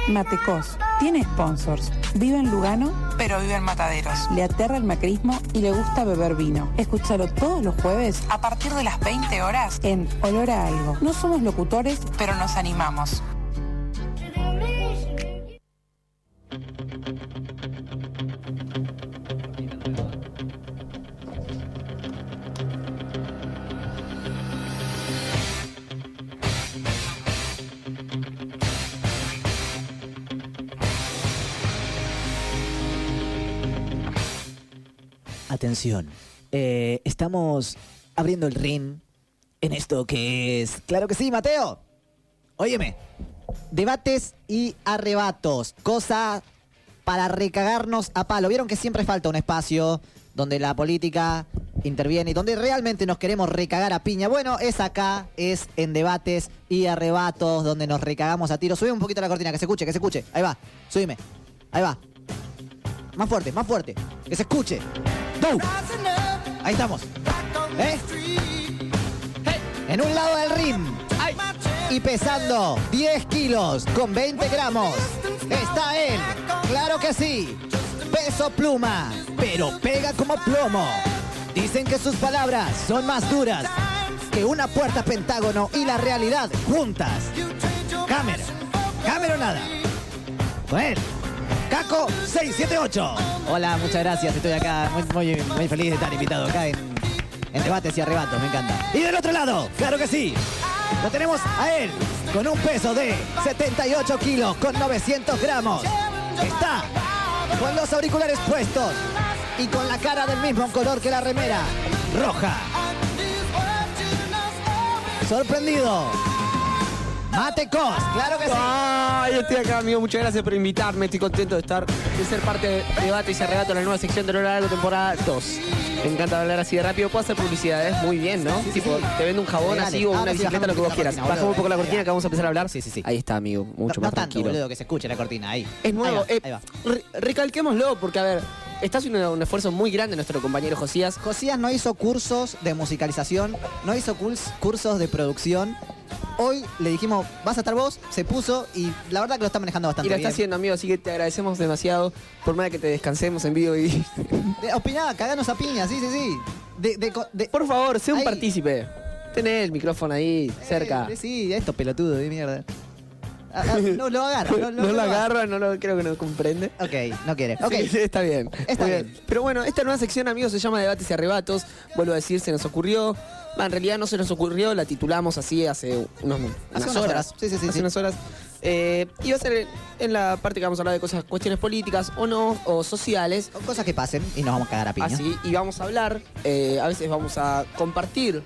Matecos tiene sponsors. Vive en Lugano, pero vive en Mataderos. Le aterra el macrismo y le gusta beber vino. Escúchalo todos los jueves a partir de las 20 horas en Olor a Algo. No somos locutores, pero nos animamos.
Atención, eh, estamos abriendo el ring en esto que es... Claro que sí, Mateo. Óyeme, debates y arrebatos, cosa para recagarnos a palo. Vieron que siempre falta un espacio donde la política interviene y donde realmente nos queremos recagar a piña. Bueno, es acá, es en debates y arrebatos donde nos recagamos a tiro. Sube un poquito la cortina, que se escuche, que se escuche. Ahí va, subime. Ahí va. Más fuerte, más fuerte. Que se escuche. ¡Go! Ahí estamos. ¿Eh? En un lado del ring. Y pesando 10 kilos con 20 gramos. Está él. Claro que sí. Peso pluma. Pero pega como plomo. Dicen que sus palabras son más duras que una puerta pentágono y la realidad juntas. Cámara. Cámara o nada. Con él. Caco 678. Hola, muchas gracias. Estoy acá muy, muy, muy feliz de estar invitado acá en, en debates y arrebatos. Me encanta. Y del otro lado, claro que sí. Lo tenemos a él con un peso de 78 kilos con 900 gramos. Está con los auriculares puestos y con la cara del mismo color que la remera. Roja. Sorprendido. Mate Cos, claro que sí.
Ay, estoy acá, amigo. Muchas gracias por invitarme. Estoy contento de estar, de ser parte de Debate y se arrebato en la nueva sección de Olor a Algo, temporada 2. Me encanta hablar así de rápido. Puedo hacer publicidades muy bien, ¿no? tipo, te vendo un jabón
Dale,
así o una
sí,
bicicleta, lo que vos quieras. Bajamos un poco la cortina que vamos a empezar a hablar.
Sí, sí, sí.
Ahí está, amigo. Mucho
no,
más
no tanto,
tranquilo.
boludo, que se escuche la cortina. Ahí.
Es nuevo.
Ahí va,
eh,
ahí va.
re- recalquémoslo, porque a ver, está haciendo un esfuerzo muy grande nuestro compañero Josías.
Josías no hizo cursos de musicalización, no hizo curs- cursos de producción. Hoy le dijimos, vas a estar vos, se puso y la verdad que lo está manejando
Y
bastante
lo está
bien.
haciendo, amigo, así que te agradecemos demasiado por más que te descansemos en vivo y. (laughs)
Eh, Opiná, caganos a piña, sí, sí, sí. De, de
Por favor, sé un
Ahí.
partícipe. Tenés el micrófono ahí, cerca.
Eh, sí, esto pelotudo de mierda. Ah, ah, (laughs) no lo agarra, no,
No,
no,
lo
agarra.
no lo creo que no comprende.
Ok, no quiere. Ok,
Sí, está bien.
Está
Muy
bien.
Pero bueno, esta nueva sección, amigos, se llama Debates y Arrebatos. Vuelvo a decir, se nos ocurrió. Va, en realidad no se nos ocurrió, la titulamos así hace unos, unas,
unas
horas.
horas. Sí, sí, sí,
Hace unas horas. Eh, y va a ser en la parte que vamos a hablar de cosas, cuestiones políticas o no, o sociales.
Son cosas que pasen y nos vamos a cagar a piña.
Así, y vamos a hablar, eh, a veces vamos a compartir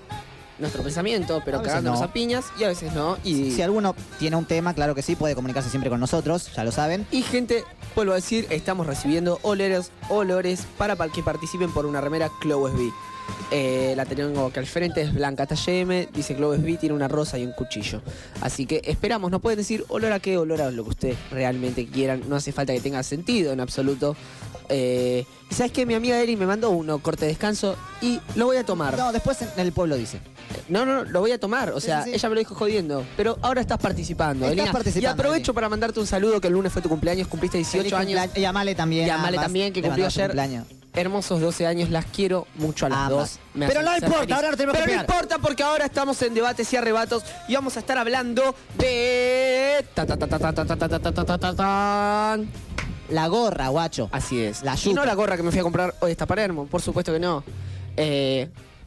nuestro pensamiento, pero cagándonos
no.
a piñas, y a veces no. Y,
Si alguno tiene un tema, claro que sí, puede comunicarse siempre con nosotros, ya lo saben.
y gente, vuelvo a decir, estamos recibiendo olores, olores para pa- que participen por una remera Clowesby. Eh, la tengo que al frente es Blanca TM, dice Globes B, tiene una rosa y un cuchillo. Así que esperamos, nos pueden decir olor a qué, olor a lo que ustedes realmente quieran. No hace falta que tenga sentido en absoluto. Eh, sabes que mi amiga Eri me mandó uno, corte de descanso, y lo voy a tomar.
No, después en el pueblo dice.
No, no, lo voy a tomar. O sea,
sí, sí.
ella me lo dijo jodiendo. Pero ahora estás participando.
Estás
Elina.
participando,
Y aprovecho para mandarte un saludo que el lunes fue tu cumpleaños, cumpliste 18
Feliz
años.
Y a Male también.
Y a Male también, que cumplió ayer.
cumpleaños
hermosos 12 años, las quiero mucho a las dos. Me
Pero no importa,
feliz.
ahora tenemos
Pero no importa porque ahora estamos en debates y arrebatos y vamos a estar hablando de...
La gorra, guacho.
Así es.
La.
Y no la gorra que me fui a comprar hoy esta Palermo, por supuesto que no.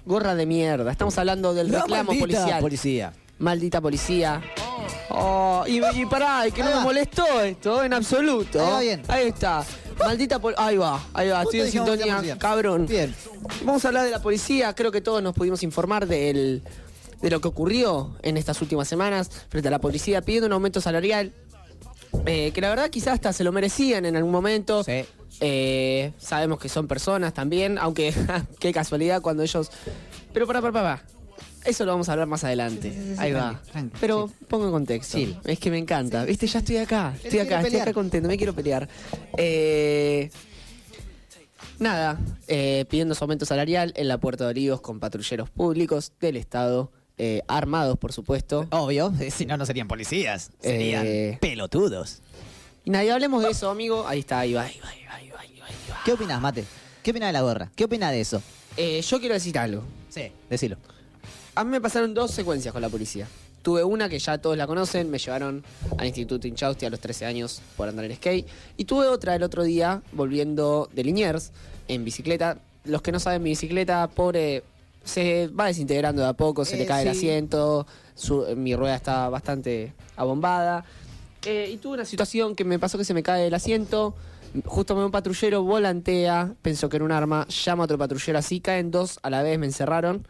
Gorra de mierda. Estamos hablando del reclamo policial.
policía.
Maldita policía. Oh, y, pará, que no me molestó esto en absoluto.
Bien.
Ahí está. Maldita pol- Ahí va, ahí va. Estoy en sintonía, cabrón.
Bien.
Vamos a hablar de la policía. Creo que todos nos pudimos informar del, de lo que ocurrió en estas últimas semanas frente a la policía pidiendo un aumento salarial. eh, que la verdad quizás hasta se lo merecían en algún momento.
Sí.
Eh, sabemos que son personas también, aunque (laughs) qué casualidad cuando ellos... Pero para, para, para. Eso lo vamos a hablar más adelante.
sí, sí,
Ahí
tranqui,
va.
tranqui,
Pero pongo en contexto.
Sí.
Es que me encanta. Viste, ya estoy acá. Estoy acá, estoy
pelear.
acá contento. Me quiero pelear. Eh, Nada, eh, pidiendo su aumento salarial en la Puerta de Olivos con patrulleros públicos del Estado, eh, armados por supuesto.
Obvio, (laughs) si no, no serían policías. Serían
Eh.
pelotudos.
Y nadie hablemos de eso, amigo. Ahí está, ahí va, ahí va, ahí va, ahí va, ahí va, ahí va.
¿Qué opinas, Mate? ¿Qué opinas de la gorra? ¿Qué opinas de eso?
Eh, yo quiero decir algo.
Sí. Decilo.
A mí me pasaron dos secuencias con la policía. Tuve una que ya todos la conocen, me llevaron al Instituto Inchausti a los 13 años por andar en skate. Y tuve otra el otro día, volviendo de Liniers, en bicicleta. Los que no saben, mi bicicleta, pobre, se va desintegrando de a poco, se
Eh,
le cae el asiento, su- mi rueda está bastante abombada. Eh, y tuve una situación que me pasó que se me cae el asiento. Justo me ve un patrullero, volantea, pensó que era un arma, llama a otro patrullero así, caen dos a la vez, me encerraron.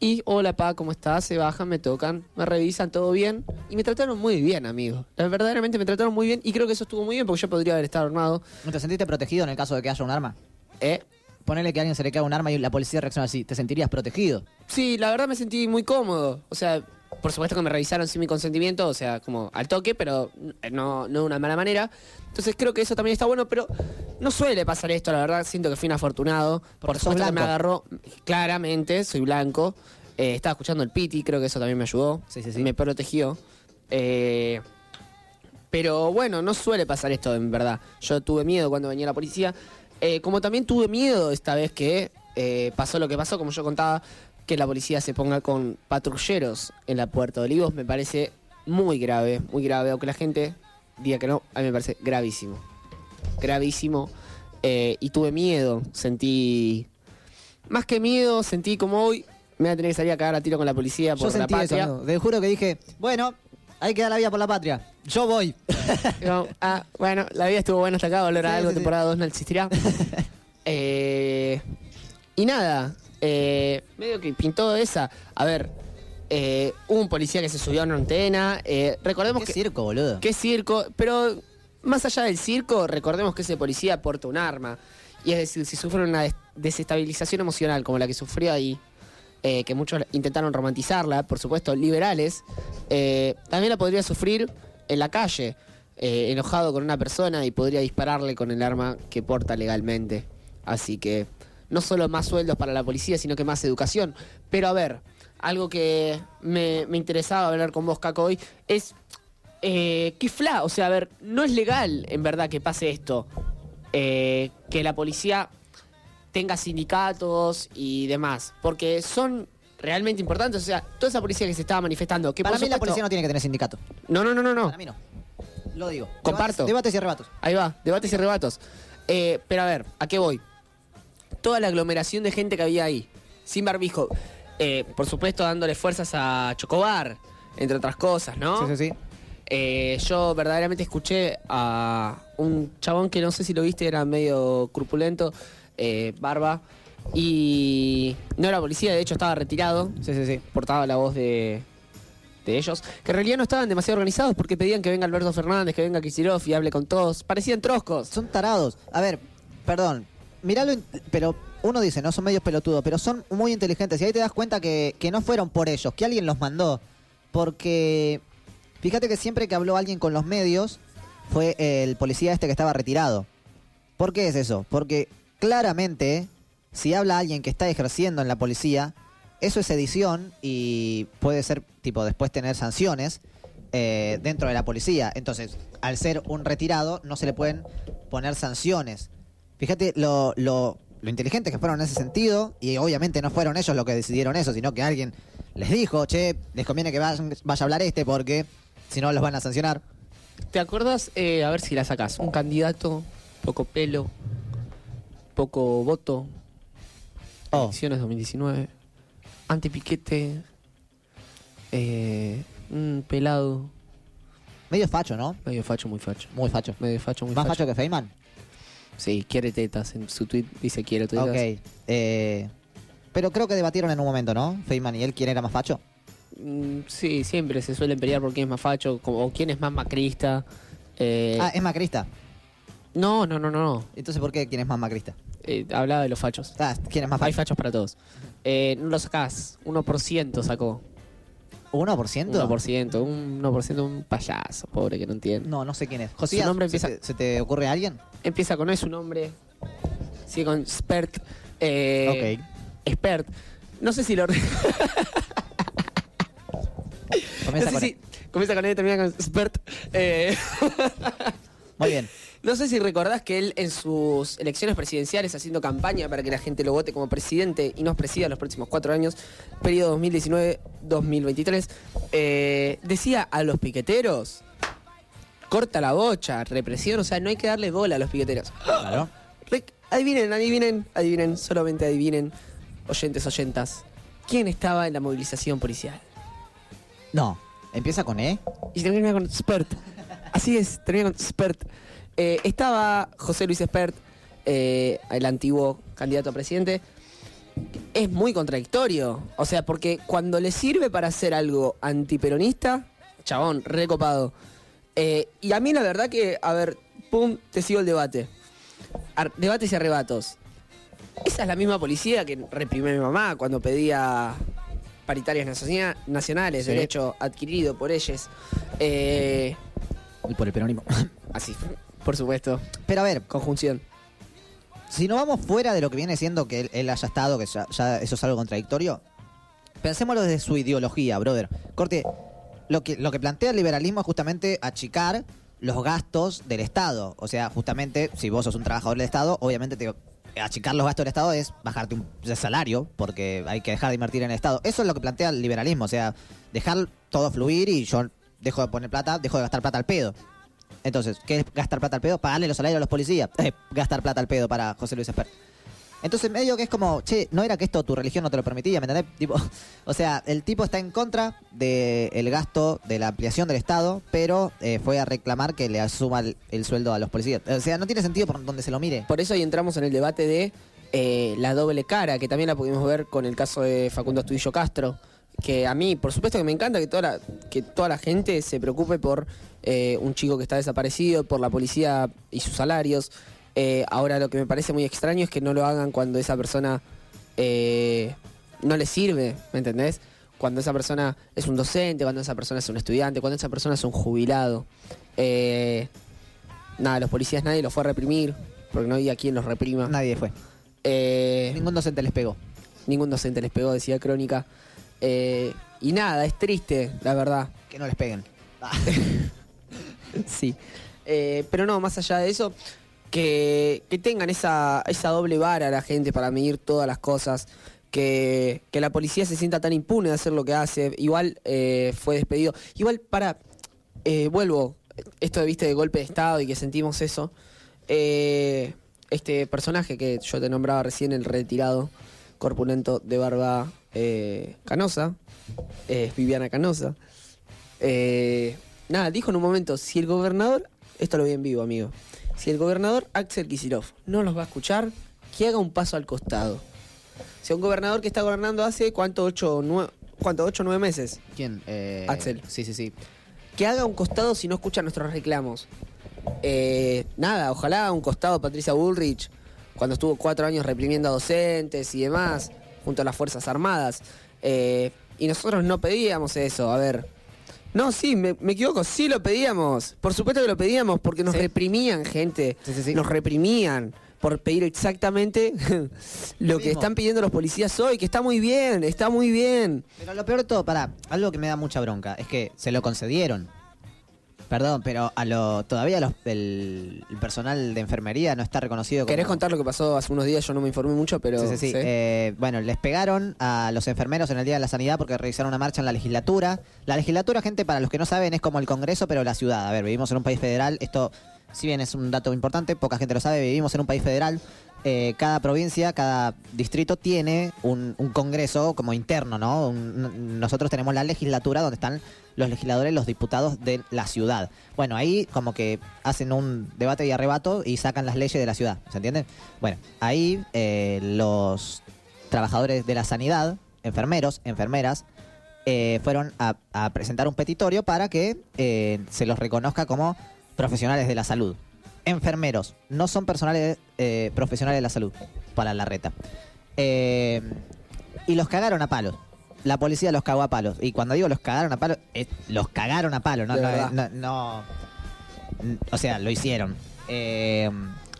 Y, hola, pa, ¿cómo estás? Se bajan, me tocan, me revisan, todo bien. Y me trataron muy bien, amigo. La- Verdaderamente me trataron muy bien y creo que eso estuvo muy bien porque yo podría haber estado armado.
¿No te sentiste protegido en el caso de que haya un arma?
¿Eh?
Ponele que a alguien se le cae un arma y la policía reacciona así. ¿Te sentirías protegido?
Sí, la verdad me sentí muy cómodo. O sea, por supuesto que me revisaron sin mi consentimiento, o sea, como al toque, pero no, no de una mala manera. Entonces creo que eso también está bueno, pero no suele pasar esto, la verdad. Siento que fui un afortunado. Por supuesto que me agarró, claramente, soy blanco. Eh, estaba escuchando el Piti, creo que eso también me ayudó.
Sí, sí, sí.
Me protegió. Eh, pero bueno, no suele pasar esto, en verdad. Yo tuve miedo cuando venía la policía. Eh, como también tuve miedo esta vez que eh, pasó lo que pasó, como yo contaba, que la policía se ponga con patrulleros en la Puerta de Olivos, me parece muy grave, muy grave. Aunque la gente diga que no, a mí me parece gravísimo. Gravísimo. Eh, y tuve miedo, sentí... Más que miedo, sentí como hoy me voy a tener que salir a cagar a tiro con la policía por
Yo
la
eso,
patria.
amigo. Te juro que dije, bueno, hay que dar la vida por la patria. Yo voy. (laughs)
Ah, bueno, la vida estuvo buena hasta acá, volver a
Sí,
algo,
sí,
temporada 2 no existirá. (laughs) Eh, y nada, eh, medio que pintó esa. A ver, eh, un policía que se subió a una antena. eh, recordemos
Qué
que.
circo, boludo.
Qué circo, pero más allá del circo, recordemos que ese policía porta un arma. Y es decir, si sufre una des- desestabilización emocional como la que sufrió ahí, eh, que muchos intentaron romantizarla, por supuesto, liberales, también la podría sufrir en la calle, enojado con una persona y podría dispararle con el arma que porta legalmente. Así que no solo más sueldos para la policía, sino que más educación. Pero a ver, algo que me, me interesaba hablar con vos, Caco, hoy, es eh, qué fla, o sea, a ver, no es legal en verdad que pase esto. Eh, que la policía tenga sindicatos y demás, porque son realmente importantes. O sea, toda esa policía que se estaba manifestando, que
Para mí la policía no tiene que tener sindicato.
no, no, no, no, no.
Para mí no. Lo digo.
Comparto.
Debates, debates y arrebatos.
Ahí va, debates y rebatos. Eh, pero a ver, ¿a qué voy? Toda la aglomeración de gente que había ahí, sin barbijo. Eh, por supuesto, dándole fuerzas a Chocobar, entre otras cosas, ¿no?
Sí, sí, sí.
Eh, yo verdaderamente escuché a un chabón que no sé si lo viste, era medio corpulento, eh, barba, y no era policía, de hecho estaba retirado,
Sí, sí, sí.
portaba la voz de, de ellos, que en realidad no estaban demasiado organizados porque pedían que venga Alberto Fernández, que venga Kicillof y hable con todos. Parecían troscos.
Son tarados. A ver, perdón. Miralo, en- pero uno dice, no son medios pelotudos, pero son muy inteligentes. Y ahí te das cuenta que, que no fueron por ellos, que alguien los mandó. Porque fíjate que siempre que habló alguien con los medios, fue el policía este que estaba retirado. ¿Por qué es eso? Porque claramente, si habla alguien que está ejerciendo en la policía, eso es edición y puede ser, tipo, después tener sanciones eh, dentro de la policía. Entonces, al ser un retirado, no se le pueden poner sanciones. Fíjate lo, lo, lo inteligentes que fueron en ese sentido, y obviamente no fueron ellos los que decidieron eso, sino que alguien les dijo, che, les conviene que vayan- vaya a hablar este porque si no los van a sancionar.
¿Te acuerdas? eh, a ver si la sacas. Un candidato, poco pelo, poco voto.
Oh.
Elecciones 2019. Antipiquete. Eh, un pelado.
Medio facho, ¿no?
Medio facho, muy facho.
Muy facho.
Medio facho, muy
¿Más
facho.
facho que Feynman?
Sí, quiere tetas. En su tweet dice quiere tetas.
Ok. eh, pero creo que debatieron en un momento, ¿no? Feynman y él, ¿quién era más facho?
Mm, sí, siempre se suelen pelear por quién es más facho como- o quién es más macrista. Eh,
Ah, es macrista.
No, no, no, no.
Entonces, ¿por qué quién es más macrista?
Eh, hablaba de los fachos.
Ah, ¿quién es más
Hay
facho?
fachos para todos. No lo sacás. 1% sacó.
¿1%?
1%. Un 1%, un payaso, pobre que no entiende.
No, no sé quién es. Josías,
Su nombre
¿se
empieza,
te- ¿se te ocurre alguien?
empieza con su nombre. Sigue con Spert. Eh, Spert. No sé si lo. no
Comienza
sé
con
si- Comienza con él y termina con Spert. Eh,
Muy bien.
No sé si recordás que él en sus elecciones presidenciales, haciendo campaña para que la gente lo vote como presidente y nos presida los próximos cuatro años, periodo 2019-2023, eh, decía a los piqueteros, corta la bocha, represión, o sea, no hay que darle bola a los piqueteros.
Claro.
Adivinen, adivinen, adivinen, solamente adivinen, oyentes, oyentas, ¿quién estaba en la movilización policial?
No. ¿Empieza con E?
Y termina con Spert. Así es, termina con Spert. Eh, estaba José Luis Spert, eh, el antiguo candidato a presidente. Es muy contradictorio. O sea, porque cuando le sirve para hacer algo antiperonista, chabón, recopado. Eh, y a mí la verdad que, a ver, pum, te sigo el debate. Ar- debates y arrebatos. Esa es la misma policía que reprimió a mi mamá cuando pedía paritarias nacionales,
Sí.
derecho adquirido por ellos. Eh,
Y por el peronismo.
así, por supuesto.
Pero a ver,
Conjunción.
si no vamos fuera de lo que viene siendo que él, él haya estado, que ya, ya eso es algo contradictorio, pensémoslo desde su ideología, brother. Corte, lo que, lo que plantea el liberalismo es justamente achicar los gastos del Estado. O sea, justamente, si vos sos un trabajador del Estado, obviamente te, achicar los gastos del Estado es bajarte un salario, porque hay que dejar de invertir en el Estado. Eso es lo que plantea el liberalismo, o sea, dejar todo fluir y yo dejo de poner plata, dejo de gastar plata al pedo. Entonces, ¿qué es gastar plata al pedo? Pagarle los salarios a los policías. Gastar plata al pedo para José Luis Espert. Entonces, medio que es como, che, no era que esto tu religión no te lo permitía, ¿me entendés? Tipo, (laughs) o sea, el tipo está en contra del gasto de la ampliación del Estado, pero eh, fue a reclamar que le asuma el, el sueldo a los policías. O sea, no tiene sentido por donde se lo mire.
Por eso ahí entramos en el debate de eh, la doble cara, que también la pudimos ver con el caso de Facundo Astudillo Castro. Que a mí, por supuesto que me encanta que toda la, que toda la gente se preocupe por eh, un chico que está desaparecido, por la policía y sus salarios. Eh, ahora lo que me parece muy extraño es que no lo hagan cuando esa persona eh, no le sirve, ¿me entendés? Cuando esa persona es un docente, cuando esa persona es un estudiante, cuando esa persona es un jubilado. Nada, los policías nadie los fue a reprimir, porque no había quien los reprima.
Nadie fue. Ningún docente les pegó.
ningún docente les pegó, decía Crónica. Y nada, es triste, la verdad.
Que no les peguen. (laughs) (laughs)
sí. Eh, pero no, más allá de eso, que, que tengan esa, esa doble vara la gente para medir todas las cosas. Que, que la policía se sienta tan impune de hacer lo que hace. Igual eh, fue despedido. Igual para. eh, vuelvo. Esto de viste de golpe de Estado y que sentimos eso. Este personaje que yo te nombraba recién, el retirado corpulento de barba canosa, eh, Viviana Canosa. Nada, dijo en un momento, si el gobernador, esto lo vi en vivo, amigo, si el gobernador Axel Kicillof no los va a escuchar, que haga un paso al costado. O sea, un gobernador que está gobernando hace, ¿cuánto? ¿Ocho, nueve, ¿cuánto? ¿Ocho, nueve meses?
¿Quién? Eh,
Axel.
Sí, sí, sí.
Que haga un costado si no escucha nuestros reclamos. Eh, nada, ojalá un costado Patricia Bullrich, cuando estuvo cuatro años reprimiendo a docentes y demás, junto a las Fuerzas Armadas. Eh, y nosotros no pedíamos eso, a ver. No, sí, me, me equivoco, sí lo pedíamos. Por supuesto que lo pedíamos porque nos reprimían, gente. Nos reprimían por pedir exactamente (laughs) lo que
mismo.
están pidiendo los policías hoy, que está muy bien, está muy bien.
Pero lo peor de todo, para algo que me da mucha bronca, es que se lo concedieron. Perdón, pero a lo todavía los- el, el personal de enfermería no está reconocido como...
¿Querés contar lo que pasó hace unos días? Yo no me informé mucho, pero...
Sí, sí, sí. Eh, bueno, les pegaron a los enfermeros en el Día de la Sanidad porque realizaron una marcha en la legislatura. La legislatura, gente, para los que no saben, es como el Congreso, pero la ciudad. A ver, vivimos en un país federal. Esto, si bien es un dato importante, poca gente lo sabe, vivimos en un país federal. Eh, cada provincia, cada distrito tiene un, un congreso como interno, ¿no? Un- nosotros tenemos la legislatura donde están los legisladores, los diputados de la ciudad. Bueno, ahí como que hacen un debate y arrebato y sacan las leyes de la ciudad, ¿se entiende? Bueno, ahí eh, los trabajadores de la sanidad, enfermeros, enfermeras, eh, fueron a, presentar un petitorio para que eh, se los reconozca como profesionales de la salud. Enfermeros, no son personales eh, profesionales de la salud, para la reta. Y los cagaron a palos. La policía los cagó a palos. Y cuando digo los cagaron a palos, los cagaron a palos, no, no,
verdad.
no- no- o sea, lo hicieron. Eh,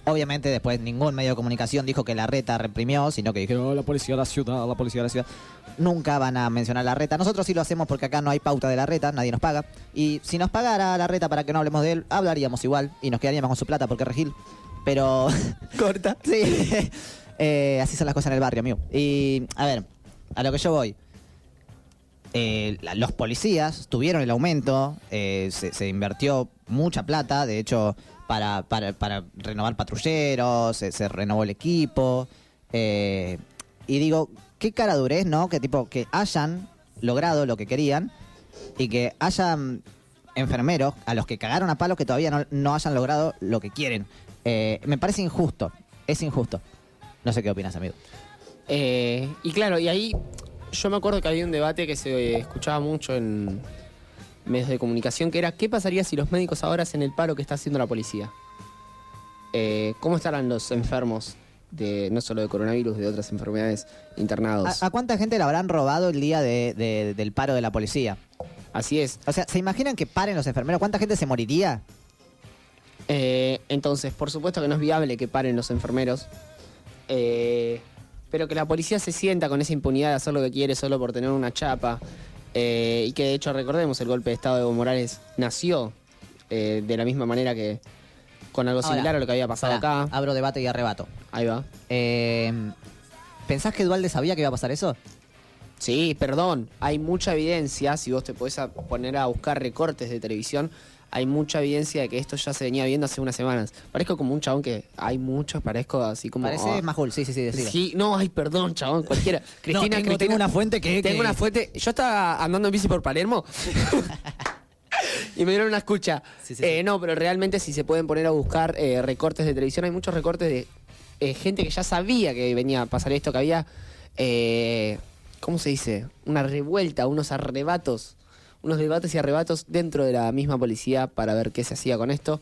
obviamente después ningún medio de comunicación dijo que la reta reprimió, sino que dijeron "Oh, la policía de la ciudad, la policía de la ciudad. Nunca van a mencionar la reta. Nosotros sí lo hacemos porque acá no hay pauta de la reta, nadie nos paga. Y si nos pagara la reta para que no hablemos de él, hablaríamos igual y nos quedaríamos con su plata porque regil. Pero... (laughs)
Corta.
sí. (laughs) Eh, así son las cosas en el barrio, amigo. Y, a ver, a lo que yo voy. Eh, los policías tuvieron el aumento, eh, se, invirtió mucha plata, de hecho, para, renovar patrulleros, se, renovó el equipo. eh, y digo, qué cara durez, ¿no? Que tipo, que hayan logrado lo que querían y que hayan enfermeros a los que cagaron a palos que todavía no, no hayan logrado lo que quieren. Me parece injusto, es injusto. No sé qué opinas, amigo.
Y claro, y ahí yo me acuerdo que había un debate que se escuchaba mucho en medios de comunicación, que era ¿qué pasaría si los médicos ahora hacen el paro que está haciendo la policía? Eh, ¿Cómo estarán los enfermos de no solo de coronavirus, de otras enfermedades internados?
¿A, a cuánta gente le habrán robado el día de- de- del paro de la policía?
Así es.
O sea, ¿se imaginan que paren los enfermeros? ¿Cuánta gente se moriría?
Eh, entonces, por supuesto que no es viable que paren los enfermeros, eh, pero que la policía se sienta con esa impunidad de hacer lo que quiere solo por tener una chapa, eh, y que de hecho recordemos, el golpe de Estado de Evo Morales nació eh, de la misma manera que con algo
Ahora,
similar a lo que había pasado acá.
Abro debate y arrebato.
Ahí va.
Eh, ¿Pensás que Dualde sabía que iba a pasar eso?
Sí, perdón, hay mucha evidencia, si vos te podés a poner a buscar recortes de televisión, hay mucha evidencia de que esto ya se venía viendo hace unas semanas. Parezco como un chabón que hay muchos, parezco así como...
Parece
ah,
Majul, sí, sí, sí. decilo.
Sí, no, ay, perdón, chabón, cualquiera. (laughs) Cristina,
tengo-
Cristina-
tengo una fuente que-
Tengo
que-
una fuente. Yo estaba andando en bici por Palermo. (laughs) y me dieron una escucha. Eh, no, pero realmente si se pueden poner a buscar eh, recortes de televisión, hay muchos recortes de eh, gente que ya sabía que venía a pasar esto, que había. eh, ¿Cómo se dice? Una revuelta, unos arrebatos. Unos debates y arrebatos dentro de la misma policía para ver qué se hacía con esto.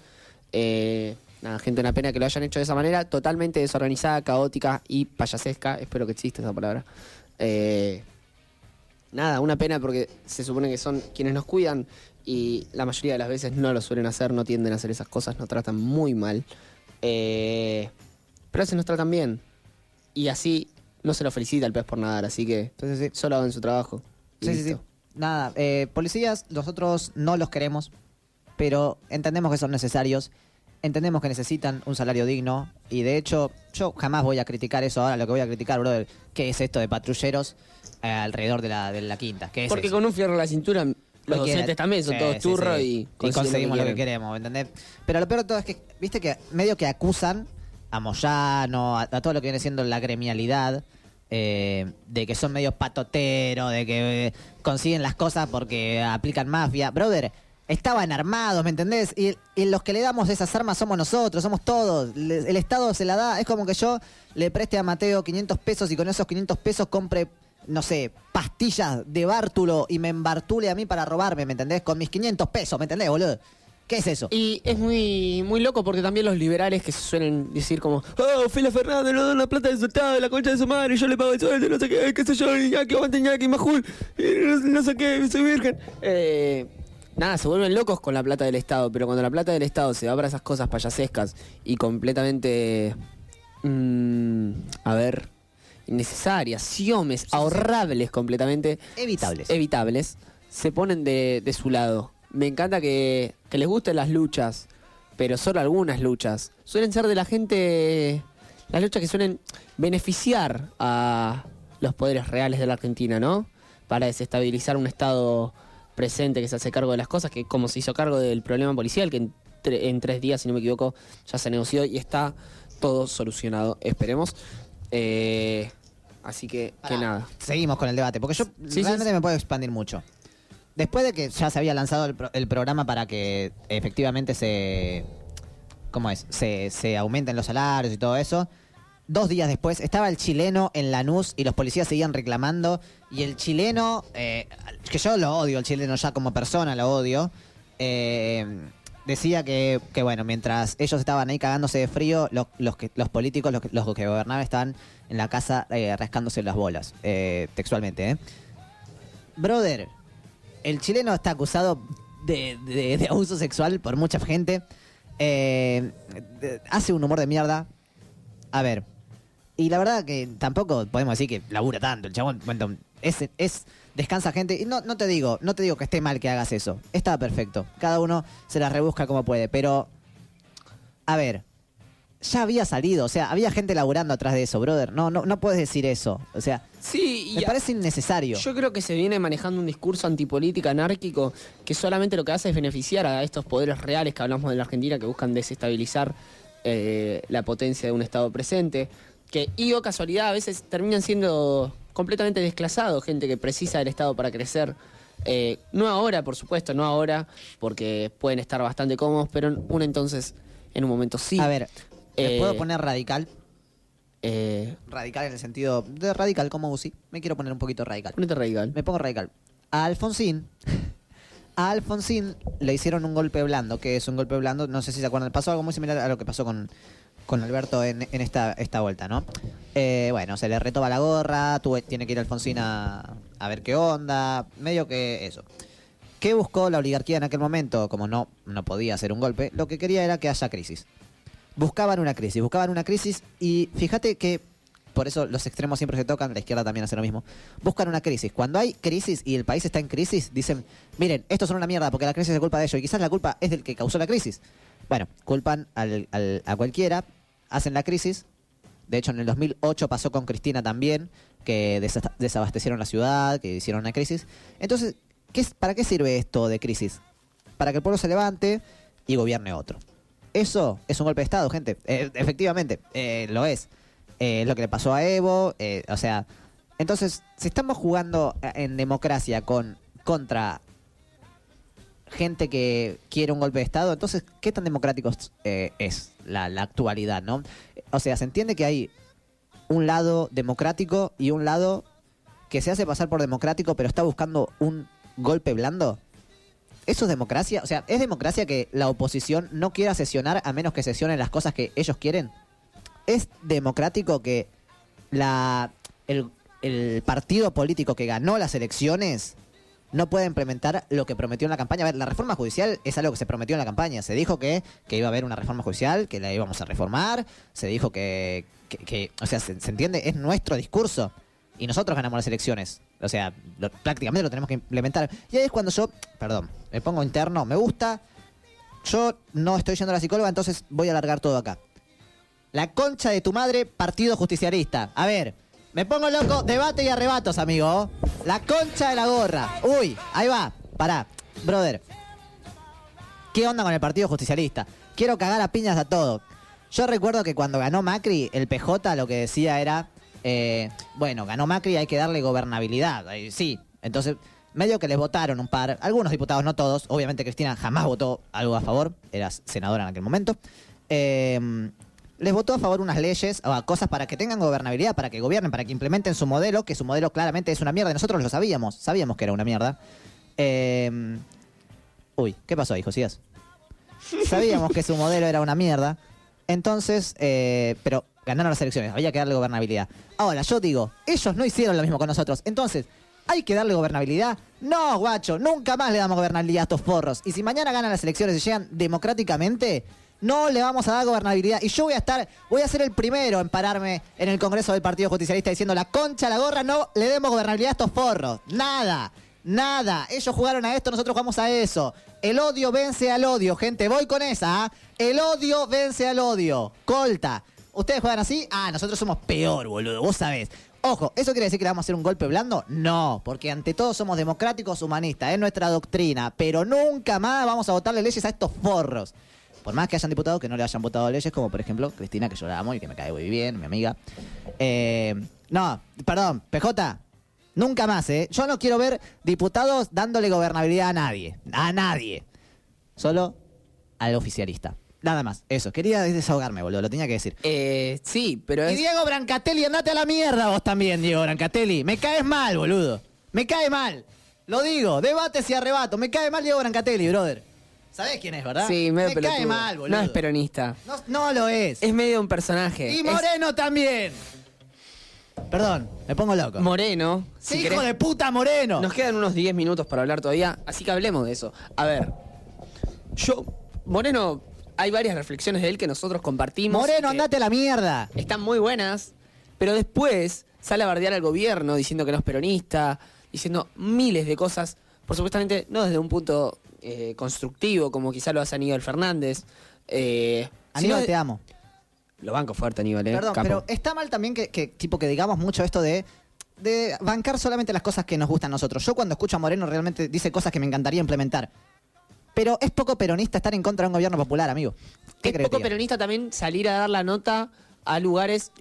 Eh, nada, gente, una pena que lo hayan hecho de esa manera, totalmente desorganizada, caótica y payasesca. Espero que exista esa palabra. Eh, nada, una pena porque se supone que son quienes nos cuidan y la mayoría de las veces no lo suelen hacer, no tienden a hacer esas cosas, nos tratan muy mal. Eh, pero a veces nos tratan bien. Y así no se lo felicita el pez por nadar, así que solo hagan su trabajo. y
Sí, sí, sí. Nada, eh, policías nosotros no los queremos, pero entendemos que son necesarios, entendemos que necesitan un salario digno y de hecho yo jamás voy a criticar eso ahora, lo que voy a criticar, brother, ¿qué es esto de patrulleros eh, alrededor de la, de la quinta? ¿Qué es
Porque
eso?
con un fierro en la cintura, los docentes también son
Sí,
todos
sí,
turros
sí.
y,
Y conseguimos lo que
quieren.
queremos, ¿entendés? Pero lo peor de todo es que, viste que medio que acusan a Moyano, a, a todo lo que viene siendo la gremialidad, eh, de que son medio patoteros, de que eh, consiguen las cosas porque aplican mafia. Brother, estaban armados, ¿me entendés? Y, y los que le damos esas armas somos nosotros, somos todos. El Estado se la da. Es como que yo le preste a Mateo 500 pesos y con esos 500 pesos compre, no sé, pastillas de bártulo y me embartule a mí para robarme, ¿me entendés? Con mis 500 pesos, ¿me entendés, boludo? ¿Qué es eso?
Y es muy, muy loco porque también los liberales que se suelen decir como, oh, Fila Fernández no da la plata de su estado, la concha de su madre, yo le pago el sueldo, no sé qué, qué sé yo, que aguante ñaki, majul, y no, no sé qué, soy virgen. Eh, nada, se vuelven locos con la plata del Estado, pero cuando la plata del Estado se va para esas cosas payasescas y completamente, mm, a ver, innecesarias, siomes, ahorrables completamente.
Evitables.
Evitables, se ponen de, de su lado. Me encanta que, que les gusten las luchas, pero solo algunas luchas. Suelen ser de la gente, las luchas que suelen beneficiar a los poderes reales de la Argentina, ¿no? Para desestabilizar un Estado presente que se hace cargo de las cosas, que como se hizo cargo del problema policial, que en, tre- en tres días, si no me equivoco, ya se negoció y está todo solucionado, esperemos. Eh, así que, que nada.
Seguimos con el debate, porque yo
sí,
realmente
sí.
me puedo expandir mucho. Después de que ya se había lanzado el, pro- el programa para que efectivamente se. ¿Cómo es? Se, se aumenten los salarios y todo eso. Dos días después estaba el chileno en Lanús y los policías seguían reclamando. Y el chileno, eh, que yo lo odio, el chileno ya como persona lo odio, eh, decía que, que, bueno, mientras ellos estaban ahí cagándose de frío, los, los, que, los políticos, los que, los que gobernaban, estaban en la casa eh, rascándose las bolas, eh, textualmente. ¿eh? Brother, el chileno está acusado de, de- abuso sexual por mucha gente. Eh, hace un humor de mierda. A ver. Y la verdad que tampoco podemos decir que labura tanto. El chabón, bueno, es, es descansa gente. Y no, te digo, no te digo que esté mal que hagas eso. Está perfecto. Cada uno se la rebusca como puede. Pero, a ver, ya había salido. O sea, había gente laburando atrás de eso, brother. No, no, no puedes decir eso. O sea,
Sí,
me parece innecesario.
Yo creo que se viene manejando un discurso antipolítica anárquico que solamente lo que hace es beneficiar a estos poderes reales que hablamos de la Argentina que buscan desestabilizar eh, la potencia de un Estado presente. Que, y o casualidad, a veces terminan siendo completamente desclasados, gente que precisa del Estado para crecer. Eh, no ahora, por supuesto, no ahora, porque pueden estar bastante cómodos, pero un entonces, en un momento sí.
A ver, ¿me
Eh,
puedo poner radical?
Eh,
Radical en el sentido de radical como Uzi. Me quiero poner un poquito radical.
ponete radical.
Me pongo radical. A Alfonsín. (laughs) A Alfonsín le hicieron un golpe blando. que es un golpe blando? No sé si se acuerdan. Pasó algo muy similar a lo que pasó con, con Alberto en, en esta, esta vuelta, ¿no? Eh, bueno, se le retoba la gorra. tuve- tiene que ir Alfonsín a, a ver qué onda. Medio que eso. ¿Qué buscó la oligarquía en aquel momento? Como no, no podía hacer un golpe, lo que quería era que haya crisis. Buscaban una crisis, buscaban una crisis y fíjate que por eso los extremos siempre se tocan, la izquierda también hace lo mismo. Buscan una crisis. Cuando hay crisis y el país está en crisis, dicen, miren, estos son una mierda porque la crisis es culpa de ellos y quizás la culpa es del que causó la crisis. Bueno, culpan al- al- a cualquiera, hacen la crisis. De hecho, en el 2008 pasó con Cristina también, que desa- desabastecieron la ciudad, que hicieron una crisis. Entonces, ¿qué ¿para qué sirve esto de crisis? Para que el pueblo se levante y gobierne otro. Eso es un golpe de Estado, gente. Eh, efectivamente, eh, lo es. Eh, lo que le pasó a Evo. eh, o sea, entonces, si estamos jugando eh, en democracia con contra gente que quiere un golpe de Estado, entonces, ¿qué tan democrático eh, es la, la actualidad, no? O sea, se entiende que hay un lado democrático y un lado que se hace pasar por democrático, pero está buscando un golpe blando. ¿Eso es democracia? O sea, ¿es democracia que la oposición no quiera sesionar a menos que sesionen las cosas que ellos quieren? ¿Es democrático que la, el, partido político que ganó las elecciones no pueda implementar lo que prometió en la campaña? A ver, la reforma judicial es algo que se prometió en la campaña. Se dijo que, que iba a haber una reforma judicial, que la íbamos a reformar. Se dijo que, que- o sea, se, se entiende, es nuestro discurso. Y nosotros ganamos las elecciones. O sea, prácticamente lo tenemos que implementar. Y ahí es cuando yo, perdón, me pongo interno, me gusta. Yo no estoy yendo a la psicóloga, entonces voy a alargar todo acá. La concha de tu madre, partido justicialista. A ver, me pongo loco, debate y arrebatos, amigo. La concha de la gorra. Uy, ahí va. Pará, brother. ¿Qué onda con el partido justicialista? Quiero cagar a piñas a todo. Yo recuerdo que cuando ganó Macri, el PJ lo que decía era, eh, bueno, ganó Macri, hay que darle gobernabilidad. Sí, entonces medio que les votaron un par, algunos diputados, no todos. Obviamente Cristina jamás votó algo a favor, era senadora en aquel momento. Eh, les votó a favor unas leyes o a cosas para que tengan gobernabilidad, para que gobiernen, para que implementen su modelo, que su modelo claramente es una mierda. Nosotros lo sabíamos, sabíamos que era una mierda. Eh, uy, ¿qué pasó ahí, Josías? Sabíamos que su modelo era una mierda. Entonces, pero ganaron las elecciones, había que darle gobernabilidad. Ahora, yo digo, ellos no hicieron lo mismo con nosotros. Entonces, ¿hay que darle gobernabilidad? No, guacho, nunca más le damos gobernabilidad a estos forros. Y si mañana ganan las elecciones y llegan democráticamente, no le vamos a dar gobernabilidad. Y yo voy a estar, voy a ser el primero en pararme en el Congreso del Partido Justicialista diciendo la concha, la gorra, no le demos gobernabilidad a estos forros. Nada, nada. Ellos jugaron a esto, nosotros jugamos a eso. El odio vence al odio, gente. Voy con esa, ¿ah? El odio vence al odio. Colta. ¿Ustedes juegan así? Ah, nosotros somos peor, boludo. Vos sabés. Ojo, ¿eso quiere decir que le vamos a hacer un golpe blando? No, porque ante todo somos democráticos humanistas, es nuestra doctrina, pero nunca más vamos a votarle leyes a estos forros. Por más que hayan diputados que no le hayan votado leyes, como por ejemplo Cristina, que yo la amo y que me cae muy bien, mi amiga. Eh, no, perdón, PJ, nunca más, ¿eh? Yo no quiero ver diputados dándole gobernabilidad a nadie, a nadie. Solo al oficialista. Nada más, eso. Quería desahogarme, boludo, lo tenía que decir.
Eh, sí, pero
Y
es...
Diego Brancatelli, andate a la mierda vos también, Diego Brancatelli. Me caes mal, boludo. Me cae mal. Lo digo, debates y arrebato. Me cae mal Diego Brancatelli, brother. ¿Sabés quién es, verdad?
Sí, medio
Me cae mal, boludo.
No es peronista.
No, no lo es.
Es medio un personaje.
Y
Es
Moreno también. Perdón, me pongo loco.
Moreno.
Sí,
si
hijo
querés-
de puta Moreno.
Nos quedan unos 10 minutos para hablar todavía, así que hablemos de eso. A ver, yo, Moreno, hay varias reflexiones de él que nosotros compartimos.
Moreno, andate a la mierda.
Están muy buenas, pero después sale a bardear al gobierno diciendo que no es peronista, diciendo miles de cosas, por supuestamente no desde un punto eh, constructivo, como quizá lo hace Aníbal Fernández. Eh,
Aníbal,
sino-
te amo.
Lo banco fuerte, Aníbal, eh,
Perdón,
capo.
pero está mal también que, que, tipo que digamos mucho esto de de bancar solamente las cosas que nos gustan a nosotros. Yo cuando escucho a Moreno realmente dice cosas que me encantaría implementar. Pero es poco peronista estar en contra de un gobierno popular, amigo. ¿Qué
es
crees
poco peronista también salir a dar la nota a lugares.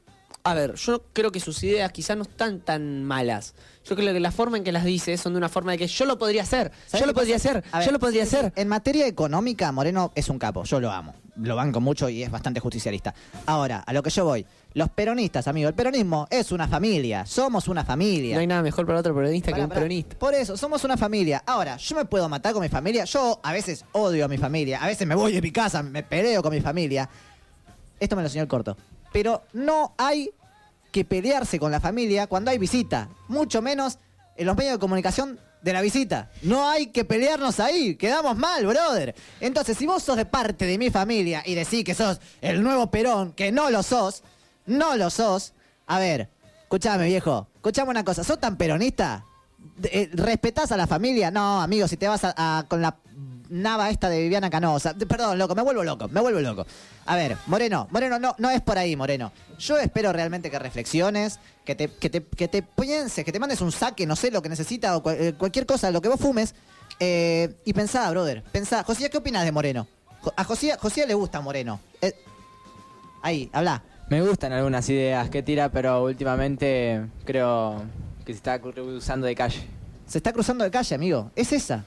A ver, yo creo que sus ideas quizás no están tan malas. Yo creo que la forma en que las dice son de una forma de que yo lo podría hacer.
¿Sabés
Yo lo podría hacer.
Ver,
Yo lo podría hacer.
En materia económica, Moreno es un capo. Yo lo amo. Lo banco mucho y es bastante justicialista. Ahora, a lo que yo voy. Los peronistas, amigo. El peronismo es una familia. Somos una familia.
No hay nada mejor para otro peronista que un peronista.
Por eso, somos una familia. Ahora, yo me puedo matar con mi familia. Yo a veces odio a mi familia. A veces me voy de mi casa, me peleo con mi familia. Esto me lo enseñó el corto. Pero no hay que pelearse con la familia cuando hay visita. Mucho menos en los medios de comunicación de la visita. No hay que pelearnos ahí. Quedamos mal, brother. Entonces, si vos sos de parte de mi familia y decís que sos el nuevo Perón, que no lo sos, no lo sos. A ver, escuchame, viejo. Escuchame una cosa. ¿Sos tan peronista? Eh, ¿Respetás a la familia? No, amigo, si te vas a- con la nava esta de Viviana Canosa. Perdón, loco, me vuelvo loco, me vuelvo loco. A ver, Moreno, Moreno, no, no es por ahí, Moreno. Yo espero realmente que reflexiones, que te, que te, que te pienses, que te mandes un saque, no sé, lo que necesita o cual- eh, cualquier cosa, lo que vos fumes. eh, y pensá, brother, pensá. Josía, ¿qué opinas de Moreno? A Josía, Josía le gusta Moreno. Eh, ahí, habla.
Me gustan algunas ideas que tira, pero últimamente creo que se está cruzando de calle.
Se está cruzando de calle, amigo. Es esa.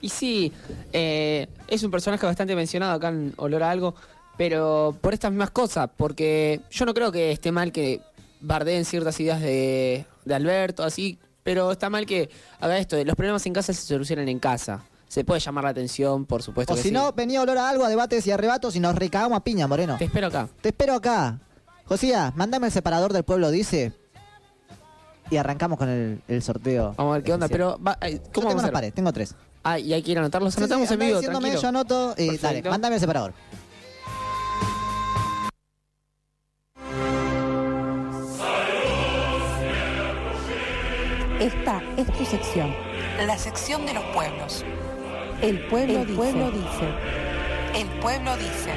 Y sí, eh, es un personaje bastante mencionado acá en Olor a Algo, pero por estas mismas cosas, porque yo no creo que esté mal que bardeen ciertas ideas de, de Alberto, así, pero está mal que haga esto, de los problemas en casa se solucionan en casa. Se puede llamar la atención, por supuesto
O
que
si
sí.
no, venía olor a algo, a debates y arrebatos y nos recagamos a piña, Moreno.
Te espero acá.
Te espero acá. Josía, mándame el separador del pueblo, dice. Y arrancamos con el, el sorteo.
Vamos a ver qué onda, pero va- eh,
Yo
¿cómo
tengo
vamos a
unas
hacer?
pares, tengo tres.
Ah, y hay que ir a anotarlos.
Sí, sí,
Anotamos en
andá
vivo, tranquilo.
yo anoto y dale, mándame el separador.
Esta es tu sección. La sección de los pueblos. El pueblo
El
dice.
pueblo
dice. El pueblo dice.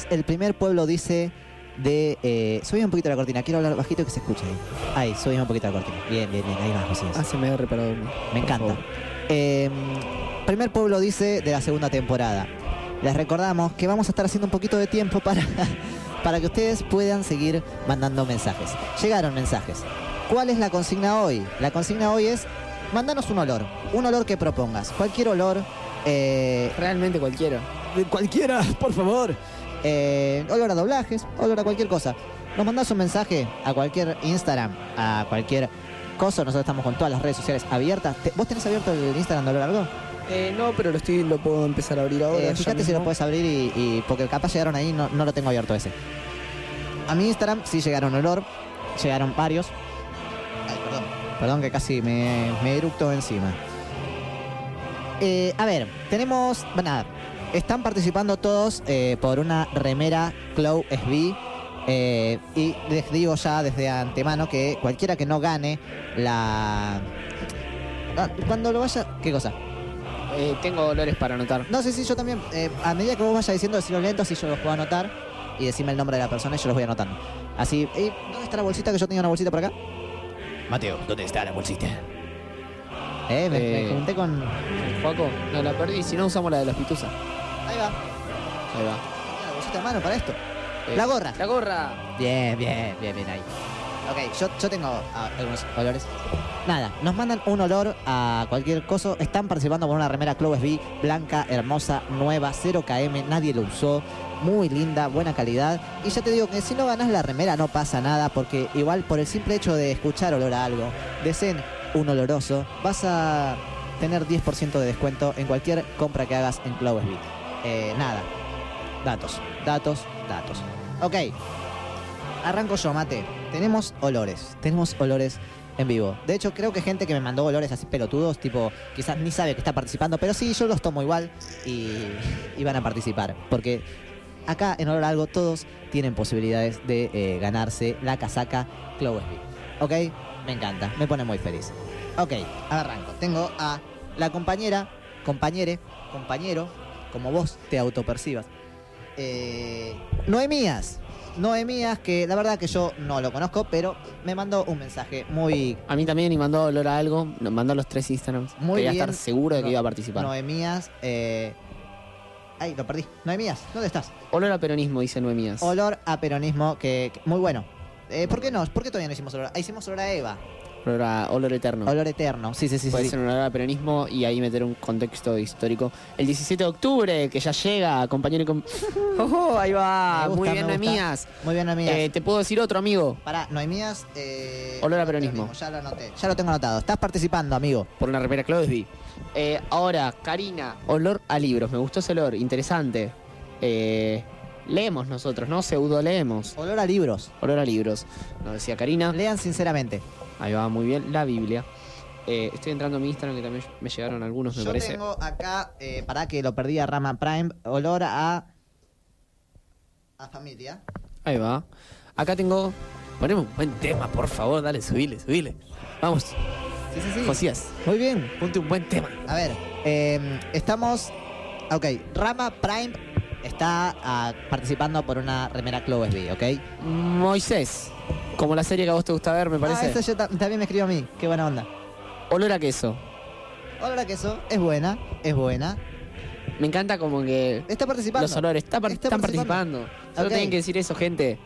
Es el primer pueblo, dice, de... Eh, subime un poquito la cortina, quiero hablar bajito que se escuche ahí. Ahí, subime un poquito la cortina. Bien, bien, bien, ahí va, José.
Ah, se me ha reparado.
Me encanta. Eh, primer pueblo dice de la segunda temporada. Les recordamos que vamos a estar haciendo un poquito de tiempo para, (laughs) para que ustedes puedan seguir mandando mensajes. Llegaron mensajes. ¿Cuál es la consigna hoy? La consigna hoy es Mándanos un olor. Un olor que propongas. Cualquier olor. eh,
Realmente cualquiera.
cualquiera, (laughs) por favor. Eh, olor a doblajes, olor a cualquier cosa. Nos mandás un mensaje a cualquier Instagram, a cualquier cosa. Nosotros estamos con todas las redes sociales abiertas. Te- ¿Vos tenés abierto el Instagram de olor a algo?
Eh, no, pero lo estoy, lo puedo empezar a abrir ahora.
Eh,
ya
fíjate si
mismo.
lo puedes abrir y, y- porque capaz llegaron ahí, no, no lo tengo abierto ese. A mi Instagram sí llegaron olor, llegaron varios. Ay, perdón. Perdón que casi me, me eructo encima. Eh, a ver, tenemos. Nada. Están participando todos eh, por una remera Clow SB. eh, y les digo ya desde antemano que cualquiera que no gane la. Ah, Cuando lo vaya. ¿Qué cosa?
Eh, tengo olores para anotar.
No, sí, sí, yo también. eh, a medida que vos vayas diciendo decirlo lento, así yo los puedo anotar. Y decime el nombre de la persona y yo los voy anotando. Así. eh, ¿Dónde está la bolsita? Que yo tenía una bolsita por acá.
Mateo, ¿dónde está la bolsita?
Eh, me, me
Eh,
junté con.
Juaco, no la perdí. Si no, usamos la de los pituzas.
Ahí va.
Ahí va.
La bolsita de mano para esto.
Eh,
La gorra.
La gorra.
Bien, bien, bien, bien ahí. Ok, yo, yo tengo ah, algunos olores. Nada, nos mandan un olor a cualquier cosa. Están participando por una remera Clovis B, blanca, hermosa, nueva, 0 km, nadie lo usó. Muy linda, buena calidad. Y ya te digo que si no ganas la remera no pasa nada, porque igual por el simple hecho de escuchar olor a algo, deseen un oloroso, vas a tener 10% de descuento en cualquier compra que hagas en Clovis B. Eh, nada, datos, datos, datos. Ok, Arranco yo, mate. Tenemos olores. Tenemos olores en vivo. De hecho, creo que gente que me mandó olores así pelotudos, tipo, quizás ni sabe que está participando, pero sí, yo los tomo igual y, y van a participar. Porque acá en Olor Algo todos tienen posibilidades de eh, ganarse la casaca Clowesby. ¿Ok? Me encanta, me pone muy feliz. Ok, arranco. Tengo a la compañera, compañere, compañero, como vos te autopercibas. Eh, Noemías. Noemías, que la verdad que yo no lo conozco, pero me mandó un mensaje muy
A mí también y mandó olor a algo. Nos mandó los tres Instagrams.
Muy
Quería
bien.
estar seguro de que
No-
iba a participar.
Noemías. Eh... Ay, lo perdí. Noemías, ¿dónde estás?
Olor a peronismo, dice Noemías.
Olor a peronismo, que, que- muy bueno. Eh, ¿Por qué no? ¿Por qué todavía no hicimos olor? Ah, hicimos olor a Eva.
Olor, a, olor eterno.
Olor eterno. Sí, sí, sí.
Puede
sí.
ser un olor a peronismo y ahí meter un contexto histórico. El 17 de octubre, que ya llega, compañero y com- (laughs) ¡Ojo! Ahí va.
Gusta,
Muy bien. Noemías.
Muy bien, Noemías.
Eh, Te puedo decir otro, amigo.
Pará, Noemías. Eh...
Olor a peronismo.
Ya lo anoté. Ya lo tengo anotado. Estás participando, amigo.
Por una remera Clodesby. Eh, ahora, Karina, olor a libros. Me gustó ese olor, interesante. Eh, leemos nosotros, ¿no? Pseudo leemos.
Olor a libros.
Olor a libros. Nos decía Karina.
Lean sinceramente.
Ahí va, muy bien. La Biblia. Eh, estoy entrando a mi Instagram, que también me llegaron algunos, me
Yo
parece.
tengo acá, eh, para que lo perdí a Rama Prime, olor a. a familia.
Ahí va. Acá tengo. Ponemos un buen tema, por favor. Dale, subile, subile. Vamos.
Sí, sí, sí.
Josías,
Muy bien.
ponte un buen tema.
A ver, eh, estamos. Ok, Rama Prime está ah, participando por una remera Clowesby, ¿ok?
Moisés. Como la serie que a vos te gusta ver, me parece.
Ah, esa ya ta- también me escribió a mí. Qué buena onda.
Olor a queso.
Olor a queso, es buena, es buena.
Me encanta como que
Está participando.
los olores está par-
Está
están
participando.
participando. Solo
Ok.
tienen que decir eso, gente.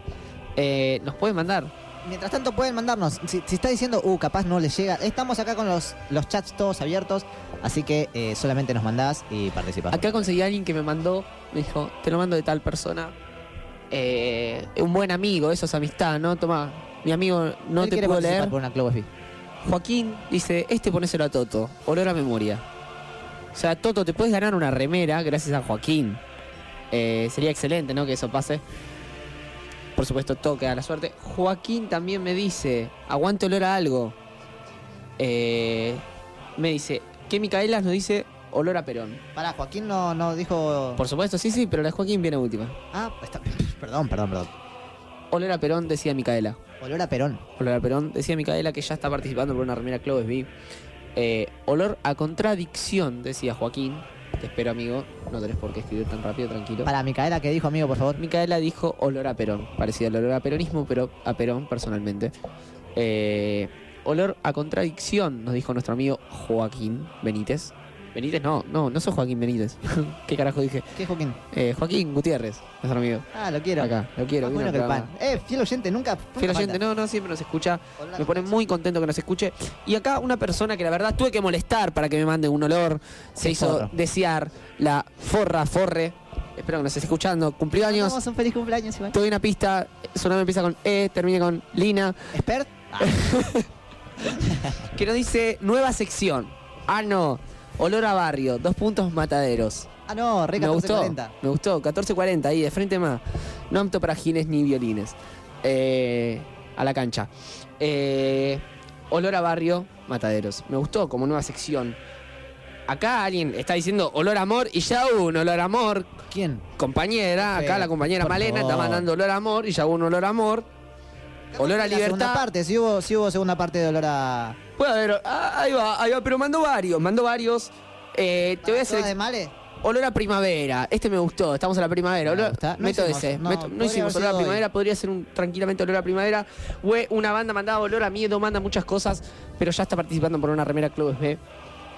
Eh, Nos pueden mandar.
Mientras tanto pueden mandarnos. Si, si está diciendo, uh, capaz no les llega. Estamos acá con los, los chats todos abiertos. Así que eh, solamente nos mandás y participas.
Acá conseguí a alguien que me mandó, me dijo, te lo mando de tal persona. Eh, un buen amigo, eso es amistad, ¿no? Toma, mi amigo no te puedo leer.
por una Clowesby.
Joaquín dice, este ponéselo a Toto, olor a memoria. O sea, Toto, te puedes ganar una remera gracias a Joaquín. Eh, sería excelente, ¿no? Que eso pase. Por supuesto, toque a la suerte. Joaquín también me dice, aguante olor a algo. Eh, me dice, que Micaela nos dice olor a Perón.
Pará, Joaquín no, no dijo.
Por supuesto, sí, sí, pero la de Joaquín viene última.
Ah, está... perdón, perdón, perdón.
Olor a Perón, decía Micaela.
Olor a Perón.
Olor a Perón, decía Micaela que ya está participando por una remera Cloves B. Eh, olor a contradicción, decía Joaquín. Te espero, amigo. No tenés por qué escribir tan rápido, tranquilo.
Para Micaela, que dijo, amigo, por favor?
Micaela dijo olor a Perón. Parecido al olor a peronismo, pero a Perón personalmente. Eh, olor a contradicción, nos dijo nuestro amigo Joaquín Benítez. Benítez, no, no, no soy Joaquín Benítez. (laughs) ¿Qué carajo dije?
¿Qué Joaquín?
Eh, Joaquín Gutiérrez, nuestro amigo.
Ah, lo quiero.
Acá, lo quiero.
Más bueno que el pan. Eh, fiel oyente, nunca. nunca
Fiel oyente, no, no, siempre nos escucha. Me pone muy contento que nos escuche. Y acá una persona que la verdad tuve que molestar para que me mande un olor. Se hizo
forro.
desear la forra, forre. Espero que nos estés escuchando. Cumplió años.
Vamos, un feliz cumpleaños.
Te doy una pista. Su nombre empieza con E, termina con Lina.
¿Expert? (laughs) (laughs)
que nos dice nueva sección. Ah, no. Olor a barrio. Dos puntos mataderos.
Ah, no, re
me gustó.
1440.
Me gustó. 1440 ahí, de frente más. No apto para gines ni violines. Eh, a la cancha. Eh, olor a barrio, mataderos. Me gustó como nueva sección. Acá alguien está diciendo olor a amor y ya hubo un olor a amor.
¿Quién?
Compañera, acá la compañera
Por
Malena está mandando olor a amor y ya hubo un olor a amor. Olor a
La segunda
libertad.
parte, si hubo, si hubo segunda parte de olor a.
Puede haber, ah, ahí va, ahí va, pero mandó varios, mandó varios. Eh, te voy a hacer.
¿Toda de Male?
Olor a primavera. Este me gustó, estamos en la primavera. Olor-.
No
meto
hicimos,
ese.
no,
meto- No,
podría
hicimos olor a
hoy.
primavera, podría ser un, tranquilamente olor a primavera. Hue, una banda mandaba olor a miedo, manda muchas cosas, pero ya está participando por una remera Clubes B.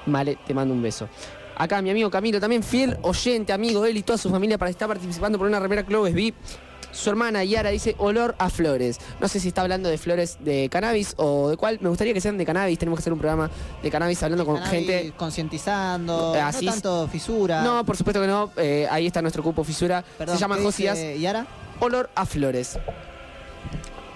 Vale, te mando un beso. Acá mi amigo Camilo, también fiel oyente, amigo él y toda su familia para estar participando por una remera Clubes B. Su hermana Yara dice olor a flores. No sé si está hablando de flores de cannabis o de cuál. Me gustaría que sean de cannabis. Tenemos que hacer un programa de cannabis hablando con
Cannabis,
gente.
Concientizando.
Así
no tanto fisura.
No, por supuesto que no. Eh, ahí está nuestro cupo fisura.
Perdón,
Se llama
¿qué
Josías.
Yara?
Olor a flores.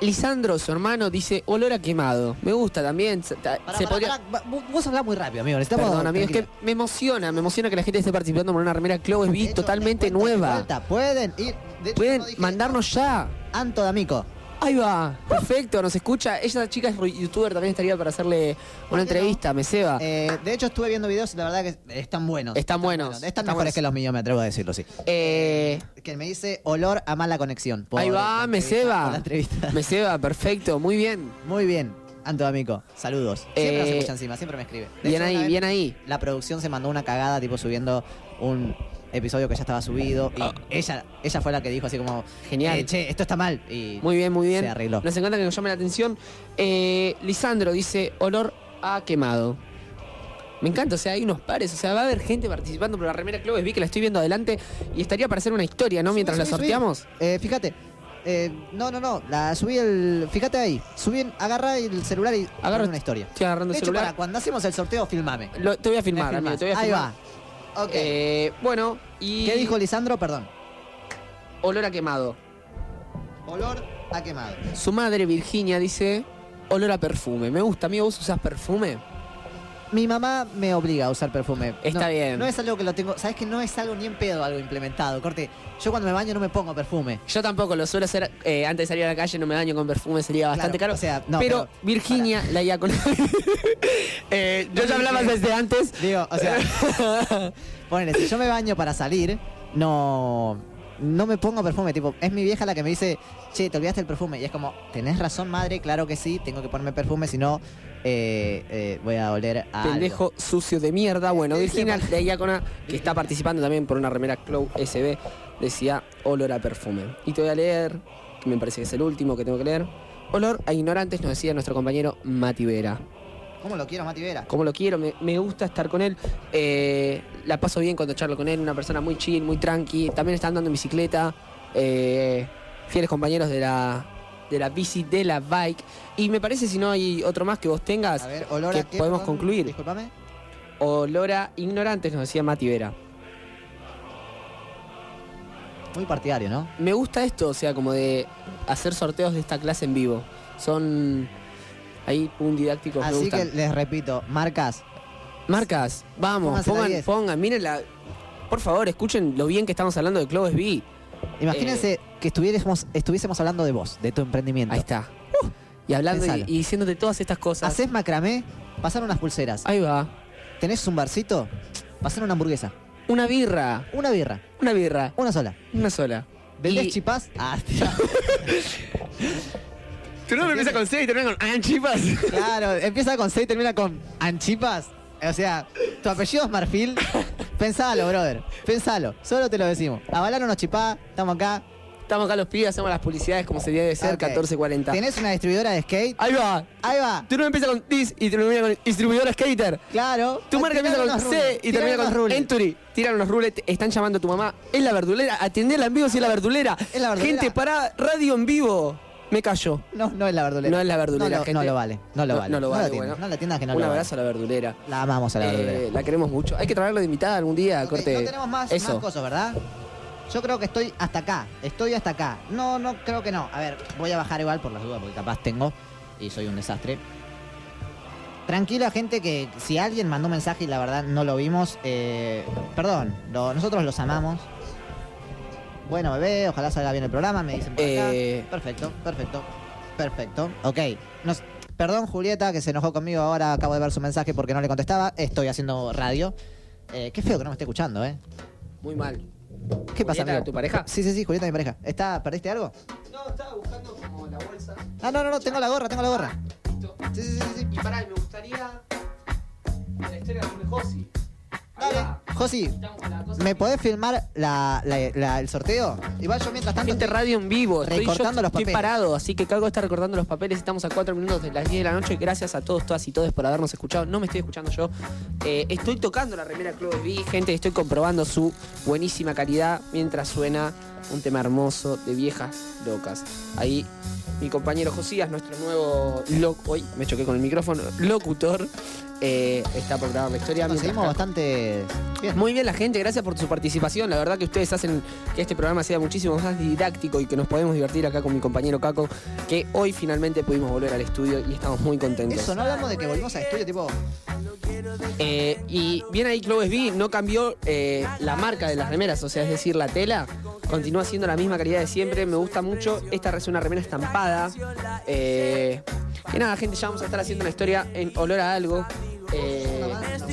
Lisandro, su hermano, dice olor a quemado. Me gusta también. Se, ta-
Pará,
se
pará,
podría-
pará, vos- hablás muy rápido, amigo. Necesitamos.
Perdón, amigo, es que me emociona, me emociona que la gente esté participando por una remera Clovis totalmente nueva.
Pueden ir. De hecho,
Pueden
no
mandarnos ya.
Anto D'Amico.
Ahí va, perfecto, nos escucha. Ella, chica, es youtuber, también estaría para hacerle una entrevista, me ceba.
Eh, de hecho, estuve viendo videos y la verdad que están buenos.
Están buenos.
Están
están
mejores
buenos.
que los míos, me atrevo a decirlo, sí.
Eh,
Que me dice olor a mala conexión.
ahí va, me
por la
ceba.
entrevista.
Me ceba, perfecto, muy bien.
Muy bien. Anto D'Amico, saludos. Siempre nos
Eh,
escucha encima, siempre me escribe. De
Bien
hecho,
ahí, bien ahí.
La producción se mandó una cagada, tipo subiendo un episodio que ya estaba subido. Y ella, ella fue la que dijo así como.
Ah. Genial.
eh, che, esto está mal. Y
Muy bien, muy bien.
Se arregló.
Nos encanta que nos llame la atención. Eh, Lisandro dice olor a quemado. Me encanta, o sea, hay unos pares, o sea, va a haber gente participando por la remera Cloves, vi que la estoy viendo adelante y estaría para hacer una historia, ¿no? Mientras la sorteamos.
Eh, fíjate. Eh, no, no, no. La subí el. Fíjate ahí. Subí, en- agarrá el celular y pon una historia.
Estoy agarrando
de
el
hecho,
celular.
para cuando hacemos el sorteo, filmame.
Lo- te voy a filmar, amigo, te voy a
Ahí
filmar.
va. Ok.
Eh, bueno, y.
¿Qué dijo Lisandro? Perdón.
Olor a quemado.
Olor a quemado.
Su madre, Virginia, dice olor a perfume. Me gusta, amigo, ¿vos usás perfume?
Mi mamá me obliga a usar perfume.
Está
No-
bien.
No es algo que lo tengo. ¿Sabes que no es algo ni en pedo algo implementado? Corte. Yo cuando me baño no me pongo perfume.
Yo tampoco lo suelo hacer eh, antes de salir a la calle, no me baño con perfume, sería bastante
Claro,
caro.
o sea, no,
pero,
pero-
Virginia, la diácona. (laughs) eh, yo ya hablaba desde antes.
Digo, o sea. (laughs) ponele, si yo me baño para salir, no. No me pongo perfume, tipo, es mi vieja la que me dice, che, te olvidaste el perfume. Y es como, tenés razón, madre, claro que sí, tengo que ponerme perfume, si no, eh, eh, voy a oler a. algo".
Pendejo sucio de mierda. Bueno, Virginia, la diácona, que está participando también por una remera Clow SB, decía olor a perfume. Y te voy a leer, que me parece que es el último que tengo que leer. Olor a ignorantes, nos decía nuestro compañero Mati Vera.
¿Cómo lo quiero, Mati Vera?
como lo quiero, me, me gusta estar con él. Eh, la paso bien cuando charlo con él, una persona muy chill, muy tranqui. También está andando en bicicleta. eh, fieles compañeros de la, de la bici, de la bike. Y me parece, si no hay otro más que vos tengas,
A ver, olor
que
a qué,
podemos
perdón?
concluir.
Disculpame.
Olor a ignorantes, nos decía Mati Vera.
Muy partidario, ¿no?
Me gusta esto, o sea, como de hacer sorteos de esta clase en vivo. Son ahí un didáctico me
Así que les repito, marcas.
Marcas, vamos,
Pónganse
pongan,
10.
pongan, miren la. Por favor, escuchen lo bien que estamos hablando de Cloves B.
Imagínense
Eh.
que estuviésemos, estuviésemos hablando de vos, de tu emprendimiento.
Ahí está. y hablando y, y diciéndote todas estas cosas.
Haces macramé, pasar unas pulseras.
Ahí va.
¿Tenés un barcito? Pasar una hamburguesa.
Una birra.
Una birra.
Una birra.
Una sola.
Una sola.
¿Vendés
Y-
chipás? (laughs) Ah. (laughs)
Tu nombre empieza con C y termina con anchipas.
claro, empieza con C y termina con anchipas. O sea, tu apellido es Marfil. (laughs) Pensalo, brother. Pensalo. Solo te lo decimos. Avalar unos chipás, estamos acá.
Estamos acá los pibes, hacemos las publicidades como se debe ser,
Ok.
14.40.
¿Tenés una distribuidora de skate?
Ahí va.
Ahí va.
Tu nombre empieza con dis y termina con distribuidora skater.
Claro.
Tu marca empieza con C
rules,
y termina con
rules.
Entry. Tiran unos rules, están llamando a tu mamá. Es la verdulera, atendela en vivo si es la verdulera.
Es la verdulera.
Gente, para radio en vivo. Me callo.
No, no es la verdulera.
No es la verdulera,
No lo,
gente.
no lo vale. No lo vale.
No lo vale, bueno.
No la atiendas que no
Un
lo vale.
abrazo a la verdulera.
La amamos a la
Eh,
verdulera.
la queremos mucho. Hay que traerlo de invitada algún día,
Ok,
corte.
No tenemos más,
Eso.
más cosas, ¿verdad? Yo creo que estoy hasta acá. Estoy hasta acá. No, no, creo que no. A ver, voy a bajar igual por las dudas porque capaz tengo y soy un desastre. Tranquila, gente, que si alguien mandó un mensaje y la verdad no lo vimos, eh, perdón, lo- nosotros los amamos. Bueno, bebé, ojalá salga bien el programa, me dicen por acá.
Eh.
Perfecto, perfecto, perfecto. Ok. Nos- perdón, Julieta, que se enojó conmigo ahora, acabo de ver su mensaje porque no le contestaba. Estoy haciendo radio. Eh, qué feo que no me esté escuchando, ¿eh?
Muy mal.
¿Qué pasa,
¿Julieta,
amigo?
tu pareja?
Sí, sí, sí, Julieta, mi pareja. ¿Está, ¿Perdiste algo?
No, estaba buscando como la bolsa.
Ah, no, no, no, tengo la gorra, tengo la gorra.
Sí, sí, sí, sí. Y pará, me gustaría. La historia de Josi.
Dale. Josi, ¿me podés filmar la, la- la- el sorteo? Igual yo mientras tanto.
Gente
estoy
radio en vivo. Estoy, yo
recortando los
estoy
papeles.
parado, así que Cago está recortando los papeles. Estamos a 4 minutos de las 10 de la noche. Gracias a todos, todas y todos por habernos escuchado. No me estoy escuchando yo. Eh, estoy tocando la remera Club V. Gente, estoy comprobando su buenísima calidad mientras suena un tema hermoso de viejas locas. Ahí mi compañero Josías, nuestro nuevo loc hoy me choqué con el micrófono, locutor, eh, está por grabar la historia. mientras
Conseguimos
Caco-
bastante.
Muy bien la gente, gracias por su participación. La verdad que ustedes hacen que este programa sea muchísimo más didáctico y que nos podemos divertir acá con mi compañero Caco, que hoy finalmente pudimos volver al estudio y estamos muy contentos.
Eso, no hablamos de que volvimos al estudio, tipo.
Eh, y bien ahí Clovis B no cambió eh, la marca de las remeras, o sea, es decir, la tela continúa siendo la misma calidad de siempre. Me gusta mucho. Esta es una remera estampada. Eh, que nada, gente, ya vamos a estar haciendo una historia en olor a algo. Eh,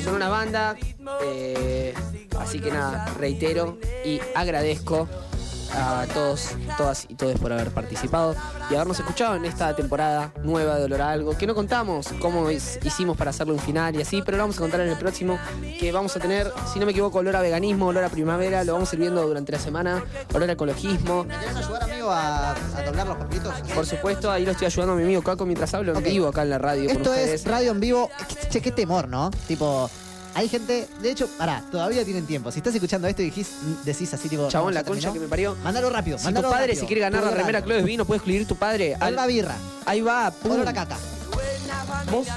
son una banda. Eh, así que nada, reitero y agradezco a todos, todas y todos por haber participado y habernos escuchado en esta temporada nueva de Olor a Algo, que no contamos cómo hicimos para hacerle un final y así, pero lo vamos a contar en el próximo, que vamos a tener, si no me equivoco, olor a veganismo, olor a primavera, lo vamos a ir viendo durante la semana, olor a ecologismo.
¿Me querés ayudar, amigo, a, a doblar los papitos?
Por supuesto, ahí lo estoy ayudando a mi amigo Caco mientras hablo en vivo acá en la radio
Esto es radio en vivo. Che, qué temor, ¿no? Tipo, hay gente. De hecho, pará, todavía tienen tiempo. Si estás escuchando esto y dijís- decís así, tipo.
Chabón,
no,
la concha
terminó,
que me parió.
Mándalo rápido,
Si tu padre
rápido.
se quiere ganar la remera. Clovis Vino, puede escribir tu padre.
Olor a birra.
Ahí va, pum.
Olor a caca.
Vos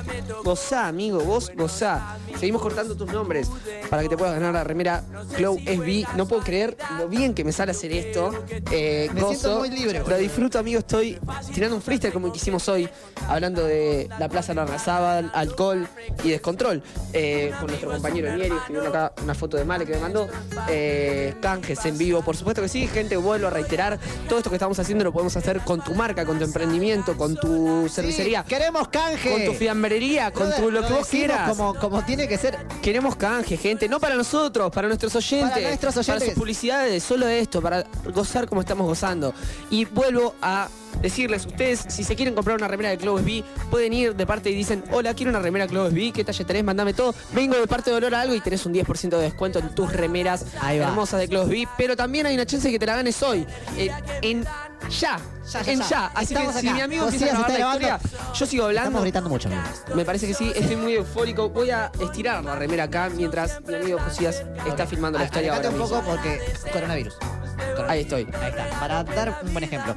gozá, amigo, vos gozá. Seguimos cortando tus nombres para que te puedas ganar la remera Clow SB. No puedo creer lo bien que me sale hacer esto. Eh,
Me
gozo,
siento muy libre,
Lo disfruto, amigo. Estoy tirando un freestyle como el que hicimos hoy, hablando de la Plaza Larrazábal, alcohol y descontrol. Eh, con nuestro compañero Nieri, escribiendo acá una foto de Male que me mandó. Eh, canjes en vivo, por supuesto que sí, gente. Vuelvo a reiterar: todo esto que estamos haciendo lo podemos hacer con tu marca, con tu emprendimiento, con tu cervecería.
Sí, queremos canje.
Con tu fiambrería, con
Lo-
tu, lo, que vos quieras.
Como, como tiene que ser.
Queremos canje, gente. No para nosotros, para nuestros oyentes.
Para nuestros oyentes.
Para sus publicidades, solo esto, para gozar como estamos gozando. Y vuelvo a decirles, ustedes, si se quieren comprar una remera de Clovis B, pueden ir de parte y dicen, hola, quiero una remera Clovis B, ¿qué talle tenés? Mándame todo. Vengo de parte de Olor a Algo y tenés un 10% de descuento en tus remeras hermosas de Clovis B. Pero también hay una chance de que te la ganes hoy. Eh, en ya.
Ya, ya,
en
ya.
ya. Así
Estamos
que si
acá.
mi amigo
Josías
empieza a grabar la historia, yo sigo hablando.
Estamos gritando mucho, amigo.
Me parece que sí, estoy muy eufórico. Voy a estirar la remera acá mientras mi amigo Josías está filmando la historia ahora
un
mismo.
poco porque coronavirus. Coronavirus.
Ahí estoy.
Ahí está. Para dar un buen ejemplo.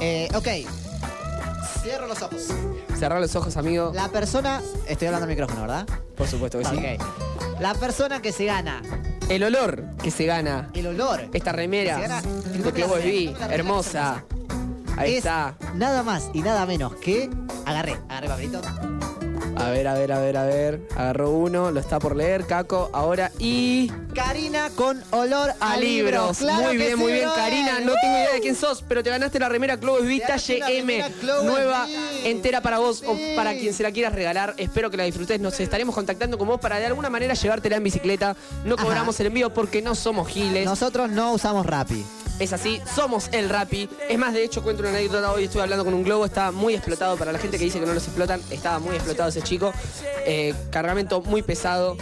Eh, ok. Cierro los ojos.
Cerrar los ojos, amigo.
La persona. Estoy hablando al micrófono, ¿verdad?
Por supuesto que sí.
Ok. La persona que se gana
El olor que se gana.
el olor
Esta remera
Se gana-
de Clovis B, hermosa. Ahí
es
está.
nada más y nada menos que. Agarré, agarré papelito.
A ver, a ver, a ver, a ver. Agarró uno, lo está por leer, Caco. Ahora y.
Karina con olor a,
A libros.
Claro
muy bien,
sí,
muy bien. Karina. No tengo idea de quién sos, pero te ganaste la remera Clovis
ganaste
talle M. Nueva, entera para vos
Sí.
o para quien se la quieras regalar. Espero que la disfrutes. Nos estaremos contactando con vos para de alguna manera llevártela en bicicleta. No
Ajá.
cobramos el envío porque no somos giles.
Nosotros no usamos Rappi.
Es así, somos el Rappi. Es más, de hecho, cuento una anécdota. Hoy estuve hablando con un globo, estaba muy explotado. Para la gente que dice que no los explotan, estaba muy explotado ese chico. Eh, cargamento muy pesado.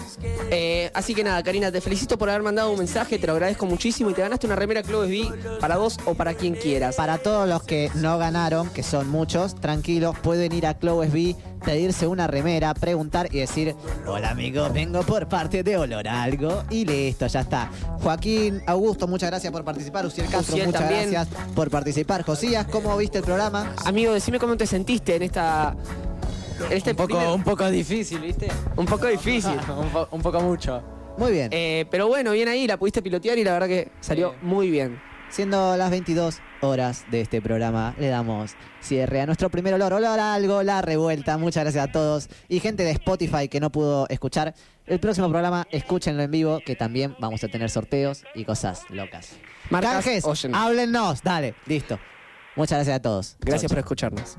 Eh, así que nada, Karina, te felicito por haber mandado un mensaje, te lo agradezco muchísimo y te ganaste una remera Club SB para vos o para quien quieras.
Para todos los que no ganaron, que son muchos, tranquilos, pueden ir a Club SB, pedirse una remera, preguntar y decir, hola amigo, vengo por parte de Olor a Algo y listo, ya está. Joaquín, Augusto, muchas gracias por participar. Uciel Castro,
Uciel
muchas
también.
gracias por participar. Josías, ¿cómo viste el programa?
Amigo, decime cómo te sentiste en esta... Este
Un poco,
primer-
un poco difícil, ¿viste?
un poco difícil. (laughs)
un, po- un poco mucho.
Muy bien.
Eh, pero bueno, bien ahí, la pudiste pilotear y la verdad que salió muy bien.
Siendo las 22 horas de este programa, le damos cierre a nuestro primer olor. Olor a algo, la revuelta. Muchas gracias a todos. Y gente de Spotify que no pudo escuchar. El próximo programa, escúchenlo en vivo, que también vamos a tener sorteos y cosas locas.
Oyen.
háblennos. Dale, listo. Muchas gracias a todos.
Gracias
Chau,
por escucharnos.